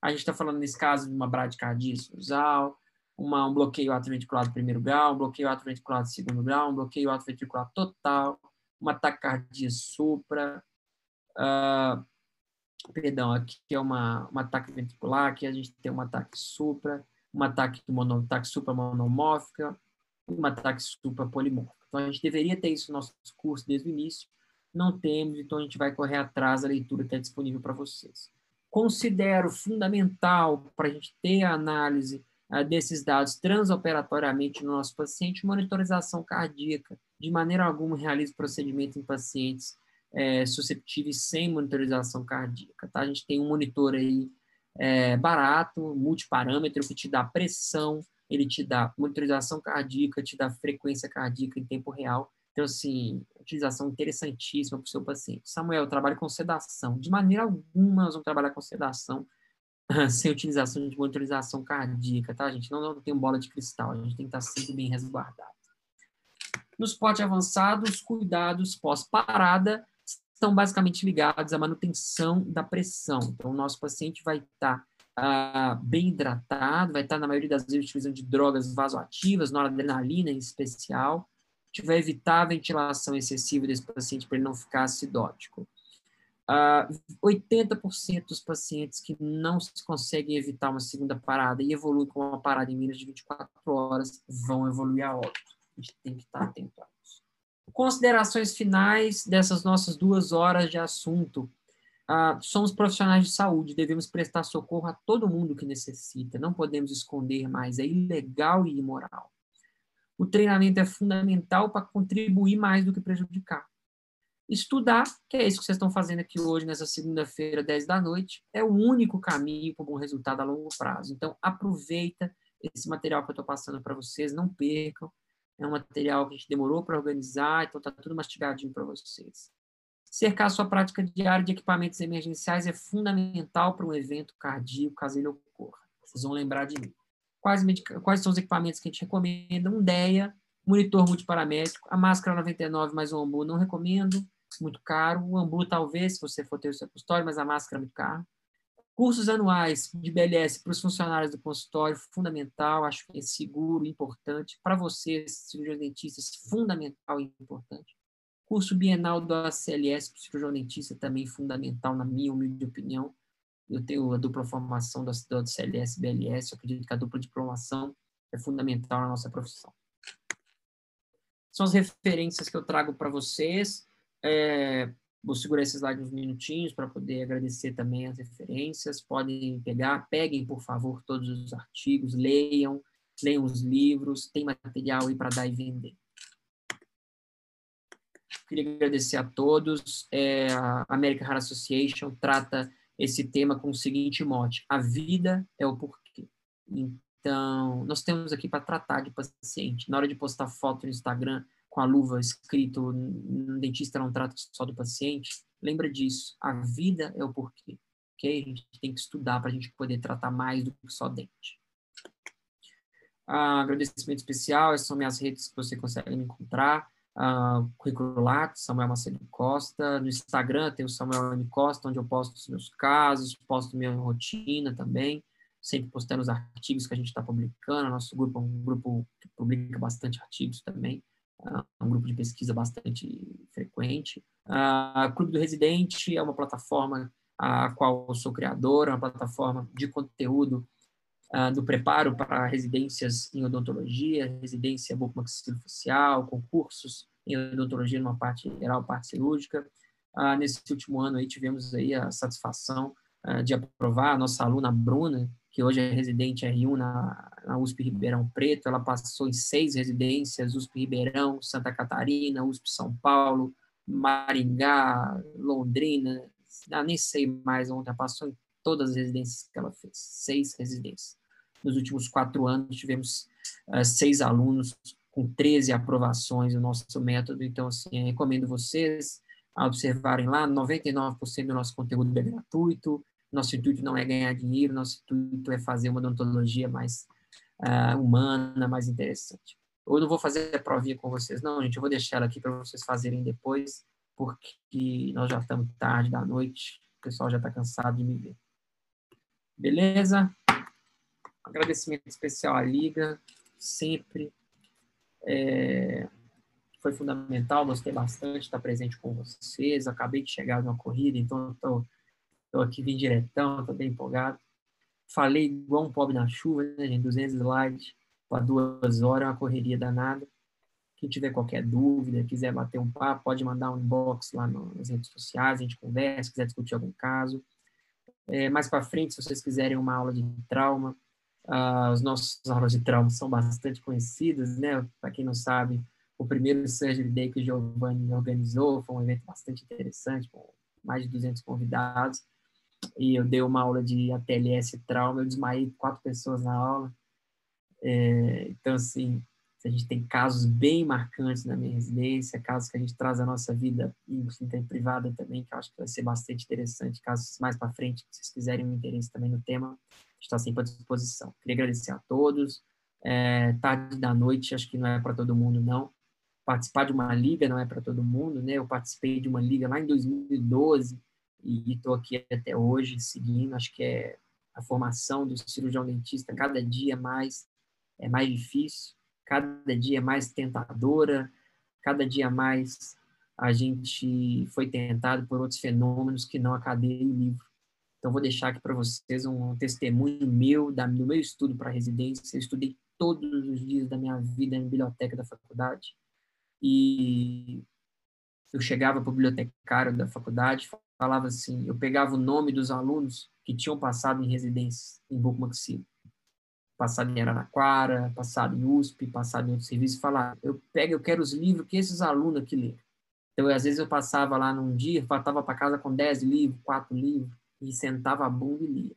A gente está falando, nesse caso, de uma bradicardia sinusal, uma, um bloqueio atroventricular do primeiro grau, um bloqueio atroventricular do segundo grau, um bloqueio atroventricular total, uma taquicardia supra, uh, perdão, aqui é uma, um ataque ventricular, aqui a gente tem um ataque supra, um ataque, mono, ataque supra monomórfica, um ataque supra polimórfica. Então, a gente deveria ter isso no nosso curso desde o início, não temos, então a gente vai correr atrás da leitura está disponível para vocês. Considero fundamental para a gente ter a análise uh, desses dados transoperatoriamente no nosso paciente, monitorização cardíaca. De maneira alguma, realizo procedimento em pacientes é, susceptíveis sem monitorização cardíaca. Tá? A gente tem um monitor aí é, barato, multiparâmetro, que te dá pressão, ele te dá monitorização cardíaca, te dá frequência cardíaca em tempo real. Então, assim, utilização interessantíssima para o seu paciente. Samuel, eu trabalho com sedação. De maneira alguma, nós vamos trabalhar com sedação sem utilização de monitorização cardíaca, tá, gente? Não, não tem bola de cristal, a gente tem que estar sempre bem resguardado. No suporte avançado, os cuidados pós-parada estão basicamente ligados à manutenção da pressão. Então, o nosso paciente vai estar ah, bem hidratado, vai estar, na maioria das vezes, utilizando de drogas vasoativas, noradrenalina em especial. A gente vai evitar a ventilação excessiva desse paciente para ele não ficar acidótico. Ah, 80% dos pacientes que não conseguem evitar uma segunda parada e evoluem com uma parada em menos de 24 horas vão evoluir a óbito. A gente tem que estar atento a Considerações finais dessas nossas duas horas de assunto. Ah, somos profissionais de saúde, devemos prestar socorro a todo mundo que necessita, não podemos esconder mais, é ilegal e imoral. O treinamento é fundamental para contribuir mais do que prejudicar. Estudar, que é isso que vocês estão fazendo aqui hoje, nessa segunda-feira, 10 da noite, é o único caminho para um bom resultado a longo prazo. Então, aproveita esse material que eu estou passando para vocês, não percam, é um material que a gente demorou para organizar, então está tudo mastigadinho para vocês. Cercar sua prática diária de equipamentos emergenciais é fundamental para um evento cardíaco, caso ele ocorra. Vocês vão lembrar de mim. Quais, quais são os equipamentos que a gente recomenda? Um DEA, monitor multiparamétrico, a máscara 99 mais o ambu não recomendo, muito caro. O ambu talvez, se você for ter o seu consultório, mas a máscara é muito caro. Cursos anuais de BLS para os funcionários do consultório, fundamental, acho que é seguro, importante. Para vocês, cirurgiões dentistas, fundamental e importante. Curso bienal do ACLS para o cirurgião dentista, também fundamental, na minha humilde opinião. Eu tenho a dupla formação do, do CLS e BLS, eu acredito que a dupla diplomação é fundamental na nossa profissão. São as referências que eu trago para vocês. É, Vou segurar esse slide uns minutinhos para poder agradecer também as referências. Podem pegar, peguem, por favor, todos os artigos, leiam, leiam os livros, tem material aí para dar e vender. Queria agradecer a todos. É, a American Heart Association trata esse tema com o seguinte mote: a vida é o porquê. Então, nós temos aqui para tratar de paciente. Na hora de postar foto no Instagram com a luva escrito um dentista não trata só do paciente, lembra disso. A vida é o porquê. Ok? A gente tem que estudar para a gente poder tratar mais do que só dente. Ah, agradecimento especial, essas são minhas redes que você consegue me encontrar. Uh, currículo Lattes, Samuel Macedo Costa. No Instagram tem o Samuel M. Costa, onde eu posto os meus casos, posto minha rotina também, sempre postando os artigos que a gente está publicando. Nosso grupo é um grupo que publica bastante artigos também, um grupo de pesquisa bastante frequente. Uh, Clube do Residente é uma plataforma a qual sou criador, é uma plataforma de conteúdo uh, do preparo para residências em odontologia, residência bucomaxilofacial, concursos em odontologia numa parte geral, parte cirúrgica. Uh, nesse último ano aí tivemos aí a satisfação uh, de aprovar a nossa aluna Bruna, que hoje é residente R1 na, na USP Ribeirão Preto, ela passou em seis residências, USP Ribeirão, Santa Catarina, USP São Paulo, Maringá, Londrina, ah, nem sei mais onde, ela passou em todas as residências que ela fez, seis residências. Nos últimos quatro anos, tivemos uh, seis alunos com 13 aprovações no nosso método, então, assim, recomendo vocês a observarem lá, 99% do nosso conteúdo é gratuito, nosso intuito não é ganhar dinheiro, nosso intuito é fazer uma odontologia mais uh, humana, mais interessante. Eu não vou fazer a provinha com vocês, não, gente, eu vou deixar ela aqui para vocês fazerem depois, porque nós já estamos tarde da noite, o pessoal já está cansado de me ver. Beleza? Agradecimento especial à Liga, sempre. É, foi fundamental, gostei bastante de estar presente com vocês. Acabei de chegar numa corrida, então estou aqui vim diretão, estou bem empolgado. Falei igual um pobre na chuva, né, gente? 200 slides para duas horas, uma correria danada. Quem tiver qualquer dúvida, quiser bater um papo, pode mandar um inbox lá nas redes sociais, a gente conversa, quiser discutir algum caso. É, mais para frente, se vocês quiserem uma aula de trauma, uh, os nossos aulas de trauma são bastante conhecidas, né? Para quem não sabe, o primeiro Surgery Day que o Giovanni organizou foi um evento bastante interessante, com mais de 200 convidados, e eu dei uma aula de ATLS trauma, eu desmaiei quatro pessoas na aula, é, então, assim, a gente tem casos bem marcantes na minha residência, casos que a gente traz à nossa vida íntima e privada também, que eu acho que vai ser bastante interessante, casos mais para frente, se vocês quiserem um interesse também no tema, está sempre à disposição. Queria agradecer a todos. É, tarde da noite, acho que não é para todo mundo, não. Participar de uma liga não é para todo mundo, né? Eu participei de uma liga lá em 2012 e estou aqui até hoje seguindo. Acho que é a formação do cirurgião dentista cada dia mais é mais difícil cada dia mais tentadora, cada dia mais a gente foi tentado por outros fenômenos que não a cadeia e o livro. Então, vou deixar aqui para vocês um testemunho meu, da, do meu estudo para residência. Eu estudei todos os dias da minha vida na biblioteca da faculdade. E eu chegava para o bibliotecário da faculdade, falava assim: eu pegava o nome dos alunos que tinham passado em residência em Bucomaxilo passado em Araraquara, passado em USP, passado em outro serviço, falar, eu pego, eu quero os livros que esses alunos aqui leram. Então, às vezes eu passava lá num dia, faltava para casa com 10 livros, quatro livros, e sentava a bunda e lia.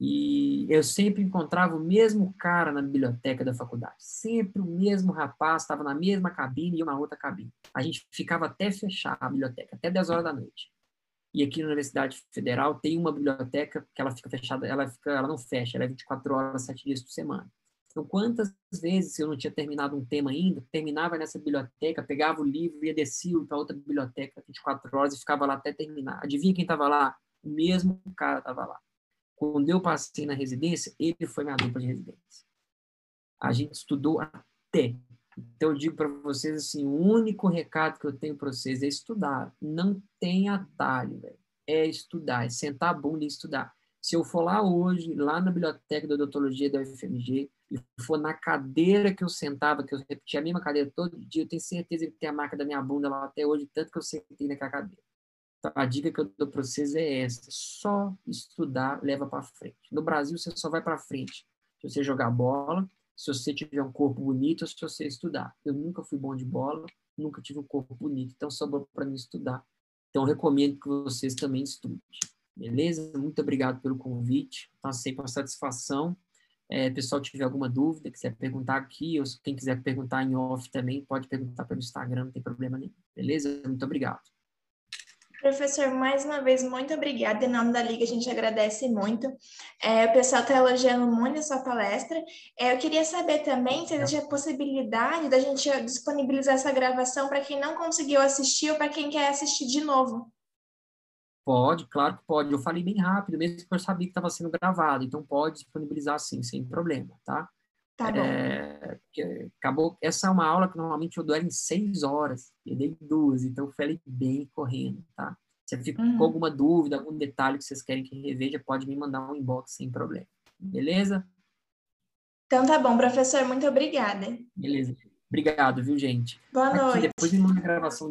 E eu sempre encontrava o mesmo cara na biblioteca da faculdade. Sempre o mesmo rapaz, estava na mesma cabine e eu na outra cabine. A gente ficava até fechar a biblioteca, até 10 horas da noite. E aqui na Universidade Federal tem uma biblioteca que ela fica fechada, ela fica, ela não fecha, ela é 24 horas, 7 dias por semana. Então, quantas vezes eu não tinha terminado um tema ainda, terminava nessa biblioteca, pegava o livro, ia descia para outra biblioteca 24 horas e ficava lá até terminar. Adivinha quem estava lá? O mesmo cara estava lá. Quando eu passei na residência, ele foi minha dupla de residência. A gente estudou até então, eu digo para vocês assim: o único recado que eu tenho para vocês é estudar. Não tem atalho, velho. É estudar, é sentar a bunda e estudar. Se eu for lá hoje, lá na biblioteca da odontologia da UFMG, e for na cadeira que eu sentava, que eu repetia a mesma cadeira todo dia, eu tenho certeza que tem a marca da minha bunda lá até hoje, tanto que eu sentei naquela cadeira. Então, a dica que eu dou para vocês é essa: só estudar leva para frente. No Brasil, você só vai para frente se você jogar bola, se você tiver um corpo bonito, se você estudar. Eu nunca fui bom de bola, nunca tive um corpo bonito, então sobrou para mim estudar. Então, recomendo que vocês também estudem. Beleza? Muito obrigado pelo convite. Sempre uma satisfação. É, pessoal tiver alguma dúvida, quiser perguntar aqui, ou quem quiser perguntar em off também, pode perguntar pelo Instagram, não tem problema nenhum. Beleza? Muito obrigado. Professor, mais uma vez, muito obrigada. Em nome da Liga, a gente agradece muito. É, o pessoal está elogiando muito a sua palestra. É, eu queria saber também se existe a possibilidade da gente disponibilizar essa gravação para quem não conseguiu assistir ou para quem quer assistir de novo. Pode, claro que pode. Eu falei bem rápido, mesmo que eu sabia que estava sendo gravado, então pode disponibilizar sim, sem problema, tá? Tá bom. É, acabou, essa é uma aula que normalmente eu dou em seis horas, eu dei duas, então eu falei bem correndo, tá? Se ficou uhum. com alguma dúvida, algum detalhe que vocês querem que reveja, pode me mandar um inbox sem problema, beleza? Então tá bom, professor, muito obrigada. Beleza. Obrigado, viu, gente? Boa Aqui, noite. Depois de uma gravação